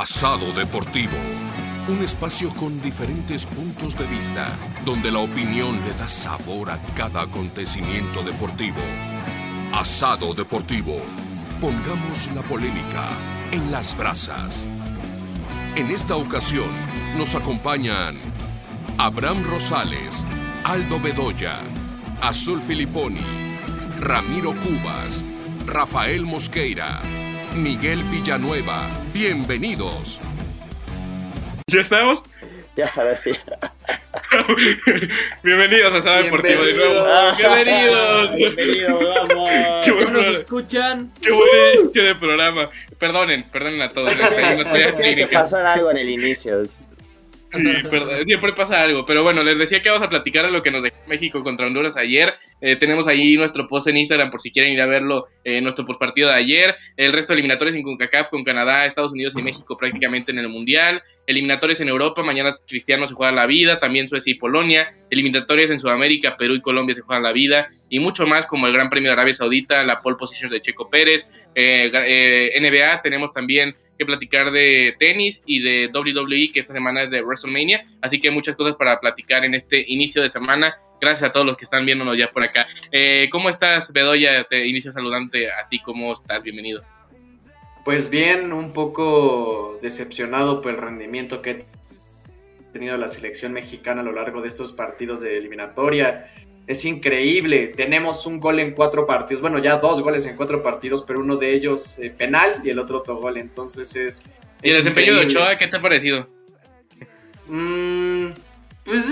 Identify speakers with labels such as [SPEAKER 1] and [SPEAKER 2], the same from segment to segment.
[SPEAKER 1] Asado Deportivo. Un espacio con diferentes puntos de vista, donde la opinión le da sabor a cada acontecimiento deportivo. Asado Deportivo. Pongamos la polémica en las brasas. En esta ocasión nos acompañan Abraham Rosales, Aldo Bedoya, Azul Filiponi, Ramiro Cubas, Rafael Mosqueira, Miguel Villanueva. Bienvenidos.
[SPEAKER 2] ¿Ya estamos?
[SPEAKER 3] Ya, ahora sí.
[SPEAKER 2] Bienvenidos a Sábado Deportivo de nuevo.
[SPEAKER 3] Bienvenidos.
[SPEAKER 2] Bienvenidos.
[SPEAKER 3] Bienvenido, vamos.
[SPEAKER 2] Qué
[SPEAKER 4] ¿Ya
[SPEAKER 2] buen,
[SPEAKER 4] nos escuchan?
[SPEAKER 2] qué buen inicio de programa. Perdonen, perdonen a todos.
[SPEAKER 3] Tiene que pasar algo en el inicio.
[SPEAKER 2] Sí, perdón, siempre pasa algo. Pero bueno, les decía que vamos a platicar de lo que nos dejó México contra Honduras ayer. Eh, tenemos ahí nuestro post en Instagram por si quieren ir a verlo, eh, nuestro postpartido de ayer. El resto de eliminatorios en CONCACAF con Canadá, Estados Unidos y México prácticamente en el Mundial. Eliminatorios en Europa, mañana Cristiano se juega la vida, también Suecia y Polonia. Eliminatorios en Sudamérica, Perú y Colombia se juegan la vida. Y mucho más como el Gran Premio de Arabia Saudita, la pole position de Checo Pérez. Eh, eh, NBA, tenemos también que platicar de tenis y de WWE, que esta semana es de WrestleMania. Así que muchas cosas para platicar en este inicio de semana. Gracias a todos los que están viéndonos ya por acá. Eh, ¿Cómo estás, Bedoya? Te inicio saludante a ti. ¿Cómo estás? Bienvenido.
[SPEAKER 5] Pues bien, un poco decepcionado por el rendimiento que ha tenido la selección mexicana a lo largo de estos partidos de eliminatoria. Es increíble, tenemos un gol en cuatro partidos, bueno, ya dos goles en cuatro partidos, pero uno de ellos eh, penal y el otro otro gol, entonces es...
[SPEAKER 2] ¿Y el desempeño de. Ochoa qué te ha parecido?
[SPEAKER 5] Mm, pues,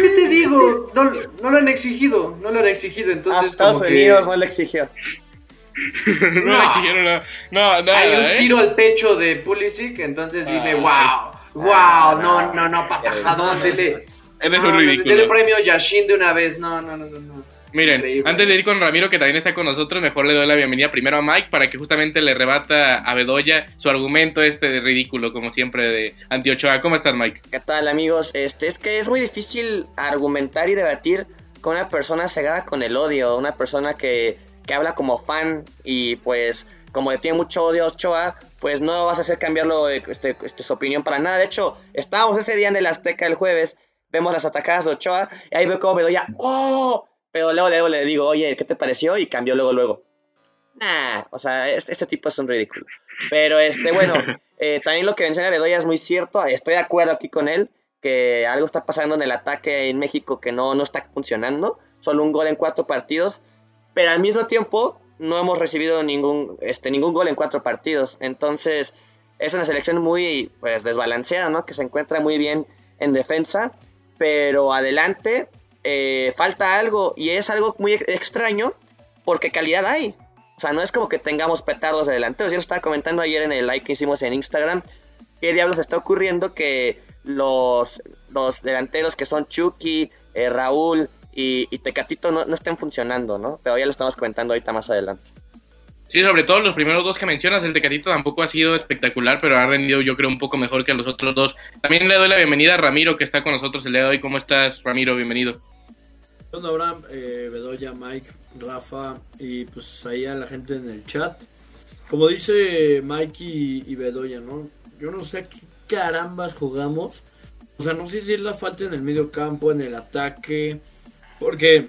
[SPEAKER 5] ¿qué te digo? No, no lo han exigido, no lo han exigido,
[SPEAKER 3] Ah,
[SPEAKER 5] entonces
[SPEAKER 3] Estados
[SPEAKER 5] como que
[SPEAKER 3] Unidos no le exigió.
[SPEAKER 2] no, le
[SPEAKER 5] No.
[SPEAKER 2] exigieron nada. No, nada,
[SPEAKER 5] hay un
[SPEAKER 2] ¿eh?
[SPEAKER 5] tiro al pecho de Pulisic, entonces dime,
[SPEAKER 2] Ay.
[SPEAKER 5] wow, wow,
[SPEAKER 3] Ah,
[SPEAKER 5] no, no, no, patajadón, dele...
[SPEAKER 2] Eres
[SPEAKER 5] No,
[SPEAKER 2] un
[SPEAKER 5] no,
[SPEAKER 2] ridículo.
[SPEAKER 5] Dele premio Yashin de una vez. No, no, no, no. no.
[SPEAKER 2] Miren,
[SPEAKER 5] Increíble.
[SPEAKER 2] antes de ir con Ramiro, que también está con nosotros, mejor le doy la bienvenida primero a Mike para que justamente le rebata a Bedoya su argumento este de ridículo, como siempre, de Antiochoa. ¿Cómo estás, Mike?
[SPEAKER 3] ¿Qué tal, amigos? Este, es que es muy difícil argumentar y debatir con una persona cegada con el odio, una persona que, que habla como fan y pues como le tiene mucho odio a Ochoa, pues no vas a hacer cambiarlo este, este, su opinión para nada. De hecho, estábamos ese día en el Azteca el jueves, vemos las atacadas de Ochoa y ahí veo como Bedoya, ¡oh! Pero luego, luego le digo, oye, ¿qué te pareció? Y cambió luego, luego. Nah, o sea, este, este tipo es un ridículo. Pero este, bueno, eh, también lo que menciona Bedoya es muy cierto. Estoy de acuerdo aquí con él que algo está pasando en el ataque en México que no, no está funcionando. Solo un gol en cuatro partidos. Pero al mismo tiempo no hemos recibido ningún, este, ningún gol en cuatro partidos. Entonces es una selección muy pues, desbalanceada, ¿no? Que se encuentra muy bien en defensa. Pero adelante eh, falta algo. Y es algo muy extraño porque calidad hay. O sea, no es como que tengamos petardos de delanteros. Yo lo estaba comentando ayer en el like que hicimos en Instagram. ¿Qué diablos está ocurriendo que los, los delanteros que son Chucky, eh, Raúl y, y Tecatito no, no estén funcionando, ¿no? Pero ya lo estamos comentando ahorita más adelante.
[SPEAKER 2] Sí, sobre todo los primeros dos que mencionas, el Tecatito tampoco ha sido espectacular, pero ha rendido yo creo un poco mejor que los otros dos. También le doy la bienvenida a Ramiro, que está con nosotros el día de hoy. ¿Cómo estás, Ramiro? Bienvenido.
[SPEAKER 4] ¿Qué onda, Abraham? Eh, Bedoya, Mike, Rafa y pues ahí a la gente en el chat. Como dice Mike y, y Bedoya, ¿no? Yo no sé qué carambas jugamos. O sea, no sé si es la falta en el medio campo, en el ataque. Porque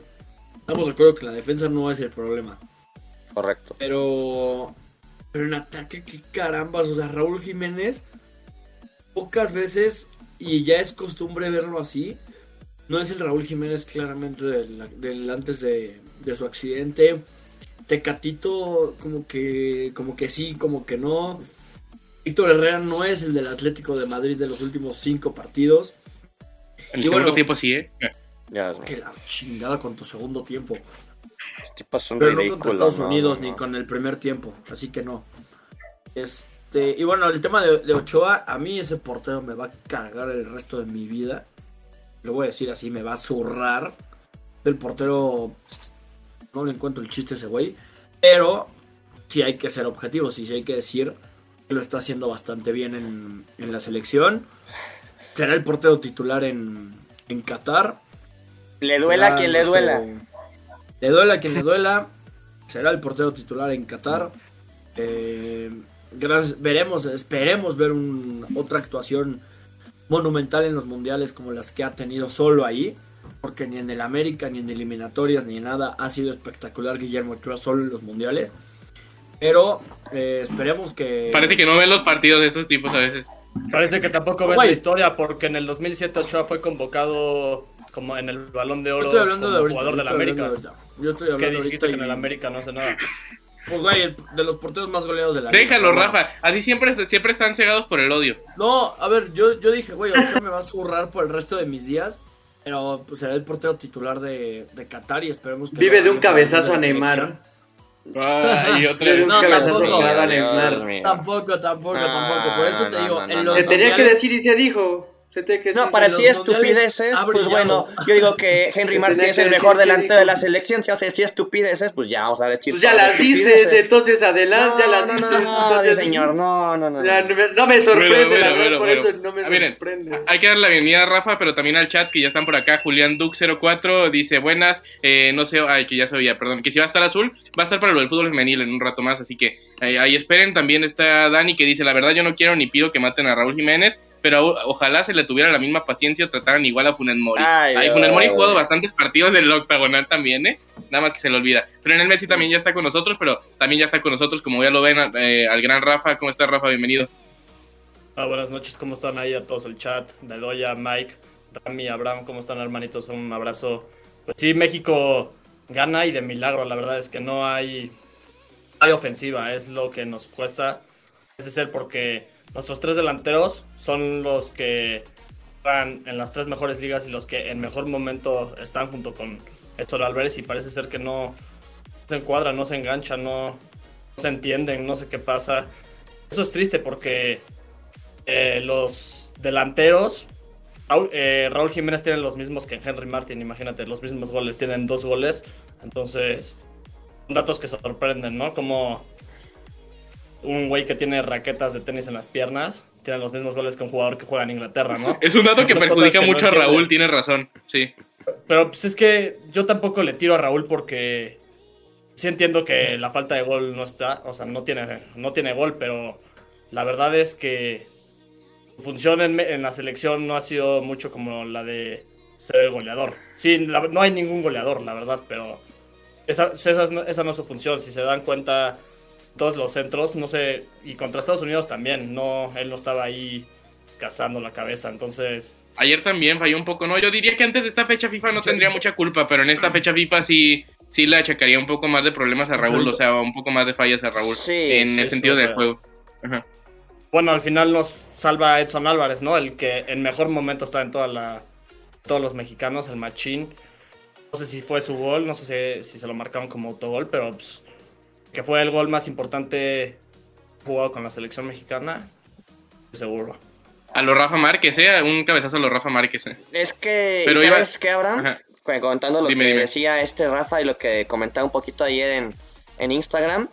[SPEAKER 4] estamos de acuerdo que la defensa no es el problema.
[SPEAKER 3] Correcto.
[SPEAKER 4] Pero, pero en ataque, qué carambas. O sea, Raúl Jiménez, pocas veces, y ya es costumbre verlo así, no es el Raúl Jiménez claramente del, del antes de, de su accidente. Tecatito, como que, como que sí, como que no. Víctor Herrera no es el del Atlético de Madrid de los últimos cinco partidos.
[SPEAKER 2] En el
[SPEAKER 4] Y
[SPEAKER 2] segundo
[SPEAKER 4] bueno.
[SPEAKER 2] tiempo sí, ¿eh?
[SPEAKER 3] Ya,
[SPEAKER 4] Que la chingada con tu segundo tiempo.
[SPEAKER 3] Este
[SPEAKER 4] Pero no contra Estados
[SPEAKER 3] no,
[SPEAKER 4] Unidos
[SPEAKER 3] no,
[SPEAKER 4] ni con el primer tiempo, así que no. Este, y bueno, el tema de, de Ochoa, a mí ese portero me va a cagar el resto de mi vida. Lo voy a decir así, me va a zurrar. El portero, no le encuentro el chiste a ese güey. Pero sí hay que ser objetivos y sí hay que decir que lo está haciendo bastante bien en, en la selección. Será el portero titular en, en Qatar.
[SPEAKER 3] Le duela a quien le duela.
[SPEAKER 4] Le duela a quien le duela. Será el portero titular en Qatar. Eh, gracias, veremos, esperemos ver un, otra actuación monumental en los mundiales como las que ha tenido solo ahí, porque ni en el América, ni en eliminatorias, ni en nada ha sido espectacular Guillermo Ochoa solo en los mundiales. Pero eh, esperemos que...
[SPEAKER 2] Parece que no ven los partidos de estos tipos a veces.
[SPEAKER 6] Parece que tampoco ves la historia, porque en el 2007 Ochoa fue convocado como en el Balón de Oro
[SPEAKER 4] estoy hablando
[SPEAKER 6] como
[SPEAKER 4] de ahorita.
[SPEAKER 6] jugador del
[SPEAKER 4] estoy
[SPEAKER 6] América.
[SPEAKER 4] hablando de. Yo estoy
[SPEAKER 6] ¿Qué
[SPEAKER 4] hablando
[SPEAKER 6] dijiste que en el
[SPEAKER 4] y-
[SPEAKER 6] América no hace nada?
[SPEAKER 4] Pues, güey, el- de los porteros más goleados de la
[SPEAKER 2] Déjalo,
[SPEAKER 4] liga.
[SPEAKER 2] Rafa. Así siempre, siempre están cegados por el odio.
[SPEAKER 4] No, a ver, yo, yo dije, güey, Ochoa me va a zurrar por el resto de mis días. Pero pues será el portero titular de, de Qatar y esperemos que.
[SPEAKER 5] Vive de un cabezazo a Neymar.
[SPEAKER 2] otra
[SPEAKER 5] Vive de un
[SPEAKER 4] No,
[SPEAKER 5] cabezazo
[SPEAKER 4] tampoco.
[SPEAKER 5] a Neymar.
[SPEAKER 4] Tampoco, tampoco, tampoco. Por eso te
[SPEAKER 3] no,
[SPEAKER 4] digo,
[SPEAKER 3] no,
[SPEAKER 4] en
[SPEAKER 3] no,
[SPEAKER 4] los
[SPEAKER 3] no.
[SPEAKER 5] tenía que decir y se dijo. Que.
[SPEAKER 3] No, para sí estupideces, pues bueno, yo digo que Henry Martin es el mejor
[SPEAKER 5] sí,
[SPEAKER 3] delantero de la selección. Si hace si estupideces, pues ya vamos a decir.
[SPEAKER 5] Pues ya las dices, entonces adelante, ya las
[SPEAKER 3] no,
[SPEAKER 5] dices.
[SPEAKER 3] no, no,
[SPEAKER 5] entonces-
[SPEAKER 3] señor, no, no, no.
[SPEAKER 5] Ya,
[SPEAKER 3] no.
[SPEAKER 5] no, me, no me sorprende,
[SPEAKER 2] Bueno, bueno,
[SPEAKER 5] la verdad,
[SPEAKER 2] bueno,
[SPEAKER 5] por
[SPEAKER 2] bueno.
[SPEAKER 5] eso no me
[SPEAKER 2] Ah, miren,
[SPEAKER 5] sorprende.
[SPEAKER 2] Hay que dar la bienvenida a Rafa, pero también al chat que ya están por acá. Julián Duke04 dice buenas. eh, no sé, ay, que ya se oía, perdón. Que si va a estar azul, va a estar para lo del fútbol femenil en un rato más. Así que eh, ahí esperen. También está Dani que dice: La verdad, yo no quiero ni pido que maten a Raúl Jiménez. Pero ojalá se le tuviera la misma paciencia o trataran igual a Funes Mori.
[SPEAKER 3] Ay,
[SPEAKER 2] Ay,
[SPEAKER 3] Dios.
[SPEAKER 2] Funes Mori ha jugado bastantes partidos del octagonal también, ¿eh? Nada más que se le olvida. Pero en el Messi también ya está con nosotros, pero también ya está con nosotros, como ya lo ven, eh, al gran Rafa. ¿Cómo está, Rafa? Bienvenido.
[SPEAKER 6] Ah, buenas noches, ¿cómo están ahí a todos el chat? Bedoya, Mike, Rami, Abraham, ¿cómo están hermanitos? Un abrazo. Pues sí, México gana y de milagro, la verdad es que no hay, hay ofensiva, es lo que nos cuesta. Ese ser porque nuestros tres delanteros son los que están en las tres mejores ligas y los que en mejor momento están junto con Héctor Álvarez y parece ser que no se encuadran, no se enganchan, no, se entienden, no sé qué pasa. Eso es triste porque eh, los delanteros, Raúl, eh, Raúl Jiménez tiene los mismos que Henry Martin, imagínate, los mismos goles, tienen dos goles, entonces son datos que sorprenden, ¿no? Como un güey que tiene raquetas de tenis en las piernas, tiene los mismos goles que un jugador que juega en Inglaterra, ¿no?
[SPEAKER 2] Es un dato que
[SPEAKER 6] Son
[SPEAKER 2] perjudica
[SPEAKER 6] no
[SPEAKER 2] mucho a. Raúl, tiene razón. Sí.
[SPEAKER 6] Pero pues es que yo tampoco le tiro a Raúl porque sí entiendo que la falta de gol no está, o sea, no tiene, no tiene gol, pero la verdad es que su función en, en la selección no ha sido mucho como la de ser el goleador. Sí, la- no hay ningún goleador, la verdad, pero esa, esa, no- esa no es su función. Si se dan cuenta, todos los centros, no sé, y contra Estados Unidos también, no, él no estaba ahí cazando la cabeza, entonces...
[SPEAKER 2] Ayer también falló un poco, ¿no? Yo diría que antes de esta fecha FIFA no tendría mucha culpa, pero en esta fecha FIFA sí, sí le achacaría un poco más de problemas a Raúl, o sea, un poco más de fallas a Raúl
[SPEAKER 3] Sí,
[SPEAKER 2] en
[SPEAKER 3] sí,
[SPEAKER 2] el sentido
[SPEAKER 6] sí,
[SPEAKER 2] del juego. Ajá.
[SPEAKER 6] Bueno, al final nos salva Edson Álvarez, ¿no? El que en mejor momento está en toda la, todos los mexicanos, el machín. No sé si fue su gol, no sé si, si se lo marcaron como autogol, pero pues, que fue el gol más importante jugado con la selección mexicana, seguro.
[SPEAKER 2] A los Rafa Márquez, ¿eh? Un cabezazo a los Rafa Márquez. ¿eh?
[SPEAKER 3] Es que,
[SPEAKER 2] Pero
[SPEAKER 3] ¿y
[SPEAKER 2] iba-
[SPEAKER 3] ¿sabes qué, Abraham?
[SPEAKER 2] Ajá.
[SPEAKER 3] Cu- Contando lo
[SPEAKER 2] Dime,
[SPEAKER 3] que
[SPEAKER 2] dime.
[SPEAKER 3] decía este Rafa y lo que comentaba un poquito ayer en, en Instagram,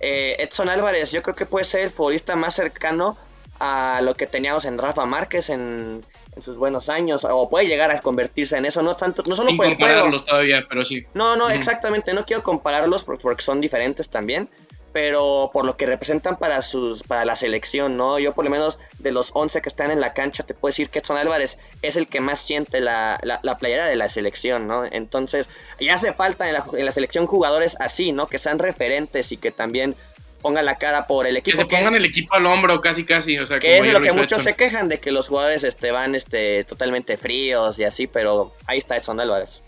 [SPEAKER 3] eh, Edson Álvarez yo creo que puede ser el futbolista más cercano a lo que teníamos en Rafa Márquez en, en sus buenos años, o puede llegar a convertirse en eso, no tanto, no solo
[SPEAKER 2] Sin
[SPEAKER 3] por el juego,
[SPEAKER 2] todavía, pero sí.
[SPEAKER 3] no, no, exactamente, no quiero compararlos por- porque son diferentes también, pero por lo que representan para sus para la selección, ¿no? Yo por lo menos de los 11 que están en la cancha te puedo decir que Edson Álvarez es el que más siente la, la, la playera de la selección, ¿no? Entonces, ya hace falta en la, en la selección jugadores así, ¿no? Que sean referentes y que también pongan la cara por el
[SPEAKER 2] Que
[SPEAKER 3] equipo.
[SPEAKER 2] se
[SPEAKER 3] que es-
[SPEAKER 2] pongan el equipo al hombro casi casi, o sea,
[SPEAKER 3] que es lo que muchos se quejan de que los jugadores este, van este, totalmente fríos y así, pero ahí está Edson Álvarez.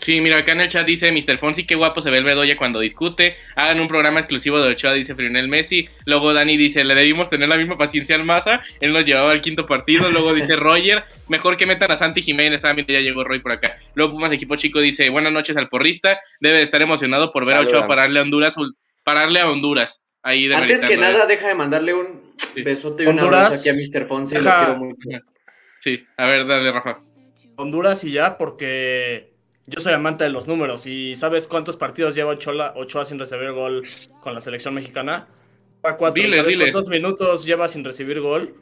[SPEAKER 2] Sí, mira, acá en el chat dice Mr. Fonsi, qué guapo se ve el Bedoya cuando discute. Hagan un programa exclusivo de Ochoa, dice Frionel Messi. Luego Dani dice, le debimos tener la misma paciencia al Maza. Él nos llevaba al quinto partido. Luego dice Roger, mejor que metan a Santi Jiménez. Ah, mira, ya llegó Roy por acá. Luego Pumas Equipo Chico dice, buenas noches al porrista. Debe de estar emocionado por ver a Ochoa pararle a Honduras. Pararle a Honduras. Ahí
[SPEAKER 5] Antes que nada, deja de mandarle un
[SPEAKER 2] Sí.
[SPEAKER 5] besote y un
[SPEAKER 6] Honduras.
[SPEAKER 5] abrazo aquí a Mr. Fonsi. Lo
[SPEAKER 6] Deja-
[SPEAKER 5] quiero mucho.
[SPEAKER 2] Sí, a ver, dale, Rafa.
[SPEAKER 6] Honduras y ya, porque yo soy amante de los números. ¿Y sabes cuántos partidos lleva Ochoa, Ochoa sin recibir gol con la selección mexicana? Lleva cuatro.
[SPEAKER 2] Dile,
[SPEAKER 6] ¿Sabes
[SPEAKER 2] dile.
[SPEAKER 6] cuántos minutos lleva sin recibir gol?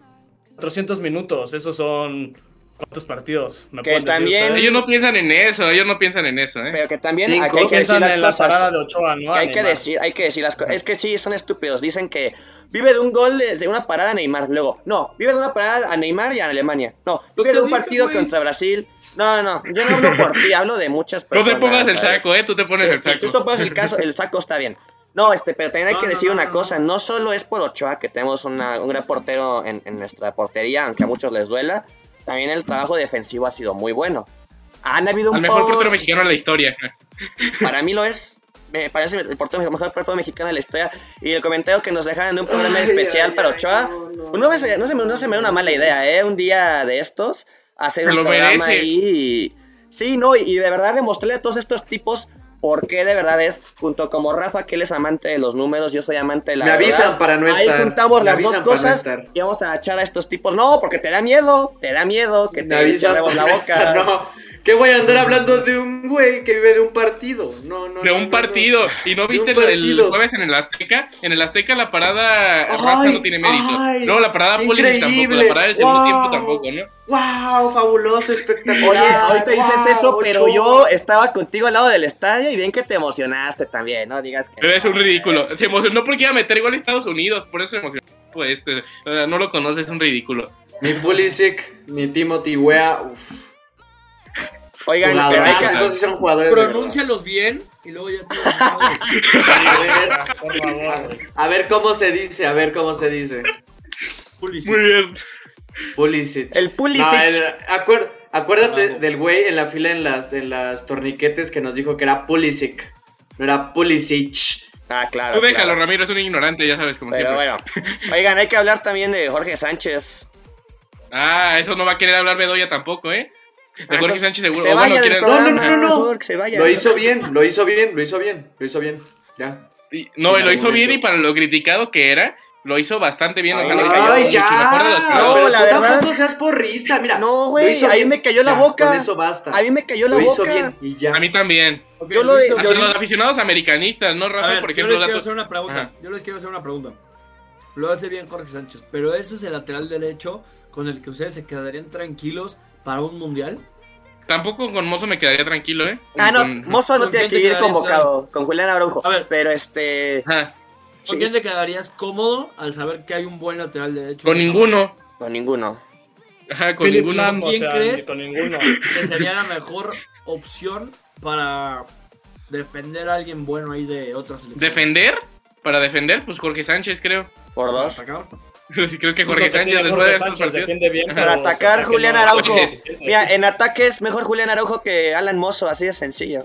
[SPEAKER 6] 400 minutos. Esos son ¿Cuántos partidos? ¿Me
[SPEAKER 3] Que también-?
[SPEAKER 2] Ellos no piensan en eso, ellos no piensan en eso, ¿eh?
[SPEAKER 3] Pero que también
[SPEAKER 5] Cinco.
[SPEAKER 3] aquí hay que decir las
[SPEAKER 6] en la
[SPEAKER 3] cosas.
[SPEAKER 6] parada de Ochoa, ¿no?
[SPEAKER 3] que hay que decir, hay que decir las cosas. Es que sí, son estúpidos. Dicen que vive de un gol de de una parada a Neymar. Luego, no, vive de una parada a Neymar y a Alemania. No, vive de un
[SPEAKER 4] dije,
[SPEAKER 3] partido
[SPEAKER 4] güey.
[SPEAKER 3] contra Brasil. No, no, yo no hablo por ti, hablo de muchas
[SPEAKER 2] No
[SPEAKER 3] personas.
[SPEAKER 2] te pongas el saco, ¿eh? Tú te pones
[SPEAKER 3] Sí,
[SPEAKER 2] el
[SPEAKER 3] si
[SPEAKER 2] saco.
[SPEAKER 3] tú te pones el caso, el saco está bien. No, este, pero también hay
[SPEAKER 4] No,
[SPEAKER 3] que
[SPEAKER 4] no,
[SPEAKER 3] decir
[SPEAKER 4] no,
[SPEAKER 3] una
[SPEAKER 4] no,
[SPEAKER 3] cosa, no solo es por Ochoa que tenemos una- un gran portero en, en nuestra portería, aunque a muchos les duela, también el trabajo defensivo ha sido muy bueno. Han habido un
[SPEAKER 2] Al mejor
[SPEAKER 3] por-
[SPEAKER 2] portero mexicano de la historia.
[SPEAKER 3] para mí lo es. Me parece el portero el mejor portero mexicano de la historia. Y el comentario que nos dejaron de un programa
[SPEAKER 5] Ay,
[SPEAKER 3] especial
[SPEAKER 5] ay,
[SPEAKER 3] para Ochoa.
[SPEAKER 5] no, no,
[SPEAKER 3] pues no, me, no, se me, no se me da una mala idea, ¿eh? Un día de estos, hacer
[SPEAKER 2] Se
[SPEAKER 3] un
[SPEAKER 2] lo
[SPEAKER 3] programa
[SPEAKER 2] merece.
[SPEAKER 3] ahí. y- Sí, no, y de verdad demostrarle a todos estos tipos por qué de verdad es, junto como Rafa, que él es amante de los números, yo soy amante de la
[SPEAKER 5] Me avisan para no
[SPEAKER 3] Ahí
[SPEAKER 5] estar.
[SPEAKER 3] juntamos
[SPEAKER 5] Me
[SPEAKER 3] las dos
[SPEAKER 5] no
[SPEAKER 3] cosas y vamos a echar a estos tipos. No, porque te da miedo, te da miedo que
[SPEAKER 5] Me
[SPEAKER 3] te
[SPEAKER 5] avisan para
[SPEAKER 3] la boca.
[SPEAKER 5] No, que voy a andar hablando de un güey que vive de un partido. No, no.
[SPEAKER 2] De
[SPEAKER 5] no,
[SPEAKER 2] un
[SPEAKER 5] no,
[SPEAKER 2] partido.
[SPEAKER 5] no.
[SPEAKER 2] ¿Y no viste el, jueves en el Azteca? En el Azteca la parada
[SPEAKER 5] Ay,
[SPEAKER 2] Rafa no tiene mérito.
[SPEAKER 5] ay,
[SPEAKER 2] Luego la parada
[SPEAKER 5] qué
[SPEAKER 2] Pulisic tampoco. La parada del segundo
[SPEAKER 5] Wow.
[SPEAKER 2] tiempo tampoco, ¿no?
[SPEAKER 5] ¡Wow! Fabuloso, espectacular.
[SPEAKER 3] Oye, ahorita dices
[SPEAKER 5] Wow,
[SPEAKER 3] eso, pero yo estaba contigo al lado del estadio y bien que te emocionaste también, no digas que.
[SPEAKER 2] Pero es un
[SPEAKER 3] no,
[SPEAKER 2] ridículo. Se emocionó porque iba a meter gol a Estados Unidos. Por eso se emocionó. Pues este, no lo conoces, es un ridículo.
[SPEAKER 5] Ni Pulisic, ni Timothy Wea. Uf.
[SPEAKER 3] Oigan, pero hay
[SPEAKER 5] Jugadorazos,
[SPEAKER 3] que-
[SPEAKER 5] esos sí son jugadores.
[SPEAKER 4] Pronúncialos bien y luego ya te
[SPEAKER 5] A ver,
[SPEAKER 6] Por favor, güey.
[SPEAKER 5] a ver cómo se dice, a ver cómo se dice.
[SPEAKER 4] Pulisic.
[SPEAKER 2] Muy bien.
[SPEAKER 5] Pulisic.
[SPEAKER 3] El Pulisic.
[SPEAKER 5] No, el- acuer- acuérdate
[SPEAKER 4] Bravo.
[SPEAKER 5] del güey en la fila en las, en las torniquetes que nos dijo que era Pulisic. No era Pulisic.
[SPEAKER 3] Ah, claro.
[SPEAKER 2] Tú déjalo,
[SPEAKER 3] claro.
[SPEAKER 2] Ramiro, es un ignorante, ya sabes, como
[SPEAKER 3] Pero
[SPEAKER 2] siempre.
[SPEAKER 3] bueno. Oigan, hay que hablar también de Jorge Sánchez.
[SPEAKER 2] Ah, eso no va a querer hablar Bedoya tampoco, ¿eh? De Jorge Sánchez seguro.
[SPEAKER 3] se
[SPEAKER 2] O bueno,
[SPEAKER 3] vaya del
[SPEAKER 2] quiere-
[SPEAKER 5] No, no,
[SPEAKER 3] programa,
[SPEAKER 5] no, no, no.
[SPEAKER 3] que se vaya.
[SPEAKER 5] Lo hizo bien, lo hizo bien, lo hizo bien, lo hizo bien. Ya.
[SPEAKER 2] Sí, No, lo hizo bien y para lo criticado que era, lo hizo bastante bien.
[SPEAKER 3] Ay,
[SPEAKER 5] Ay, ya.
[SPEAKER 3] No,
[SPEAKER 5] pero
[SPEAKER 3] la
[SPEAKER 5] tú
[SPEAKER 3] verdad-
[SPEAKER 5] tampoco seas porrista, mira.
[SPEAKER 3] No, güey, ahí
[SPEAKER 5] bien.
[SPEAKER 3] me cayó la
[SPEAKER 5] Ya,
[SPEAKER 3] boca.
[SPEAKER 5] Con eso basta.
[SPEAKER 3] A mí me cayó la
[SPEAKER 5] lo hizo
[SPEAKER 3] boca.
[SPEAKER 5] bien y ya.
[SPEAKER 2] A mí también.
[SPEAKER 3] Yo lo- yo-
[SPEAKER 2] los aficionados americanistas, ¿no,
[SPEAKER 4] A
[SPEAKER 2] Rafa? por
[SPEAKER 4] yo
[SPEAKER 2] ejemplo,
[SPEAKER 4] les quiero hacer una pregunta. Yo les quiero hacer una pregunta. Lo hace bien Jorge Sánchez, pero ese es el lateral derecho con el que ustedes se quedarían tranquilos para un mundial.
[SPEAKER 2] Tampoco con Mozo me quedaría tranquilo, ¿eh?
[SPEAKER 3] Ah, no,
[SPEAKER 2] Con-
[SPEAKER 3] Mozo no
[SPEAKER 4] ¿Con
[SPEAKER 3] tiene que ir convocado. Con Julián Araujo.
[SPEAKER 4] A ver.
[SPEAKER 3] Pero este.
[SPEAKER 2] Ajá.
[SPEAKER 4] ¿Con
[SPEAKER 3] sí,
[SPEAKER 4] quién te quedarías cómodo al saber que hay un buen lateral derecho?
[SPEAKER 2] Con ninguno.
[SPEAKER 3] con ninguno.
[SPEAKER 2] Ajá, con
[SPEAKER 6] Philip
[SPEAKER 2] ninguno.
[SPEAKER 6] Lam, o
[SPEAKER 4] ¿Quién
[SPEAKER 6] sea,
[SPEAKER 4] crees?
[SPEAKER 6] ni con ninguno.
[SPEAKER 4] Que sería la mejor opción para defender a alguien bueno ahí de otra selección.
[SPEAKER 2] ¿Defender? Para defender, pues Jorge Sánchez, creo.
[SPEAKER 3] Por
[SPEAKER 4] Para
[SPEAKER 3] dos.
[SPEAKER 4] atacar.
[SPEAKER 2] creo que
[SPEAKER 6] Lo
[SPEAKER 2] Jorge Sánchez después de
[SPEAKER 6] Sánchez defiende bien.
[SPEAKER 3] Para atacar Julián
[SPEAKER 6] no-
[SPEAKER 3] Araujo.
[SPEAKER 6] Oye, sí, sí, sí.
[SPEAKER 3] Mira, en ataque es mejor Julián Araujo que Alan Mozo, así de sencillo.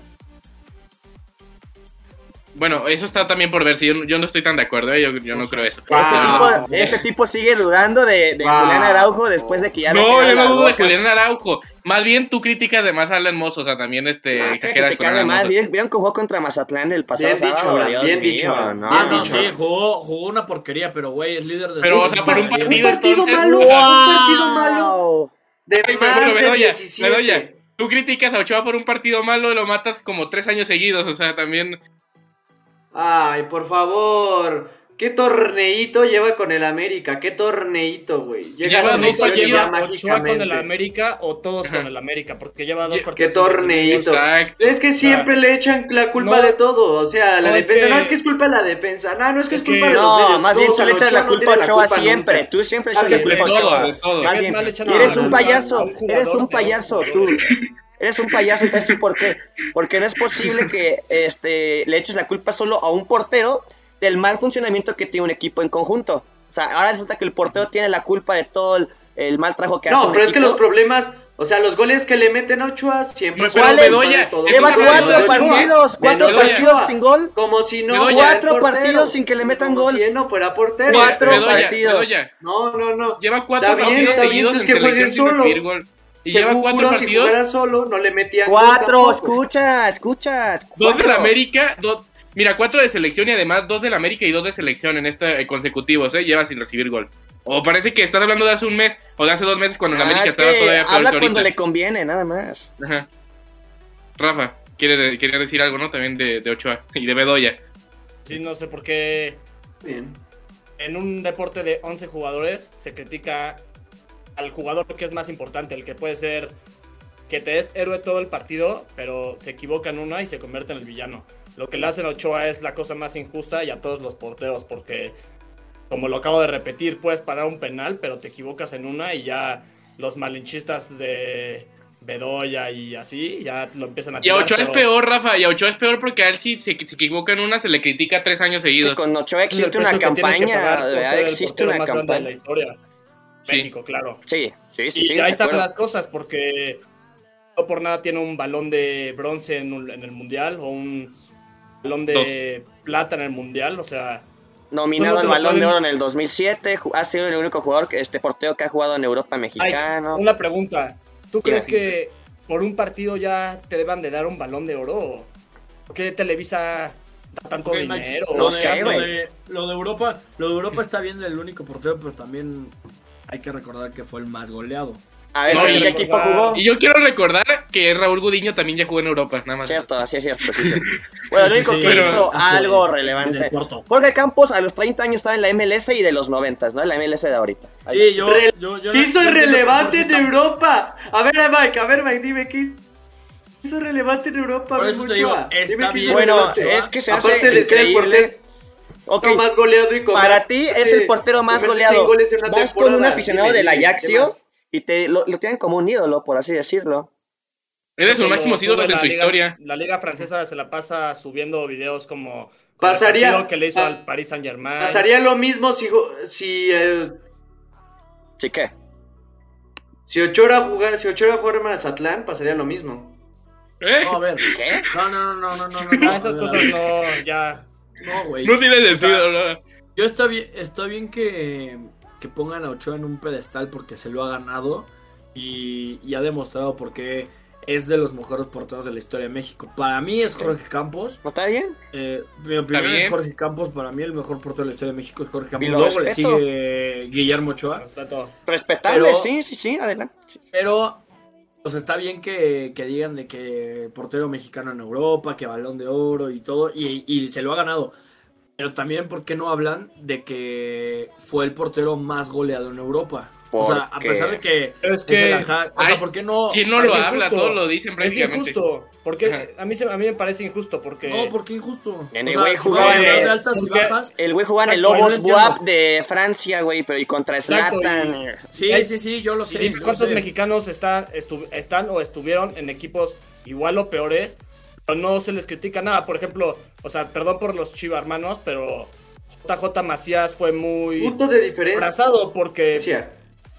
[SPEAKER 2] Bueno, eso está también por ver. Si yo, yo no estoy tan de acuerdo, ¿eh? yo, yo no creo eso.
[SPEAKER 3] Este,
[SPEAKER 5] Wow.
[SPEAKER 3] tipo, este tipo sigue dudando de, de
[SPEAKER 5] Wow.
[SPEAKER 3] Julián Araujo después de que ya
[SPEAKER 2] No, yo no dudo de. Julián Araujo. Más bien tú criticas de más a Alan Mozo, o sea, también este,
[SPEAKER 3] Ah, que
[SPEAKER 2] exageras
[SPEAKER 3] te
[SPEAKER 2] con
[SPEAKER 3] cabe
[SPEAKER 2] Alan
[SPEAKER 3] más. ¿Vieron que jugó contra Mazatlán el pasado
[SPEAKER 5] Bien dicho,
[SPEAKER 3] Dios
[SPEAKER 5] bien
[SPEAKER 3] mío,
[SPEAKER 5] dicho,
[SPEAKER 3] no,
[SPEAKER 5] Bien
[SPEAKER 4] no,
[SPEAKER 3] no.
[SPEAKER 5] dicho.
[SPEAKER 4] sí, jugó, jugó una porquería, pero güey, es líder de
[SPEAKER 2] Pero, o sea, por un partido,
[SPEAKER 5] Un partido
[SPEAKER 2] entonces,
[SPEAKER 5] malo,
[SPEAKER 2] wow.
[SPEAKER 5] un partido malo. De
[SPEAKER 2] Ay,
[SPEAKER 5] más
[SPEAKER 2] pero,
[SPEAKER 5] de
[SPEAKER 2] Bedoya,
[SPEAKER 5] 17.
[SPEAKER 2] Bedoya, tú criticas a Ochoa por un partido malo y lo matas como tres años seguidos, o sea, también...
[SPEAKER 5] Ay, por favor. ¿Qué torneito lleva con el América? ¿Qué torneito, güey? Llega
[SPEAKER 2] Lleva
[SPEAKER 5] a
[SPEAKER 2] dos partidos,
[SPEAKER 5] ya
[SPEAKER 6] con el. América o todos
[SPEAKER 2] Ajá.
[SPEAKER 6] con el América, porque lleva dos
[SPEAKER 2] ¿Qué
[SPEAKER 6] partidos.
[SPEAKER 5] ¿Qué torneito?
[SPEAKER 2] Exacto.
[SPEAKER 5] Es que siempre le echan la culpa
[SPEAKER 6] No.
[SPEAKER 5] de todo. O sea, la
[SPEAKER 6] No, es
[SPEAKER 5] defensa.
[SPEAKER 6] que-
[SPEAKER 5] No, es que es culpa de la defensa. No, no es que es,
[SPEAKER 6] Es
[SPEAKER 5] culpa
[SPEAKER 6] que-
[SPEAKER 5] de los
[SPEAKER 3] No,
[SPEAKER 5] medios.
[SPEAKER 3] más bien
[SPEAKER 5] a
[SPEAKER 3] le echas
[SPEAKER 5] Ochoa
[SPEAKER 3] la
[SPEAKER 5] no
[SPEAKER 3] culpa a Ochoa siempre.
[SPEAKER 5] nunca.
[SPEAKER 3] Tú siempre echas la culpa a Ochoa. Más bien,
[SPEAKER 6] echan a-
[SPEAKER 3] eres
[SPEAKER 6] no,
[SPEAKER 3] un
[SPEAKER 6] no,
[SPEAKER 3] payaso.
[SPEAKER 6] a
[SPEAKER 3] Eres un
[SPEAKER 6] no
[SPEAKER 3] payaso, tú. Eres un payaso, entonces sí, ¿por qué? Porque no es posible que este, le eches la culpa solo a un portero del mal funcionamiento que tiene un equipo en conjunto. O sea, ahora resulta que el portero tiene la culpa de todo el, el mal trabajo que hace.
[SPEAKER 5] No, pero es que los problemas. O sea, los goles que le meten a Ochoa siempre de
[SPEAKER 2] Bedoya,
[SPEAKER 5] todo.
[SPEAKER 3] Lleva cuatro partidos, cuatro partidos sin gol.
[SPEAKER 5] Como si no.
[SPEAKER 2] Bedoya.
[SPEAKER 3] Cuatro partidos sin que le metan
[SPEAKER 5] Como
[SPEAKER 3] gol.
[SPEAKER 5] Si él no fuera portero.
[SPEAKER 3] Cuatro
[SPEAKER 2] Bedoya,
[SPEAKER 3] partidos.
[SPEAKER 2] Bedoya,
[SPEAKER 5] No, no, no.
[SPEAKER 2] Lleva cuatro
[SPEAKER 5] Está bien,
[SPEAKER 2] partidos
[SPEAKER 5] está bien,
[SPEAKER 2] seguidos
[SPEAKER 5] entonces
[SPEAKER 2] en
[SPEAKER 5] que juegue solo.
[SPEAKER 2] Y lleva cuatro
[SPEAKER 5] Seguro, si
[SPEAKER 2] partidos,
[SPEAKER 5] jugara solo, no le metían gol
[SPEAKER 3] Cuatro,
[SPEAKER 5] tampoco.
[SPEAKER 3] escucha, escucha.
[SPEAKER 2] dos de
[SPEAKER 3] cuatro.
[SPEAKER 2] la América, dos... Mira, cuatro de selección y además dos de la América y dos de selección en este eh, consecutivos, ¿eh? Lleva sin recibir gol. O parece que estás hablando de hace un mes o de hace dos meses cuando la
[SPEAKER 3] Ah,
[SPEAKER 2] América
[SPEAKER 3] es
[SPEAKER 2] estaba
[SPEAKER 3] que
[SPEAKER 2] todavía peor
[SPEAKER 3] habla cuando
[SPEAKER 2] ahorita.
[SPEAKER 3] le conviene, nada más.
[SPEAKER 2] Ajá. Rafa, quiere, quería decir algo, ¿no? También de, de Ochoa y de Bedoya.
[SPEAKER 6] Sí, no sé por qué
[SPEAKER 5] Bien.
[SPEAKER 6] en un deporte de 11 jugadores se critica a al jugador que es más importante, el que puede ser que te es héroe todo el partido, pero se equivoca en una y se convierte en el villano. Lo que le hacen a Ochoa es la cosa más injusta y a todos los porteros, porque como lo acabo de repetir, puedes parar un penal, pero te equivocas en una y ya los malinchistas de Bedoya y así ya lo empiezan a
[SPEAKER 2] Y a
[SPEAKER 6] tirar,
[SPEAKER 2] Ochoa es peor, Rafa. Y a Ochoa es peor porque a él si se, equivoca en una se le critica tres años
[SPEAKER 3] Que
[SPEAKER 2] seguidos.
[SPEAKER 3] con Ochoa
[SPEAKER 6] Es
[SPEAKER 3] existe una
[SPEAKER 6] pagar
[SPEAKER 3] campaña, existe una
[SPEAKER 6] grande de la
[SPEAKER 3] campaña.
[SPEAKER 6] historia.
[SPEAKER 2] Sí.
[SPEAKER 6] México, claro.
[SPEAKER 3] Sí, sí, sí,
[SPEAKER 6] y
[SPEAKER 3] sí.
[SPEAKER 6] ahí están
[SPEAKER 3] acuerdo.
[SPEAKER 6] las cosas, porque no por nada tiene un balón de bronce en, un- en el mundial o un balón de plata en el mundial, o sea,
[SPEAKER 3] Nominado al
[SPEAKER 6] lo
[SPEAKER 3] Balón de Oro en el 2007, ju- ha sido el único jugador, que este portero que ha jugado en Europa mexicano.
[SPEAKER 6] una pregunta, ¿tú crees que por un partido ya te deban de dar un balón de oro? ¿Por qué Televisa da tanto dinero?
[SPEAKER 3] No
[SPEAKER 4] lo,
[SPEAKER 3] sé,
[SPEAKER 4] de, lo, de, lo de Europa, lo de Europa está bien del único portero, pero también hay que recordar que fue el más goleado.
[SPEAKER 3] A ver,
[SPEAKER 2] No,
[SPEAKER 3] ¿en
[SPEAKER 2] y
[SPEAKER 3] qué equipo jugó?
[SPEAKER 2] Y yo quiero recordar que Raúl Gudiño también ya jugó en Europa, nada más.
[SPEAKER 3] Cierto, así es cierto, sí es cierto. Bueno, lo
[SPEAKER 4] Sí,
[SPEAKER 3] único
[SPEAKER 4] sí,
[SPEAKER 3] que
[SPEAKER 2] pero-
[SPEAKER 3] hizo algo
[SPEAKER 4] el
[SPEAKER 3] relevante. Jorge Campos a los 30 años estaba en la MLS y de los 90, ¿no? En la MLS de ahorita. Ahí.
[SPEAKER 4] Sí, yo,
[SPEAKER 5] Re-
[SPEAKER 4] yo, yo-
[SPEAKER 5] Hizo relevante en Europa. A ver, a Mike, a ver, Mike, dime qué hizo relevante en Europa.
[SPEAKER 4] Por eso te digo, está bien.
[SPEAKER 3] Bueno,
[SPEAKER 5] relevante.
[SPEAKER 3] es que se
[SPEAKER 5] Aparte
[SPEAKER 3] hace
[SPEAKER 5] de ser el
[SPEAKER 3] increíble.
[SPEAKER 5] portero
[SPEAKER 3] Ok,
[SPEAKER 5] más goleado y con
[SPEAKER 3] para ti es el portero más goleado.
[SPEAKER 5] 100 goles en una
[SPEAKER 3] Vas con un aficionado del
[SPEAKER 5] dime, ¿qué
[SPEAKER 3] Ajaxio? Y te lo, lo tienen como un ídolo, por así decirlo.
[SPEAKER 2] Es de sus
[SPEAKER 6] Como
[SPEAKER 2] máximos ídolos en su
[SPEAKER 6] liga-
[SPEAKER 2] historia.
[SPEAKER 6] La liga francesa se la pasa subiendo videos como... como el
[SPEAKER 5] Pasaría-
[SPEAKER 6] partido que le hizo al Paris Saint Germain.
[SPEAKER 5] Pasaría lo mismo si, si, eh,
[SPEAKER 3] ¿Sí qué?
[SPEAKER 5] si Ochoa jugara, si Ochoa jugara en Mazatlán, pasaría lo mismo.
[SPEAKER 2] ¿Eh?
[SPEAKER 4] No, a ver.
[SPEAKER 3] ¿Qué?
[SPEAKER 4] No, no, no, no, no, no. no,
[SPEAKER 6] esas cosas no, ya...
[SPEAKER 4] No, güey.
[SPEAKER 2] No tiene
[SPEAKER 4] O sea,
[SPEAKER 2] sentido, ¿no?
[SPEAKER 4] Yo está bien, está bien que, que pongan a Ochoa en un pedestal porque se lo ha ganado y, y ha demostrado porque es de los mejores porteros de la historia de México. Para mí es Jorge Campos.
[SPEAKER 3] ¿No está bien?
[SPEAKER 4] Eh, mi opinión
[SPEAKER 2] bien.
[SPEAKER 4] es Jorge Campos. Para mí el mejor portero de la historia de México es Jorge Campos. Luego le sigue Guillermo Ochoa.
[SPEAKER 3] Respetable,
[SPEAKER 4] Pero-
[SPEAKER 3] sí, sí, sí, adelante.
[SPEAKER 4] Pero, pues está bien que, que digan de que portero mexicano en Europa, que balón de oro y todo, y, y se lo ha ganado. Pero también, ¿por qué no hablan de que fue el portero más goleado en Europa? O sea, a
[SPEAKER 3] Porque-
[SPEAKER 4] pesar de que...
[SPEAKER 6] Es que-
[SPEAKER 4] Ajax- o sea, ¿por qué no...?
[SPEAKER 2] ¿Quién no
[SPEAKER 6] Es
[SPEAKER 2] lo
[SPEAKER 6] injusto.
[SPEAKER 2] habla? Todos lo dicen
[SPEAKER 6] Es
[SPEAKER 2] prácticamente.
[SPEAKER 6] injusto, porque
[SPEAKER 2] Ajá.
[SPEAKER 6] a mí, se- a mí me parece injusto, porque...
[SPEAKER 4] No, ¿por qué injusto?
[SPEAKER 3] En el güey jugaba en el-
[SPEAKER 4] de altas y
[SPEAKER 6] porque-
[SPEAKER 4] bajas...
[SPEAKER 3] El güey jugaba en el Lobos. Buap de Francia, güey, pero y contra
[SPEAKER 6] y-
[SPEAKER 4] Sí, sí, sí, yo lo sé.
[SPEAKER 6] cuántos
[SPEAKER 4] sé.
[SPEAKER 6] mexicanos están, estu- están o estuvieron en equipos igual o peores, no se les critica nada. Por ejemplo, o sea, perdón por los chiva hermanos, pero JJ Macías fue muy
[SPEAKER 5] Punto de diferencia.
[SPEAKER 6] abrazado porque,
[SPEAKER 5] Sí,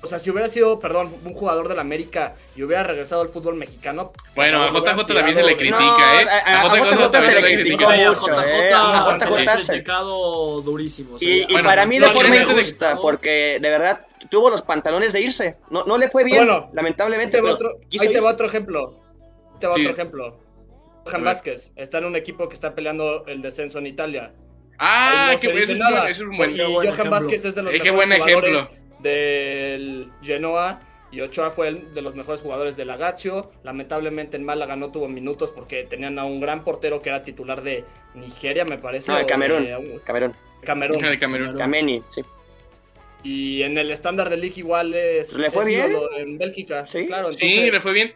[SPEAKER 6] o sea, si hubiera sido, perdón, un jugador del América y hubiera regresado al fútbol mexicano.
[SPEAKER 2] Bueno, a JJ también se le critica,
[SPEAKER 3] No,
[SPEAKER 2] ¿eh?
[SPEAKER 3] a- a JJ
[SPEAKER 2] también
[SPEAKER 3] se le criticó
[SPEAKER 4] a
[SPEAKER 3] mucho,
[SPEAKER 4] JJ,
[SPEAKER 3] eh. A
[SPEAKER 4] se le
[SPEAKER 3] JJ
[SPEAKER 4] ha
[SPEAKER 3] se-
[SPEAKER 4] criticado durísimo.
[SPEAKER 3] Y, y
[SPEAKER 2] Bueno,
[SPEAKER 3] para mí de
[SPEAKER 2] no,
[SPEAKER 3] forma injusta, porque de verdad tuvo los pantalones de irse. No, no le fue bien,
[SPEAKER 6] Bueno, Ahí
[SPEAKER 3] lamentablemente.
[SPEAKER 6] te va otro, ahí te va otro ejemplo. Ahí te va
[SPEAKER 2] Sí.
[SPEAKER 6] otro ejemplo. Johan. Vázquez está en un equipo que está peleando el descenso en Italia.
[SPEAKER 2] Ah,
[SPEAKER 6] no
[SPEAKER 2] qué
[SPEAKER 6] se dice
[SPEAKER 2] es
[SPEAKER 6] nada.
[SPEAKER 2] un- eso es un buen.
[SPEAKER 6] Y
[SPEAKER 4] Qué buen
[SPEAKER 6] Johan
[SPEAKER 4] ejemplo.
[SPEAKER 6] Vázquez es de los
[SPEAKER 2] Eh,
[SPEAKER 6] mejores
[SPEAKER 2] buen
[SPEAKER 6] jugadores
[SPEAKER 2] ejemplo.
[SPEAKER 6] del Genoa y Ochoa fue el de los mejores jugadores del Lazio. Lamentablemente en Málaga no tuvo minutos porque tenían a un gran portero que era titular de Nigeria, me parece.
[SPEAKER 3] No, de Camerún. Camerún.
[SPEAKER 6] Camerún.
[SPEAKER 2] De Camerún.
[SPEAKER 3] Kameni, sí.
[SPEAKER 6] Y en el estándar de League igual es,
[SPEAKER 3] ¿Le fue
[SPEAKER 6] es
[SPEAKER 3] bien?
[SPEAKER 6] en Bélgica.
[SPEAKER 3] Sí.
[SPEAKER 6] claro.
[SPEAKER 2] Sí, le fue bien.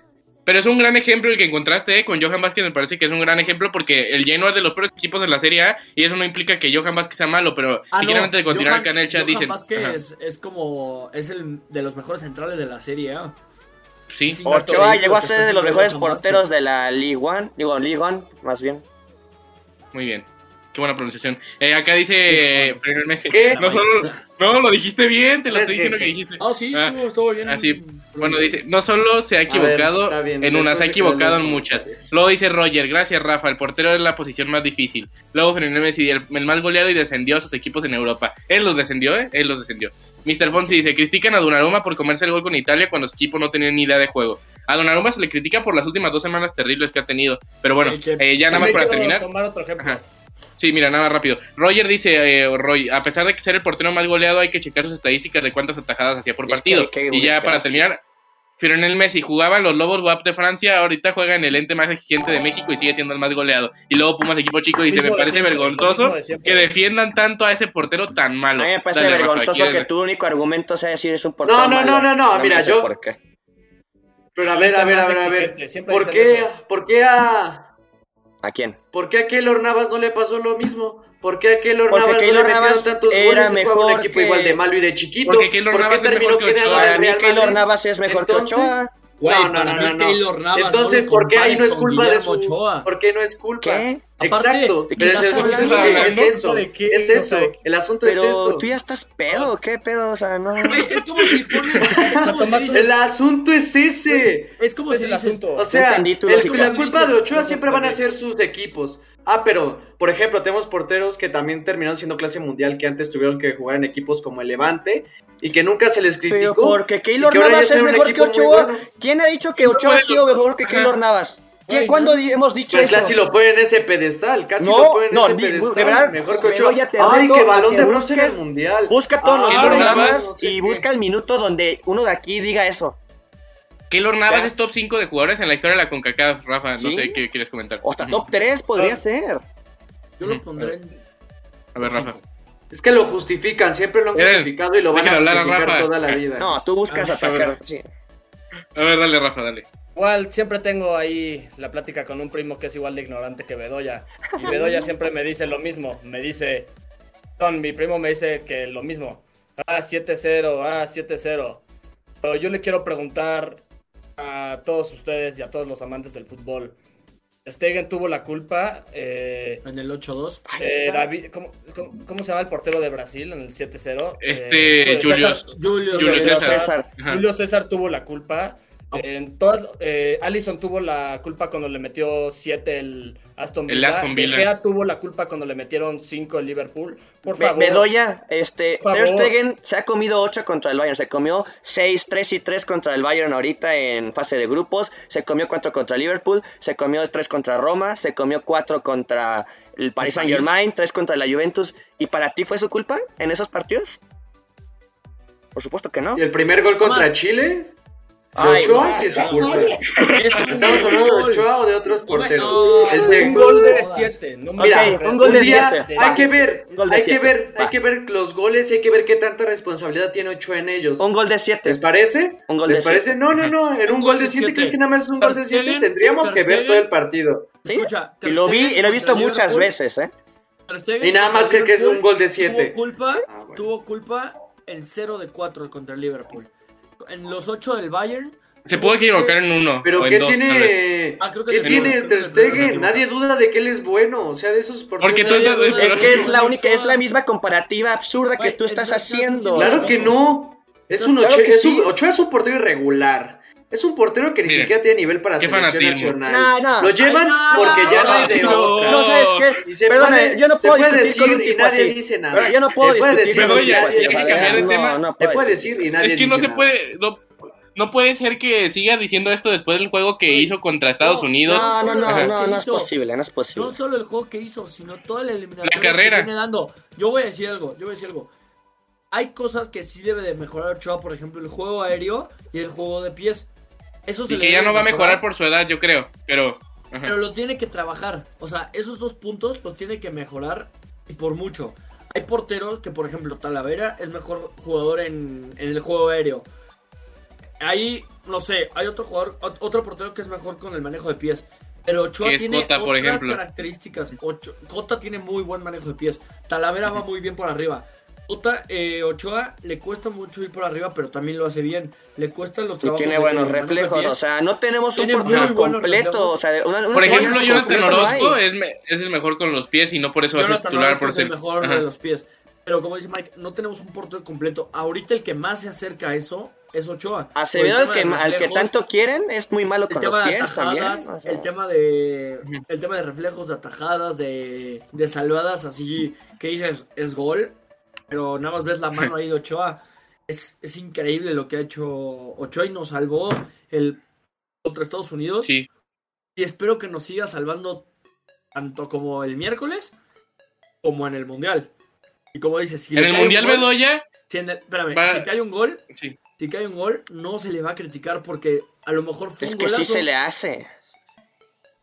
[SPEAKER 2] Pero es un gran ejemplo el que encontraste ¿eh? con Johan Vázquez, me parece que es un gran ejemplo porque el Genoa es de los peores equipos de la Serie A y eso no implica que Johan Vázquez sea malo, pero
[SPEAKER 4] Ah,
[SPEAKER 2] si
[SPEAKER 4] no,
[SPEAKER 2] quieren antes de continuar
[SPEAKER 4] Johan-
[SPEAKER 2] acá en el chat
[SPEAKER 4] Johan
[SPEAKER 2] dicen...
[SPEAKER 4] Vázquez es, es como. Es el de los mejores centrales de la serie A.
[SPEAKER 2] sí.
[SPEAKER 4] Sí.
[SPEAKER 3] Ochoa llegó a ser de los mejores porteros
[SPEAKER 4] Vázquez.
[SPEAKER 3] de la League One. Digo, League One, más bien.
[SPEAKER 2] Muy bien. Qué buena pronunciación. Eh, acá dice... Lionel Messi.
[SPEAKER 5] ¿Qué?
[SPEAKER 2] No, solo, no, lo dijiste bien, te lo
[SPEAKER 5] Es
[SPEAKER 2] estoy diciendo que dijiste.
[SPEAKER 4] Ah, sí,
[SPEAKER 2] Ah,
[SPEAKER 4] estuvo, estuvo bien.
[SPEAKER 2] así. Bueno, dice, no solo se ha equivocado en una,
[SPEAKER 5] después
[SPEAKER 2] se ha equivocado en muchas. Luego dice Roger, gracias Rafa, el portero es la posición más difícil. Luego Fernando Messi, el, el más goleado y descendió a sus equipos en Europa. Él los descendió, ¿eh? Él los descendió. Mr. Fonsi dice, critican a Donnarumma por comerse el gol con Italia cuando su equipo no tenía ni idea de juego. A Donnarumma se le critica por las últimas dos semanas terribles que ha tenido. Pero bueno, eh, ya
[SPEAKER 6] sí
[SPEAKER 2] nada más para terminar.
[SPEAKER 6] tomar otro ejemplo.
[SPEAKER 2] Ajá. Sí, mira, nada más rápido. Roger dice, eh, Roy, a pesar de que ser el portero más goleado, hay que checar sus estadísticas de cuántas atajadas hacía por
[SPEAKER 3] Es que-
[SPEAKER 2] partido.
[SPEAKER 3] que-
[SPEAKER 2] y ya para terminar, Lionel Messi jugaba en los Lobos WAP de Francia, ahorita juega en el ente más exigente de México y sigue siendo el más goleado. Y luego Pumas, equipo chico, dice, me parece
[SPEAKER 6] siempre,
[SPEAKER 2] vergonzoso
[SPEAKER 6] mismo de siempre".
[SPEAKER 2] que defiendan tanto a ese portero tan malo.
[SPEAKER 3] A mí me parece
[SPEAKER 2] Dale,
[SPEAKER 3] vergonzoso
[SPEAKER 2] ¿quieres-
[SPEAKER 3] que tu único argumento sea decir es un portero
[SPEAKER 5] No, no,
[SPEAKER 3] malo.
[SPEAKER 5] no, no, no, mira,
[SPEAKER 3] me sé
[SPEAKER 5] yo-
[SPEAKER 3] por qué.
[SPEAKER 5] Pero a ver, a ver, a ver, a ver. ¿Por qué, por qué a,
[SPEAKER 3] ¿A quién?
[SPEAKER 5] por qué a Keylor Navas no le pasó lo mismo? ¿Por qué a Keylor
[SPEAKER 3] Porque
[SPEAKER 5] Navas
[SPEAKER 3] Keylor
[SPEAKER 5] no le metieron
[SPEAKER 3] Navas
[SPEAKER 5] tantos
[SPEAKER 3] era
[SPEAKER 5] goles y jugaba un
[SPEAKER 3] mejor
[SPEAKER 5] equipo
[SPEAKER 3] que-
[SPEAKER 5] igual de malo y de chiquito?
[SPEAKER 2] Porque Keylor
[SPEAKER 5] ¿Por qué
[SPEAKER 2] Navas
[SPEAKER 5] terminó
[SPEAKER 2] mejor que
[SPEAKER 5] quedando el
[SPEAKER 3] Para mí
[SPEAKER 5] Real
[SPEAKER 3] Keylor
[SPEAKER 5] Madrid?
[SPEAKER 3] Navas es mejor
[SPEAKER 5] Entonces,
[SPEAKER 3] que Ochoa.
[SPEAKER 4] Güey,
[SPEAKER 5] no, no, no, no, no.
[SPEAKER 4] Keylor Navas
[SPEAKER 5] Entonces,
[SPEAKER 4] no
[SPEAKER 5] ¿por qué ahí no es culpa de su...
[SPEAKER 4] Ochoa.
[SPEAKER 5] ¿Por qué no es culpa?
[SPEAKER 3] ¿Qué?
[SPEAKER 5] Exacto.
[SPEAKER 3] ¿de qué
[SPEAKER 5] Pero es, es- es-
[SPEAKER 3] hablando?
[SPEAKER 5] es eso.
[SPEAKER 6] ¿De qué?
[SPEAKER 5] Es
[SPEAKER 6] O
[SPEAKER 5] eso.
[SPEAKER 6] sea,
[SPEAKER 5] El asunto es eso.
[SPEAKER 3] tú ya estás pedo, ¿qué pedo? O sea, no.
[SPEAKER 4] Güey, es como si pones. Es como si
[SPEAKER 6] tomaste-
[SPEAKER 4] dices-
[SPEAKER 5] El asunto es ese.
[SPEAKER 4] es como
[SPEAKER 6] Es
[SPEAKER 4] si
[SPEAKER 6] el
[SPEAKER 4] dices.
[SPEAKER 6] asunto.
[SPEAKER 5] O sea, el- la culpa de Ochoa siempre van a ser sus equipos. Ah, pero, por ejemplo, tenemos porteros que también terminaron siendo clase mundial, que antes tuvieron que jugar en equipos como el Levante y que nunca se les criticó.
[SPEAKER 3] Pero porque Keylor Navas es mejor que Ochoa.
[SPEAKER 5] bueno.
[SPEAKER 3] ¿Quién ha dicho que Ochoa ha sido mejor que Keylor Navas? ¿Quién,
[SPEAKER 4] Güey,
[SPEAKER 3] ¿Cuándo
[SPEAKER 4] no.
[SPEAKER 3] hemos dicho
[SPEAKER 5] Pues
[SPEAKER 3] eso?
[SPEAKER 5] casi lo ponen en ese pedestal, casi
[SPEAKER 3] No,
[SPEAKER 5] lo ponen en
[SPEAKER 3] no,
[SPEAKER 5] ese
[SPEAKER 3] di-
[SPEAKER 5] pedestal.
[SPEAKER 3] de verdad,
[SPEAKER 5] mejor que Ochoa. Ay,
[SPEAKER 3] a
[SPEAKER 5] balón
[SPEAKER 3] que
[SPEAKER 5] de bronce en el mundial.
[SPEAKER 3] Busca todos los programas y
[SPEAKER 5] qué.
[SPEAKER 3] busca el minuto donde uno de aquí diga eso.
[SPEAKER 2] Keylor Navas
[SPEAKER 3] Ya.
[SPEAKER 2] es top 5 de jugadores en la historia de la CONCACAF, Rafa. No sé qué quieres comentar.
[SPEAKER 3] O hasta top 3 podría
[SPEAKER 6] Ah.
[SPEAKER 3] ser.
[SPEAKER 4] Yo lo pondré en.
[SPEAKER 2] A ver, Rafa.
[SPEAKER 5] Es que lo justifican, siempre lo han
[SPEAKER 2] Miren,
[SPEAKER 5] justificado y lo van a
[SPEAKER 2] a
[SPEAKER 5] justificar
[SPEAKER 2] Rafa.
[SPEAKER 5] toda la vida.
[SPEAKER 3] No, tú buscas
[SPEAKER 4] Ah,
[SPEAKER 3] atacar. Sí.
[SPEAKER 2] A ver, dale, Rafa, dale.
[SPEAKER 6] Igual siempre tengo ahí la plática con un primo que es igual de ignorante que Bedoya. Y Bedoya siempre me dice lo mismo. Me dice, Don, mi primo me dice que lo mismo. Ah, 7-0, ah, 7-0. Pero yo le quiero preguntar a todos ustedes y a todos los amantes del fútbol. Stegen tuvo la culpa. Eh,
[SPEAKER 4] En el 8-2.
[SPEAKER 6] eh, David, ¿cómo, cómo, cómo se llama el portero de Brasil en el 7-0?
[SPEAKER 2] Este,
[SPEAKER 6] Eh.
[SPEAKER 4] Julio,
[SPEAKER 2] Julio
[SPEAKER 3] Julio
[SPEAKER 2] César.
[SPEAKER 6] Julio César tuvo la culpa. En todas, eh, Allison tuvo la culpa cuando le metió 7 el Aston
[SPEAKER 2] El
[SPEAKER 6] Villa.
[SPEAKER 2] Aston
[SPEAKER 6] De
[SPEAKER 2] Villa.
[SPEAKER 6] Gea tuvo la culpa cuando le metieron 5 el Liverpool. Por favor.
[SPEAKER 3] Bedoya, este, Ter. Stegen se ha comido 8 contra el Bayern, se comió 6, 3 y 3 contra el Bayern ahorita en fase de grupos, se comió 4 contra Liverpool, se comió 3 contra Roma, se comió 4 contra el Paris Saint Germain, 3 contra la Juventus, ¿y para ti fue su culpa en esos partidos? Por supuesto que no.
[SPEAKER 5] ¿Y el primer gol contra
[SPEAKER 4] Ma-
[SPEAKER 5] Chile? ¿De
[SPEAKER 3] Ay,
[SPEAKER 5] Ochoa? Sí es su culpa. ¿Estamos hablando de. Ochoa o de otros porteros?
[SPEAKER 6] Un gol de
[SPEAKER 4] jodas.
[SPEAKER 6] 7. No me
[SPEAKER 5] Mira,
[SPEAKER 3] un gol de
[SPEAKER 5] día
[SPEAKER 3] siete,
[SPEAKER 5] hay
[SPEAKER 3] va.
[SPEAKER 5] que ver, hay que ver, hay que ver los goles y hay que ver qué tanta responsabilidad tiene Ochoa en ellos.
[SPEAKER 3] Un gol de 7.
[SPEAKER 5] ¿Les parece?
[SPEAKER 3] Un gol
[SPEAKER 5] ¿Les
[SPEAKER 3] de
[SPEAKER 5] parece?
[SPEAKER 3] siete.
[SPEAKER 5] No, no, no, en un gol de 7
[SPEAKER 4] siete.
[SPEAKER 5] crees que nada más es un gol de
[SPEAKER 4] Ter
[SPEAKER 5] 7,
[SPEAKER 4] Stegen,
[SPEAKER 5] tendríamos que ver todo el partido.
[SPEAKER 4] Escucha,
[SPEAKER 3] Y lo vi, y lo he visto muchas veces, ¿eh?
[SPEAKER 5] Y nada más cree que es un gol de 7.
[SPEAKER 4] Tuvo culpa,
[SPEAKER 5] Ah, bueno.
[SPEAKER 4] tuvo culpa en 0 de 4 contra el Liverpool. En los 8 del Bayern.
[SPEAKER 2] Se puede equivocar en uno.
[SPEAKER 5] Pero ¿qué
[SPEAKER 2] dos,
[SPEAKER 5] tiene?
[SPEAKER 4] Ah, creo que
[SPEAKER 5] ¿Qué tiene
[SPEAKER 4] equivocas,
[SPEAKER 5] Ter
[SPEAKER 4] creo que te
[SPEAKER 5] Stegen?
[SPEAKER 4] equivocas.
[SPEAKER 5] Nadie duda de que él es bueno, o sea, de esos
[SPEAKER 2] Porque tú estás-
[SPEAKER 3] Es que es la única, es la misma comparativa absurda que tú
[SPEAKER 4] es
[SPEAKER 3] estás haciendo.
[SPEAKER 5] Claro que no. Es un
[SPEAKER 3] Claro
[SPEAKER 5] Ochoa,
[SPEAKER 3] que
[SPEAKER 5] es un,
[SPEAKER 3] sí.
[SPEAKER 5] Ochoa es un portero irregular. Es un portero que ni
[SPEAKER 2] Mire,
[SPEAKER 5] siquiera tiene nivel para selección
[SPEAKER 2] fanatismo.
[SPEAKER 5] nacional.
[SPEAKER 3] No, no.
[SPEAKER 5] Lo llevan
[SPEAKER 4] Ay, no.
[SPEAKER 5] porque ya no hay de
[SPEAKER 2] No.
[SPEAKER 5] otra.
[SPEAKER 3] No, ¿sabes qué?
[SPEAKER 5] Y se puede-
[SPEAKER 3] yo no
[SPEAKER 5] se
[SPEAKER 3] puedo
[SPEAKER 5] puede
[SPEAKER 3] discutir con un
[SPEAKER 5] decir y
[SPEAKER 3] tipo
[SPEAKER 5] nadie
[SPEAKER 3] así.
[SPEAKER 5] dice nada.
[SPEAKER 3] Pero yo no puedo
[SPEAKER 5] decir
[SPEAKER 2] Bedoya,
[SPEAKER 3] tipo así.
[SPEAKER 2] cambiar de
[SPEAKER 3] no,
[SPEAKER 2] tema.
[SPEAKER 3] no
[SPEAKER 5] Te puede decir y nadie
[SPEAKER 2] Es que
[SPEAKER 5] dice
[SPEAKER 2] no se
[SPEAKER 5] nada.
[SPEAKER 2] puede. No, no puede ser que siga diciendo esto después del juego que hizo contra Estados
[SPEAKER 4] no,
[SPEAKER 2] Unidos.
[SPEAKER 3] No, no, no,
[SPEAKER 4] Ajá.
[SPEAKER 3] no, no es posible, no es
[SPEAKER 4] No
[SPEAKER 3] posible.
[SPEAKER 4] solo el juego que hizo, sino toda la eliminatoria
[SPEAKER 2] La carrera.
[SPEAKER 4] que viene dando. Yo voy a decir algo, yo voy a decir algo. Hay cosas que sí debe de mejorar Ochoa, por ejemplo, el juego aéreo y el juego de pies. Eso se
[SPEAKER 2] Y
[SPEAKER 4] le
[SPEAKER 2] que ya no va a
[SPEAKER 4] mejorar,
[SPEAKER 2] por su edad, yo creo. Pero. ajá.
[SPEAKER 4] Pero lo tiene que trabajar. O sea, esos dos puntos los tiene que mejorar y por mucho. Hay porteros que, por ejemplo, Talavera es mejor jugador en, en el juego aéreo. Ahí, no sé, hay otro jugador, ot- otro portero que es mejor con el manejo de pies. Pero Ochoa tiene
[SPEAKER 2] Cota,
[SPEAKER 4] otras características. Ocho- Cota tiene muy buen manejo de pies. Talavera va muy bien por arriba. Cota, eh, Ochoa le cuesta mucho ir por arriba, pero también lo hace bien. Le cuestan los
[SPEAKER 3] Y
[SPEAKER 4] trabajos
[SPEAKER 3] tiene
[SPEAKER 4] de-
[SPEAKER 3] buenos reflejos, o sea, no tenemos un
[SPEAKER 4] Tiene
[SPEAKER 3] portero completo, o sea, una, una
[SPEAKER 2] Por ejemplo, Jonathan. Orozco es, me- es el mejor con los pies y no por eso va a ser titular
[SPEAKER 4] Orozco
[SPEAKER 2] por
[SPEAKER 4] es el mejor
[SPEAKER 2] Ajá.
[SPEAKER 4] de los pies. Pero como dice Mike, no tenemos un portero completo. Ahorita el que más se acerca a eso es Ochoa.
[SPEAKER 3] Acevedo,
[SPEAKER 4] el
[SPEAKER 3] que,
[SPEAKER 4] tema de
[SPEAKER 3] al que tanto quieren, es muy malo
[SPEAKER 4] el
[SPEAKER 3] con los
[SPEAKER 4] tema de
[SPEAKER 3] pies también.
[SPEAKER 4] atajadas,
[SPEAKER 3] o sea.
[SPEAKER 4] el tema de el tema de reflejos, de atajadas, de, de salvadas así que dices es gol, pero nada más ves la mano ahí de Ochoa. Es, es increíble lo que ha hecho Ochoa y nos salvó el contra Estados Unidos.
[SPEAKER 2] Sí.
[SPEAKER 4] Y espero que nos siga salvando tanto como el miércoles como en el Mundial. Y como dices, si
[SPEAKER 2] En el Mundial
[SPEAKER 4] gol-
[SPEAKER 2] Bedoya
[SPEAKER 4] Si en el- espérame,
[SPEAKER 2] Va-
[SPEAKER 4] si cae un gol,
[SPEAKER 2] Sí.
[SPEAKER 4] si cae un gol, no se le va a criticar porque a lo mejor fue
[SPEAKER 3] Es
[SPEAKER 4] un
[SPEAKER 3] que sí
[SPEAKER 4] golazo.
[SPEAKER 3] se le hace.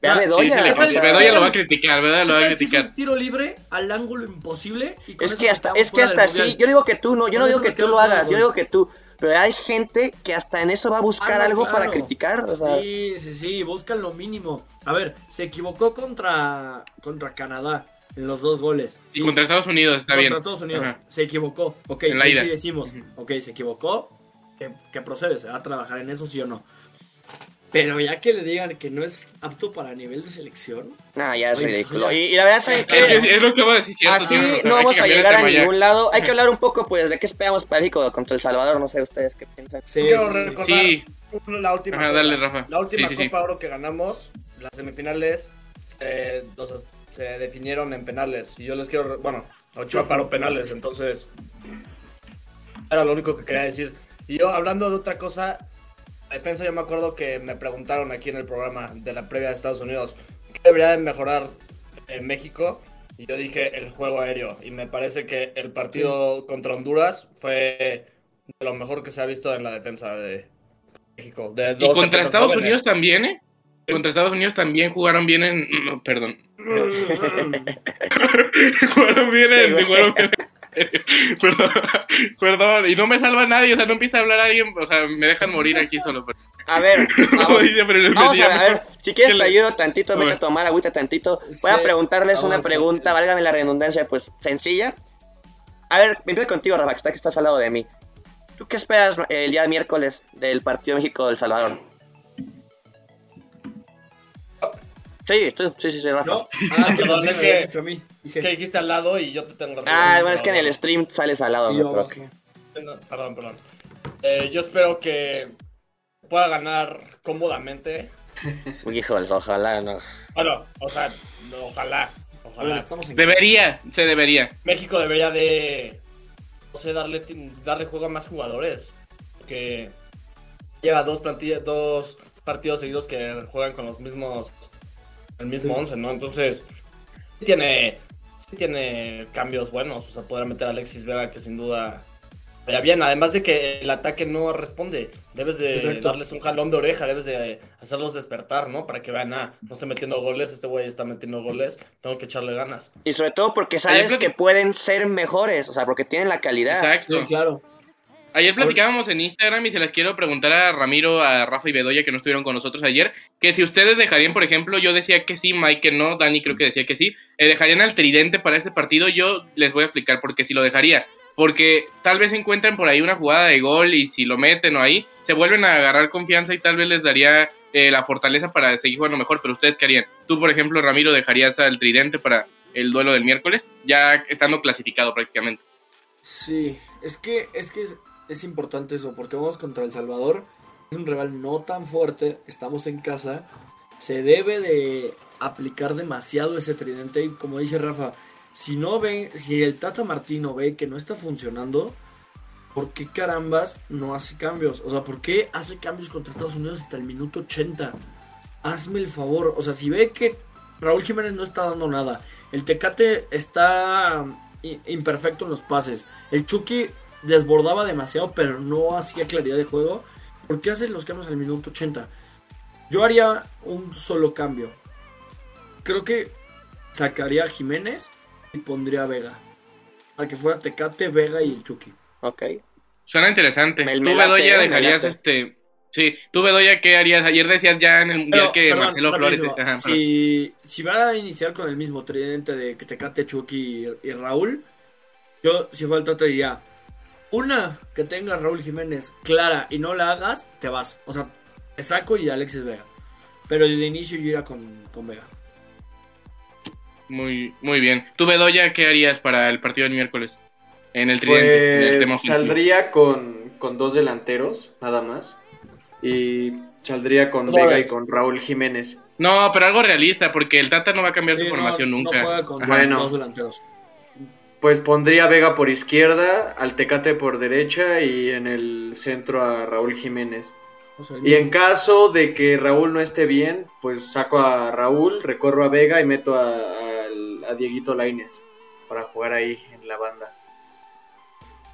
[SPEAKER 3] Ve a
[SPEAKER 4] Ah, sí,
[SPEAKER 2] Sí,
[SPEAKER 3] Bedoya. sea,
[SPEAKER 2] Bedoya lo va a criticar, ¿verdad? Lo va a
[SPEAKER 4] ¿Qué tal si es
[SPEAKER 2] criticar.
[SPEAKER 4] un tiro libre al ángulo imposible y con
[SPEAKER 3] Es que hasta, es que hasta sí, yo digo que tú no, yo no digo que tú lo hagas, yo digo que tú, pero hay gente que hasta en eso va a buscar
[SPEAKER 4] Ah,
[SPEAKER 3] algo para
[SPEAKER 4] claro.
[SPEAKER 3] criticar, o sea,
[SPEAKER 4] Sí, sí, sí, buscan lo mínimo. A ver, se equivocó contra, contra Canadá en los dos goles.
[SPEAKER 2] Y
[SPEAKER 4] Sí,
[SPEAKER 2] contra
[SPEAKER 4] sí,
[SPEAKER 2] Estados Unidos, está
[SPEAKER 4] contra
[SPEAKER 2] bien.
[SPEAKER 4] Estados Unidos.
[SPEAKER 2] Ajá.
[SPEAKER 4] Se equivocó. Ok,
[SPEAKER 2] En la
[SPEAKER 4] ahí sí decimos. Ok, se equivocó. ¿Qué, qué procede? ¿Se va a trabajar en eso, sí o no? Pero ya que le digan que no es apto para nivel de selección.
[SPEAKER 3] nah, ya es
[SPEAKER 4] Oye,
[SPEAKER 3] ridículo. Y, y la verdad, ¿sabes
[SPEAKER 2] Es, que es lo que va a decir, cierto.
[SPEAKER 3] Así no vamos a llegar a ningún lado. Hay que hablar un poco, pues, de qué esperamos para México contra El Salvador. No sé ustedes qué piensan.
[SPEAKER 4] Sí,
[SPEAKER 6] Quiero
[SPEAKER 4] sí,
[SPEAKER 6] recordar
[SPEAKER 2] Sí,
[SPEAKER 6] la última
[SPEAKER 2] Ajá,
[SPEAKER 6] copa.
[SPEAKER 2] dale, Rafa.
[SPEAKER 6] La última
[SPEAKER 2] Sí, sí, sí.
[SPEAKER 6] Copa Oro que ganamos, las semifinales, se, o sea, se definieron en penales. Y yo les quiero. re- Bueno, Ochoa paró penales, entonces. Era lo único que quería decir. Y yo, hablando de otra cosa, defensa, yo me acuerdo que me preguntaron aquí en el programa de la previa de Estados Unidos: ¿qué debería de mejorar en México? Y yo dije el juego aéreo. Y me parece que el partido contra Honduras fue de lo mejor que se ha visto en la defensa de México. De
[SPEAKER 2] Y contra Estados
[SPEAKER 6] jóvenes.
[SPEAKER 2] Unidos también, ¿eh? Contra Estados Unidos también jugaron bien en. no, perdón. jugaron bien
[SPEAKER 3] Sí,
[SPEAKER 2] en.
[SPEAKER 3] güey.
[SPEAKER 2] jugaron bien en- Perdón, perdón, y no me salva nadie, o sea, no empieza a hablar alguien, o sea, me dejan morir aquí solo. pero-
[SPEAKER 3] A ver,
[SPEAKER 2] Como
[SPEAKER 3] vamos,
[SPEAKER 2] dice, pero me
[SPEAKER 3] vamos a ver,
[SPEAKER 2] decía,
[SPEAKER 3] a ver, si quieres te
[SPEAKER 2] le-
[SPEAKER 3] ayudo tantito, vete a tomar agüita tantito. Voy a
[SPEAKER 4] Sí,
[SPEAKER 3] preguntarles
[SPEAKER 4] vamos
[SPEAKER 3] una pregunta, válgame la redundancia, pues, sencilla. A ver, empiezo contigo, Rafa, que está que estás al lado de mí. ¿Tú qué esperas eh, el día miércoles del partido México-El Salvador? Sí, tú, sí, sí, sí, Rafa.
[SPEAKER 4] No, ah,
[SPEAKER 6] Perdón, es
[SPEAKER 4] que Dije,
[SPEAKER 6] que dijiste al lado y yo te tengo razón.
[SPEAKER 3] Ah, bueno, es que en el stream sales al lado.
[SPEAKER 4] yo.
[SPEAKER 6] No, Perdón, perdón. Eh, yo espero que pueda ganar cómodamente.
[SPEAKER 3] Híjole, ojalá, no.
[SPEAKER 6] Bueno, o sea, no, ojalá. Ojalá.
[SPEAKER 4] estamos en
[SPEAKER 2] Debería, se debería.
[SPEAKER 6] México debería de. No sé, darle, darle juego a más jugadores. Que lleva dos plantillas, dos partidos seguidos que juegan con los mismos. El mismo
[SPEAKER 4] Sí.
[SPEAKER 6] 11, ¿no? Entonces, sí tiene. Tiene cambios buenos. O sea, podrá meter a Alexis Vega, que sin duda. Vaya bien, además de que el ataque no responde. Debes de
[SPEAKER 4] Exacto.
[SPEAKER 6] darles un jalón de oreja, debes de hacerlos despertar, ¿no? Para que vean, ah, no estoy metiendo goles, este güey está metiendo goles, tengo que echarle ganas.
[SPEAKER 3] Y sobre todo porque sabes que pueden ser mejores, o sea, porque tienen la calidad.
[SPEAKER 2] Exacto.
[SPEAKER 4] Sí, claro.
[SPEAKER 2] Ayer platicábamos en Instagram y se las quiero preguntar a Ramiro, a Rafa y Bedoya que no estuvieron con nosotros ayer, que si ustedes dejarían, por ejemplo, yo decía que sí, Mike que no, Dani creo que decía que sí, eh, dejarían al tridente para este partido, yo les voy a explicar por qué sí lo dejaría. Porque tal vez encuentren por ahí una jugada de gol y si lo meten o ahí, se vuelven a agarrar confianza y tal vez les daría eh, la fortaleza para seguir jugando mejor. Pero ustedes qué harían? Tú, por ejemplo, Ramiro, dejarías al tridente para el duelo del miércoles, ya estando clasificado prácticamente.
[SPEAKER 4] Sí, es que es que es, importante eso, porque vamos contra El Salvador, es un rival no tan fuerte, estamos en casa, se debe de aplicar demasiado ese tridente y como dice Rafa, si no ven, si el Tata Martino ve que no está funcionando, ¿por qué carambas no hace cambios? O sea, ¿por qué hace cambios contra Estados Unidos hasta el minuto 80? Hazme el favor, o sea, si ve que Raúl Jiménez no está dando nada, el Tecate está i- imperfecto en los pases. El Chucky desbordaba demasiado, pero no hacía claridad de juego. ¿Por qué haces los cambios al minuto 80? Yo haría un solo cambio. Creo que sacaría a Jiménez y pondría a Vega. Para que fuera Tecate, Vega y el Chucky.
[SPEAKER 3] Ok.
[SPEAKER 2] Suena interesante.
[SPEAKER 3] Me-
[SPEAKER 2] tú,
[SPEAKER 3] me late,
[SPEAKER 2] Bedoya,
[SPEAKER 3] me
[SPEAKER 2] dejarías este. Sí, tú, Bedoya, ¿qué harías? Ayer decías ya en el mundial
[SPEAKER 4] Pero,
[SPEAKER 2] que
[SPEAKER 4] perdón,
[SPEAKER 2] Marcelo Flores.
[SPEAKER 4] rapidísimo.
[SPEAKER 2] Ajá,
[SPEAKER 4] si, si va a iniciar con el mismo tridente de que Tecate, Chucky y, y Raúl, yo si falta te diría, una que tenga Raúl Jiménez clara y no la hagas, te vas. O sea, te saco y Alexis Vega. Pero de inicio yo iría con, con Vega.
[SPEAKER 2] Muy, muy bien. Tú, Bedoya, ¿qué harías para el partido del miércoles? En el tridente.
[SPEAKER 5] Pues saldría con, con dos delanteros, nada más. Y saldría con Vega y con Raúl Jiménez.
[SPEAKER 2] No, pero algo realista, porque el Tata no va a cambiar
[SPEAKER 4] Sí,
[SPEAKER 2] su
[SPEAKER 4] no-
[SPEAKER 2] formación
[SPEAKER 4] no
[SPEAKER 2] nunca.
[SPEAKER 4] juega con
[SPEAKER 2] Ajá.
[SPEAKER 5] Bueno.
[SPEAKER 4] dos delanteros.
[SPEAKER 5] Pues pondría a Vega por izquierda, al Tecate por derecha y en el centro a Raúl Jiménez.
[SPEAKER 4] O sea, el
[SPEAKER 5] Y en caso de que Raúl no esté bien, pues saco a Raúl, recorro a Vega y meto a, a- a Dieguito Laines para jugar ahí en la banda.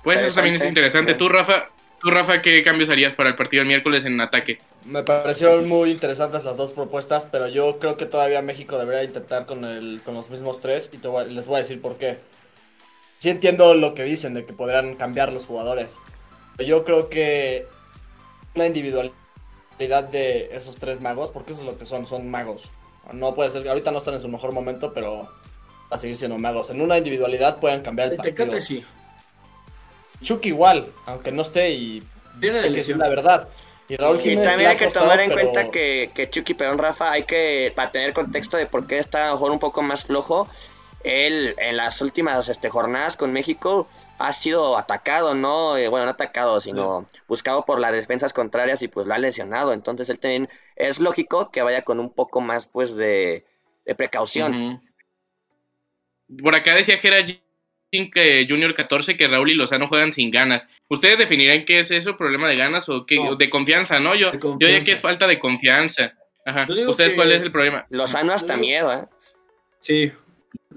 [SPEAKER 2] Pues eso también es interesante. Tú, Rafa, tú, Rafa, ¿qué cambios harías para el partido el miércoles en ataque?
[SPEAKER 6] Me parecieron muy interesantes las dos propuestas, pero yo creo que todavía México debería intentar con, el, con los mismos tres y les voy a decir por qué. Sí entiendo lo que dicen de que podrían cambiar los jugadores, pero yo creo que la individualidad de esos tres magos, porque eso es lo que son, son magos. No puede ser, ahorita no están en su mejor momento, pero a seguir siendo magos. En una individualidad pueden cambiar el partido.
[SPEAKER 4] sí.
[SPEAKER 6] Chucky igual, aunque no esté y
[SPEAKER 4] tiene que
[SPEAKER 6] decir la verdad.
[SPEAKER 3] Y, Raúl Jiménez también hay que tomar en cuenta que, que Chucky, perdón, Rafa, hay que, para tener contexto de por qué está a lo mejor un poco más flojo, él en las últimas este, jornadas con México ha sido atacado, ¿no? Eh, bueno, no atacado, sino buscado por las defensas contrarias y pues lo ha lesionado. Entonces él también es lógico que vaya con un poco más pues de, precaución.
[SPEAKER 2] Por acá decía Gerard que Junior 14 que Raúl y Lozano juegan sin ganas. ¿Ustedes definirán qué es eso, problema de ganas o qué, de confianza, no? Yo, yo diría que es falta de confianza. Ajá. ¿Ustedes cuál es el problema?
[SPEAKER 3] Lozano hasta miedo, ¿eh?
[SPEAKER 4] Sí,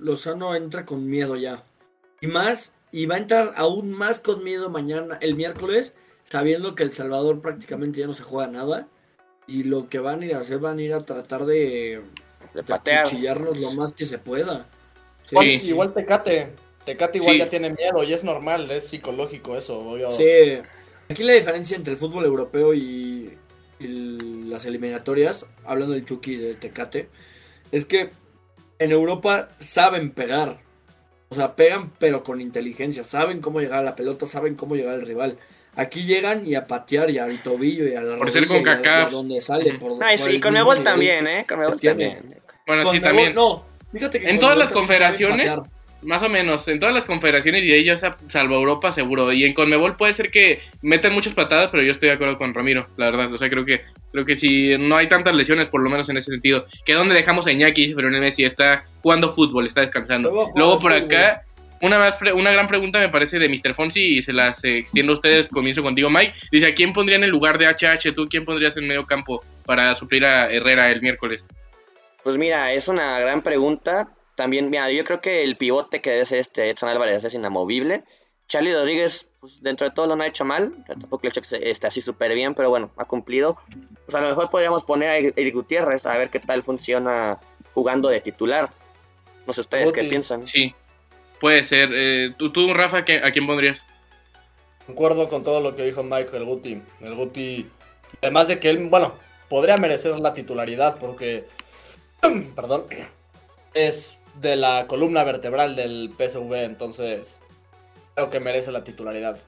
[SPEAKER 4] Lozano entra con miedo ya. Y más, y va a entrar aún más con miedo mañana, el miércoles, sabiendo que El Salvador prácticamente ya no se juega nada. Y lo que van a ir a hacer, van a ir a tratar de,
[SPEAKER 3] de,
[SPEAKER 4] lo más que se pueda.
[SPEAKER 6] Sí. Igual Tecate. Tecate igual ya tiene miedo y es normal, es psicológico eso.
[SPEAKER 4] Sí. Aquí la diferencia entre el fútbol europeo y, las eliminatorias, hablando del Chucky y del Tecate, es que en Europa saben pegar. O sea, pegan pero con inteligencia. Saben cómo llegar a la pelota, saben cómo llegar al rival. Aquí llegan y a patear y al tobillo y a la
[SPEAKER 2] Por ser con caca.
[SPEAKER 4] donde sale. Por,
[SPEAKER 3] Ay, sí, con Mebol también, ¿eh? Con Mebol también.
[SPEAKER 2] Bueno, sí, también.
[SPEAKER 4] No, fíjate que
[SPEAKER 2] en todas las confederaciones más o menos, en todas las confederaciones y de ellos, salvo Europa, seguro. Y en Conmebol puede ser que metan muchas patadas, pero yo estoy de acuerdo con Ramiro, la verdad. O sea, creo que creo que si no hay tantas lesiones, por lo menos en ese sentido, que donde dejamos a Iñaki, pero en Messi está jugando fútbol, está descansando. Luego por acá, una, más una gran pregunta me parece de Mr. Fonsi y se las extiendo a ustedes. Comienzo contigo, Mike. Dice: ¿A quién pondría en el lugar de HH? ¿Tú quién pondrías en medio campo para suplir a Herrera el miércoles?
[SPEAKER 3] Pues mira, es una gran pregunta también, mira, yo creo que el pivote que debe ser este Edson Álvarez es inamovible. Charlie Rodríguez, pues, dentro de todo lo no ha hecho mal. tampoco le he hecho que esté así súper bien, pero bueno, ha cumplido. Pues a lo mejor podríamos poner a Eric Gutiérrez a ver qué tal funciona jugando de titular. No sé ustedes qué piensan.
[SPEAKER 2] Sí, puede ser. Eh, ¿tú, tú, Rafa, ¿a quién pondrías?
[SPEAKER 6] Concuerdo con todo lo que dijo Michael Guti. El Guti, además de que él, bueno, podría merecer la titularidad porque, perdón, es de la columna vertebral del PSV, entonces creo que merece la titularidad.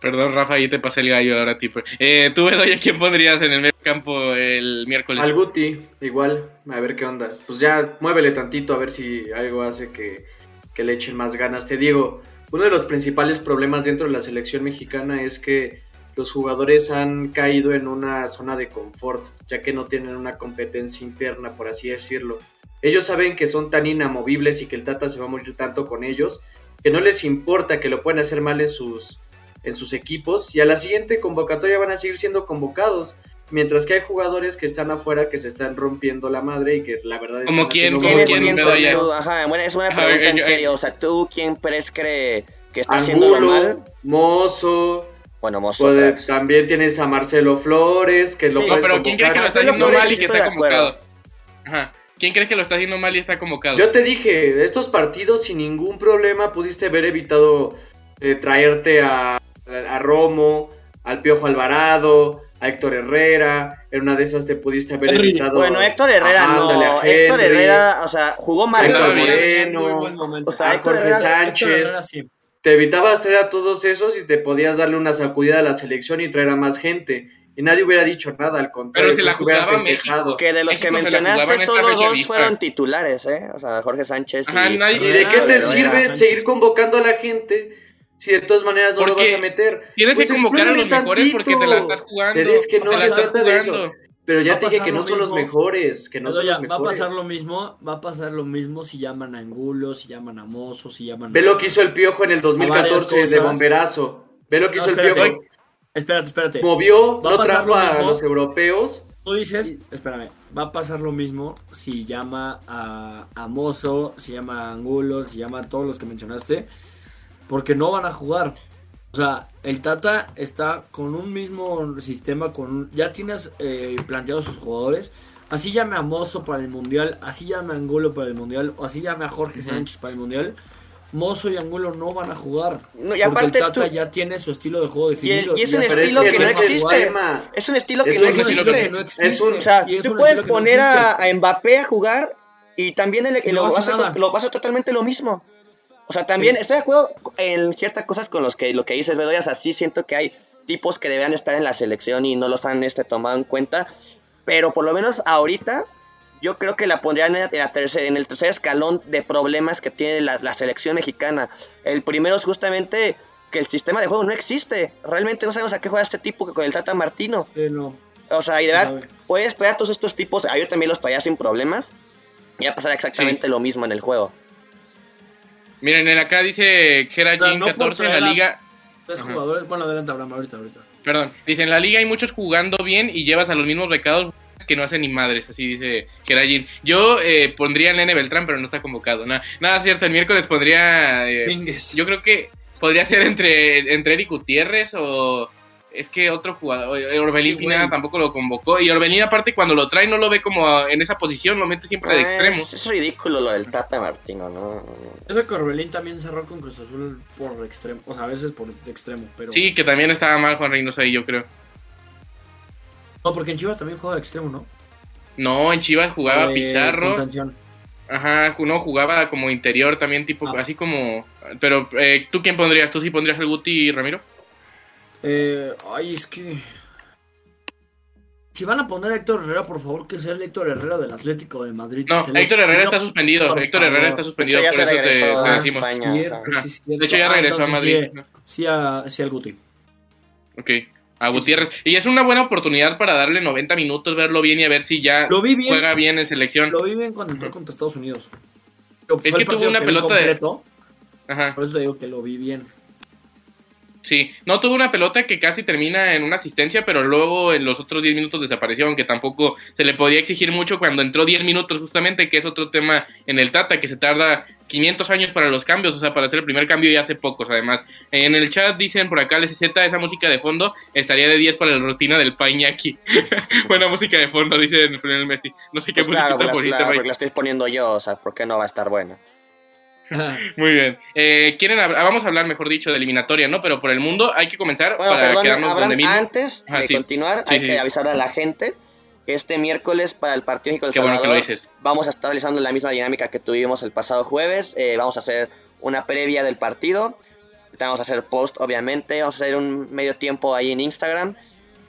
[SPEAKER 2] Perdón, Rafa, ahí te pasé el gallo ahora, tipo. Eh, ¿Tú, Bedoya, quién pondrías en el medio campo el miércoles?
[SPEAKER 5] Al Guti, igual, a ver qué onda. Pues ya muévele tantito a ver si algo hace que, que le echen más ganas. Te digo, uno de los principales problemas dentro de la selección mexicana es que los jugadores han caído en una zona de confort, ya que no tienen una competencia interna, por así decirlo. Ellos saben que son tan inamovibles y que el Tata se va a morir tanto con ellos, que no les importa que lo puedan hacer mal en sus, en sus equipos y a la siguiente convocatoria van a seguir siendo convocados. Mientras que hay jugadores que están afuera que se están rompiendo la madre y que la verdad es
[SPEAKER 2] que quién,
[SPEAKER 3] ¿quién, ¿quién tú? Ajá, bueno, es una pregunta en serio. O sea, ¿tú quién crees que, que está haciendo mal?
[SPEAKER 5] Mozo.
[SPEAKER 3] Bueno, Mozo.
[SPEAKER 5] también tienes a Marcelo Flores, que lo sí, puedes pero
[SPEAKER 2] ¿quién cree que lo está haciendo mal y que está convocado? Ajá. ¿Quién crees que lo está haciendo mal y está convocado?
[SPEAKER 5] Yo te dije, estos partidos sin ningún problema pudiste haber evitado eh, traerte a, a, Romo, al Piojo Alvarado, a Héctor Herrera. En una de esas te pudiste haber evitado.
[SPEAKER 3] Bueno, Héctor Herrera no. Héctor Herrera, o sea, jugó mal.
[SPEAKER 5] Héctor Moreno, a Jorge Sánchez. Te evitabas traer a todos esos y te podías darle una sacudida a la selección y traer a más gente y nadie hubiera dicho nada, al contrario.
[SPEAKER 2] Pero si la jugaba México.
[SPEAKER 3] Que de los que mencionaste, solo dos fueron titulares, ¿eh? O sea, Jorge Sánchez y...
[SPEAKER 5] ¿Y de qué te sirve seguir convocando a la gente si de todas maneras no lo vas a meter?
[SPEAKER 2] Tienes que pues convocar a los mejores porque te la estás jugando.
[SPEAKER 5] Pero es que no se trata de eso. Pero ya te dije que no son los mejores, que no son los mejores.
[SPEAKER 4] Va a pasar lo mismo, va a pasar lo mismo si llaman a Angulo, si llaman a Mozo, si llaman
[SPEAKER 5] Ve lo que hizo el Piojo en el 2014 de bomberazo. Ve lo que hizo el Piojo.
[SPEAKER 4] Espérate, espérate.
[SPEAKER 5] Movió, no trajo a los europeos.
[SPEAKER 4] Tú dices, espérame, va a pasar lo mismo si llama a, a Mozo, si llama a Angulo, si llama a todos los que mencionaste, porque no van a jugar. O sea, el Tata está con un mismo sistema, con ya tienes eh, planteados sus jugadores. Así llame a Mozo para el Mundial, así llame a Angulo para el Mundial, o así llame a Jorge Sánchez para el Mundial. Mozo y Angulo no van a jugar.
[SPEAKER 3] No, y
[SPEAKER 4] porque el Tata
[SPEAKER 3] tú-
[SPEAKER 4] ya tiene su estilo de juego definido.
[SPEAKER 3] y es un estilo
[SPEAKER 5] es
[SPEAKER 3] que,
[SPEAKER 5] que
[SPEAKER 3] no existe. Es un estilo que
[SPEAKER 5] Es
[SPEAKER 3] no
[SPEAKER 5] un
[SPEAKER 3] existe.
[SPEAKER 5] estilo
[SPEAKER 4] que no existe.
[SPEAKER 5] Es un-
[SPEAKER 3] O sea,
[SPEAKER 4] es
[SPEAKER 3] tú
[SPEAKER 4] un
[SPEAKER 3] puedes poner a, a Mbappé a jugar y también el- lo, va a
[SPEAKER 4] hace
[SPEAKER 3] hacer,
[SPEAKER 4] nada.
[SPEAKER 3] lo va a hacer totalmente lo mismo. O sea, también estoy de acuerdo en ciertas cosas con los que, lo que dices, Bedoya. O sea, sí siento que hay tipos que deberían estar en la selección y no los han este, tomado en cuenta. Pero por lo menos ahorita, yo creo que la pondrían en, la tercer- en el tercer escalón de problemas que tiene la, la selección mexicana. El primero es justamente que el sistema de juego no existe. Realmente no sabemos a qué juega este tipo con el Tata Martino.
[SPEAKER 4] Sí, no.
[SPEAKER 3] O sea, y de verdad, puedes traer a todos estos tipos, a yo también los traía sin problemas, y va a pasar exactamente lo mismo en el juego.
[SPEAKER 2] Miren, en acá dice
[SPEAKER 4] O sea,
[SPEAKER 2] Gerajin
[SPEAKER 4] no por
[SPEAKER 2] 14 en la liga.
[SPEAKER 4] Tres jugadores. Bueno, adelante, Abraham, ahorita, ahorita.
[SPEAKER 2] Perdón, dice en la liga hay muchos jugando bien y llevas a los mismos becados que no hacen ni madres, así dice Gerajin. Yo eh, pondría a Nene Beltrán, pero no está convocado. Nada, nada cierto, el miércoles pondría. eh,
[SPEAKER 4] Mínguez.
[SPEAKER 2] yo creo que podría ser entre, entre Eric Gutiérrez o. Es que otro jugador, eh, Orbelín
[SPEAKER 4] que,
[SPEAKER 2] Pineda tampoco lo convocó. Y Orbelín, aparte, cuando lo trae, no lo ve como en esa posición, lo mete siempre de
[SPEAKER 3] Ah,
[SPEAKER 2] extremo.
[SPEAKER 3] Es, es ridículo lo del Tata Martino, ¿no?
[SPEAKER 4] Eso que Orbelín también cerró con Cruz Azul por extremo. O sea, a veces por extremo, pero.
[SPEAKER 2] Sí, que también estaba mal Juan Reynoso ahí, yo creo.
[SPEAKER 4] No, porque en Chivas también juega de extremo, ¿no?
[SPEAKER 2] No, en Chivas jugaba
[SPEAKER 4] Eh,
[SPEAKER 2] Pizarro. Ajá, no, jugaba como interior también, tipo,
[SPEAKER 4] Ah.
[SPEAKER 2] así como... Pero, eh, ¿tú quién pondrías? ¿Tú sí pondrías el Guti y Ramiro?
[SPEAKER 4] Eh, ay, es que. Si van a poner a Héctor Herrera, por favor, que sea el Héctor Herrera del Atlético de Madrid.
[SPEAKER 2] No,
[SPEAKER 4] Se les
[SPEAKER 2] Héctor Herrera está suspendido.
[SPEAKER 4] por
[SPEAKER 2] Héctor Herrera está suspendido, por eso te, decimos.
[SPEAKER 3] España.
[SPEAKER 4] Sí, cierto.
[SPEAKER 2] De hecho, ya
[SPEAKER 4] Ah,
[SPEAKER 2] regresó a Madrid.
[SPEAKER 4] Sí, sí, a, sí al Guti.
[SPEAKER 2] Ok, a Gutiérrez. Y es una buena oportunidad para darle 90 minutos, verlo bien y a ver si ya
[SPEAKER 4] Lo vi bien.
[SPEAKER 2] juega bien en selección.
[SPEAKER 4] Lo vi bien cuando entró contra Estados Unidos.
[SPEAKER 2] Es que tuvo una pelota de-
[SPEAKER 4] completo,
[SPEAKER 2] Ajá.
[SPEAKER 4] Por eso te digo que lo vi bien.
[SPEAKER 2] Sí, no tuvo una pelota que casi termina en una asistencia, pero luego en los otros 10 minutos desapareció, aunque tampoco se le podía exigir mucho cuando entró 10 minutos justamente, que es otro tema en el Tata, que se tarda 500 años para los cambios, o sea, para hacer el primer cambio ya hace pocos además. En el chat dicen por acá, LSZ, esa música de fondo estaría de 10 para la rutina del Pañaki. Buena música de fondo, dice el Messi. No sé qué
[SPEAKER 3] Pues claro,
[SPEAKER 2] musiquita
[SPEAKER 3] porque la,
[SPEAKER 2] bonita,
[SPEAKER 3] la-
[SPEAKER 2] güey.
[SPEAKER 3] porque la estoy poniendo yo, o sea, ¿por qué no va a estar buena?
[SPEAKER 2] Muy bien. Eh, quieren hab- vamos a hablar, mejor dicho, de eliminatoria, ¿no? Pero por el mundo hay que comenzar
[SPEAKER 3] Bueno,
[SPEAKER 2] para
[SPEAKER 3] perdón,
[SPEAKER 2] quedarnos
[SPEAKER 3] Abraham,
[SPEAKER 2] donde mismo.
[SPEAKER 3] antes
[SPEAKER 2] Ajá,
[SPEAKER 3] de
[SPEAKER 2] sí.
[SPEAKER 3] continuar,
[SPEAKER 2] Sí,
[SPEAKER 3] hay
[SPEAKER 2] sí.
[SPEAKER 3] que avisar a la gente que este miércoles para el partido México del
[SPEAKER 2] Qué bueno que
[SPEAKER 3] Salvador
[SPEAKER 2] lo dices.
[SPEAKER 3] vamos a estar realizando la misma dinámica que tuvimos el pasado jueves. Eh, vamos a hacer una previa del partido. Vamos a hacer post, obviamente. Vamos a hacer un medio tiempo ahí en Instagram.